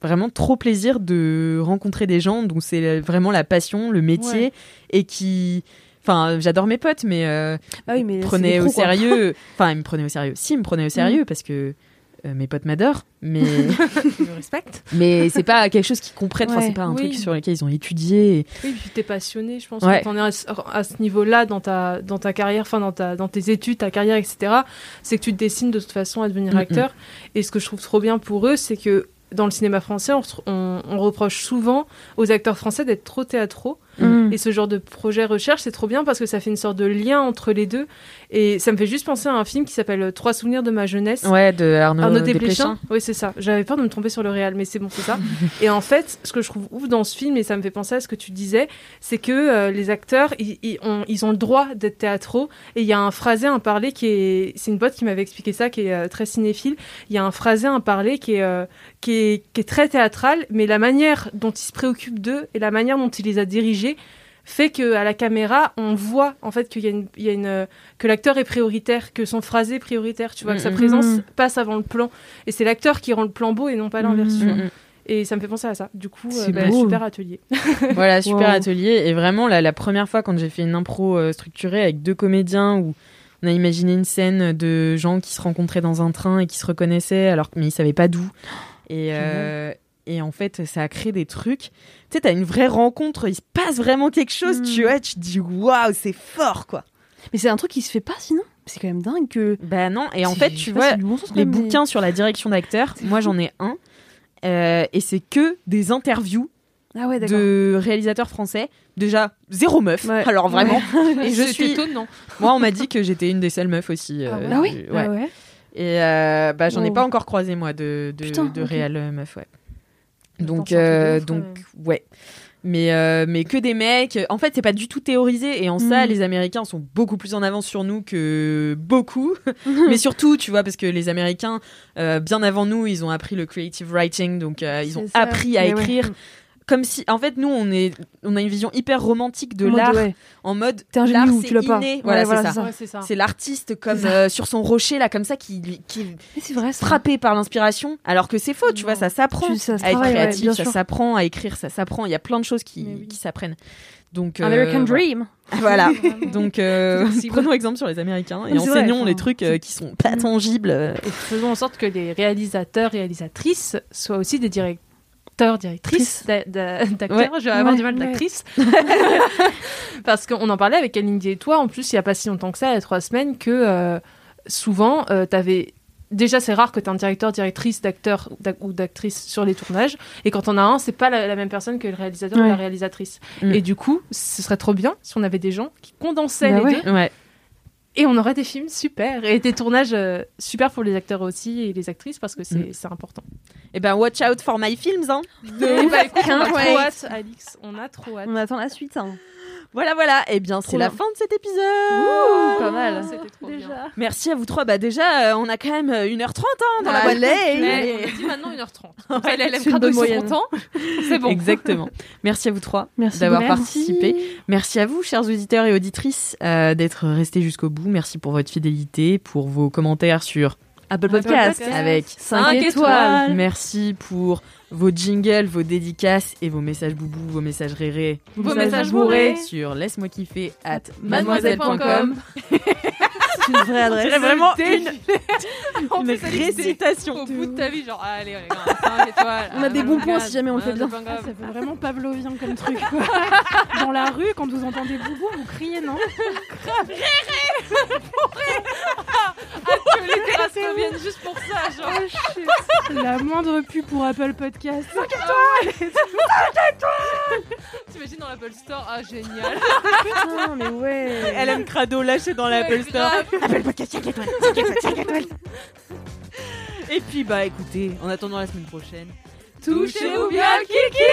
vraiment trop plaisir de rencontrer des gens dont c'est vraiment la passion, le métier Ouais. et qui, enfin, j'adore mes potes, mais euh, Ah oui, mais des au sérieux. Enfin, ils me prenaient au sérieux. Si, ils me prenaient au sérieux parce que euh, mes potes m'adorent, mais Je le respecte. mais c'est pas quelque chose qu'ils comprennent. Enfin, Ouais. c'est pas un Oui. truc sur lequel ils ont étudié. et- Oui, puis t'es passionné, je pense. Ouais. Quand on est à, ce- niveau-là dans ta, dans ta carrière, enfin dans, ta, dans tes études, ta carrière, etc., c'est que tu te destines de toute façon à devenir Mhm. acteur. Et ce que je trouve trop bien pour eux, c'est que dans le cinéma français, on, se- on- on reproche souvent aux acteurs français d'être trop théâtraux. Mm. Et ce genre de projet recherche, c'est trop bien parce que ça fait une sorte de lien entre les deux. Et ça me fait juste penser à un film qui s'appelle Trois souvenirs de ma jeunesse. Ouais, de Arnaud, Arnaud Desplechin. Desplechin. Oui, c'est ça. J'avais peur de me tromper sur le réel, mais c'est bon, c'est ça. et en fait, ce que je trouve ouf dans ce film, et ça me fait penser à ce que tu disais, c'est que euh, les acteurs, ils, ils ont, ils ont le droit d'être théâtraux. Et il y a un phrasé, un parler qui est. C'est une pote qui m'avait expliqué ça, qui est euh, très cinéphile. Il y a un phrasé, un parler qui est, euh, qui, est, qui est très théâtral, mais la manière dont il se préoccupe d'eux et la manière dont il les a dirigés fait que à la caméra on voit en fait qu'il y a une, il y a une euh, que l'acteur est prioritaire que son phrasé est prioritaire tu vois que sa Mhm. présence Mhm. passe avant le plan et c'est l'acteur qui rend le plan beau et non pas l'inverse et ça me fait penser à ça du coup euh, bah, super atelier Voilà, super Wow. atelier. Et vraiment, la, la première fois, quand j'ai fait une impro euh, structurée avec deux comédiens où on a imaginé une scène de gens qui se rencontraient dans un train et qui se reconnaissaient, alors mais ils savaient pas d'où. Et, euh, et en fait, ça a créé des trucs. Tu sais, t'as une vraie rencontre, il se passe vraiment quelque chose, tu vois, tu te dis waouh, c'est fort, quoi. Mais c'est un truc qui se fait pas sinon. C'est quand même dingue que. Bah non, et en fait, tu vois, bon sens les mais- bouquins sur la direction d'acteur, moi j'en ai un. euh, et c'est que des interviews Ah ouais, de réalisateurs français. Déjà, zéro meuf. Ouais. Alors vraiment. Et je suis. étonnant Moi, on m'a dit que j'étais une des seules meufs aussi. Ah euh, ouais Ah oui Et euh, bah, j'en ai pas encore croisé, moi, de, de, Putain, de ok. réel euh, meuf, ouais. Donc, euh, ouf, donc ouais. Mais, euh, mais que des mecs. En fait, c'est pas du tout théorisé. Et en ça, Mm. les Américains sont beaucoup plus en avance sur nous que beaucoup. mais surtout, tu vois, parce que les Américains, euh, bien avant nous, ils ont appris le creative writing. Donc, euh, ils ont ça. appris à Mais ouais. Comme si, en fait, nous, on, est, on a une vision hyper romantique de l'art. ouais. En mode, T'es un génie l'art, ou c'est tu l'as pas. Ouais, Voilà, voilà, c'est c'est ça. c'est ça C'est l'artiste comme euh, sur son rocher là comme ça qui lui- qui c'est vrai, frappé par l'inspiration alors que c'est faux tu vois ça s'apprend à être ouais, créatif ça s'apprend à écrire ça s'apprend il y a plein de choses qui, oui. qui s'apprennent donc euh, American. Dream. voilà donc euh, prenons exemple sur les américains et vrai, enseignons les trucs qui sont pas tangibles euh. et faisons en sorte que les réalisateurs réalisatrices soient aussi des directeurs directrices d'a- d'a- d'acteurs Ouais. je vais avoir Ouais, du mal ouais. d'actrices parce qu'on en parlait avec Aline et toi en plus il y a pas si longtemps que ça il y a trois semaines que euh, souvent euh, t'avais Déjà, c'est rare que tu aies un directeur, directrice, d'acteur d'ac- ou d'actrice sur les tournages. Et quand on a un, c'est pas la, la même personne que le réalisateur ou la réalisatrice. Mm. Et du coup, ce serait trop bien si on avait des gens qui condensaient Bah les deux. Et on aurait des films super. Et des tournages euh, super pour les acteurs aussi et les actrices parce que c'est Mm. c'est important. et ben watch out for my films hein bah, écoute, on a trop hâte, Alix. On a trop hâte. On attend la suite. Hein. Voilà voilà et bien c'est la bien. fin de cet épisode Ouh, pas mal. C'était trop bien. Déjà. merci à vous trois bah déjà euh, on a quand même euh, 1h30 hein, dans la boîte Mais on a dit maintenant 1h30. Comme ça, les LM c'est une bonne moyenne. C'est bon. Exactement. Merci à vous trois Merci d'avoir participé. Merci à vous, chers auditeurs et auditrices, euh, d'être restés jusqu'au bout. Merci pour votre fidélité, pour vos commentaires sur Apple Apple Podcast. Avec Cinq Cinq étoiles. Merci pour vos jingles, vos dédicaces et vos messages boubou, vos messages rérés Vos messages bourrés. sur laisse-moi kiffer at Mademoiselle.com. C'est une vraie adresse. C'est vraiment une, une récitation. Au bout de ta vie, genre, allez, on est 5 étoiles. On a des bons points si jamais on le fait bien. Ah, ça fait vraiment pavlovien comme truc. Quoi. Dans la rue, quand vous entendez boubou, vous criez, non que les terrasses reviennent juste pour ça, genre. La moindre pub pour Apple Podcast. T'imagines dans l'Apple Store, ah génial. Putain, mais ouais. Elle aime Crado lâché dans l'Apple Store. Apple Podcast 5 étoiles, 5 étoiles, 5 étoiles. Et puis bah écoutez, en attendant la semaine prochaine, Touchez-vous bien kiki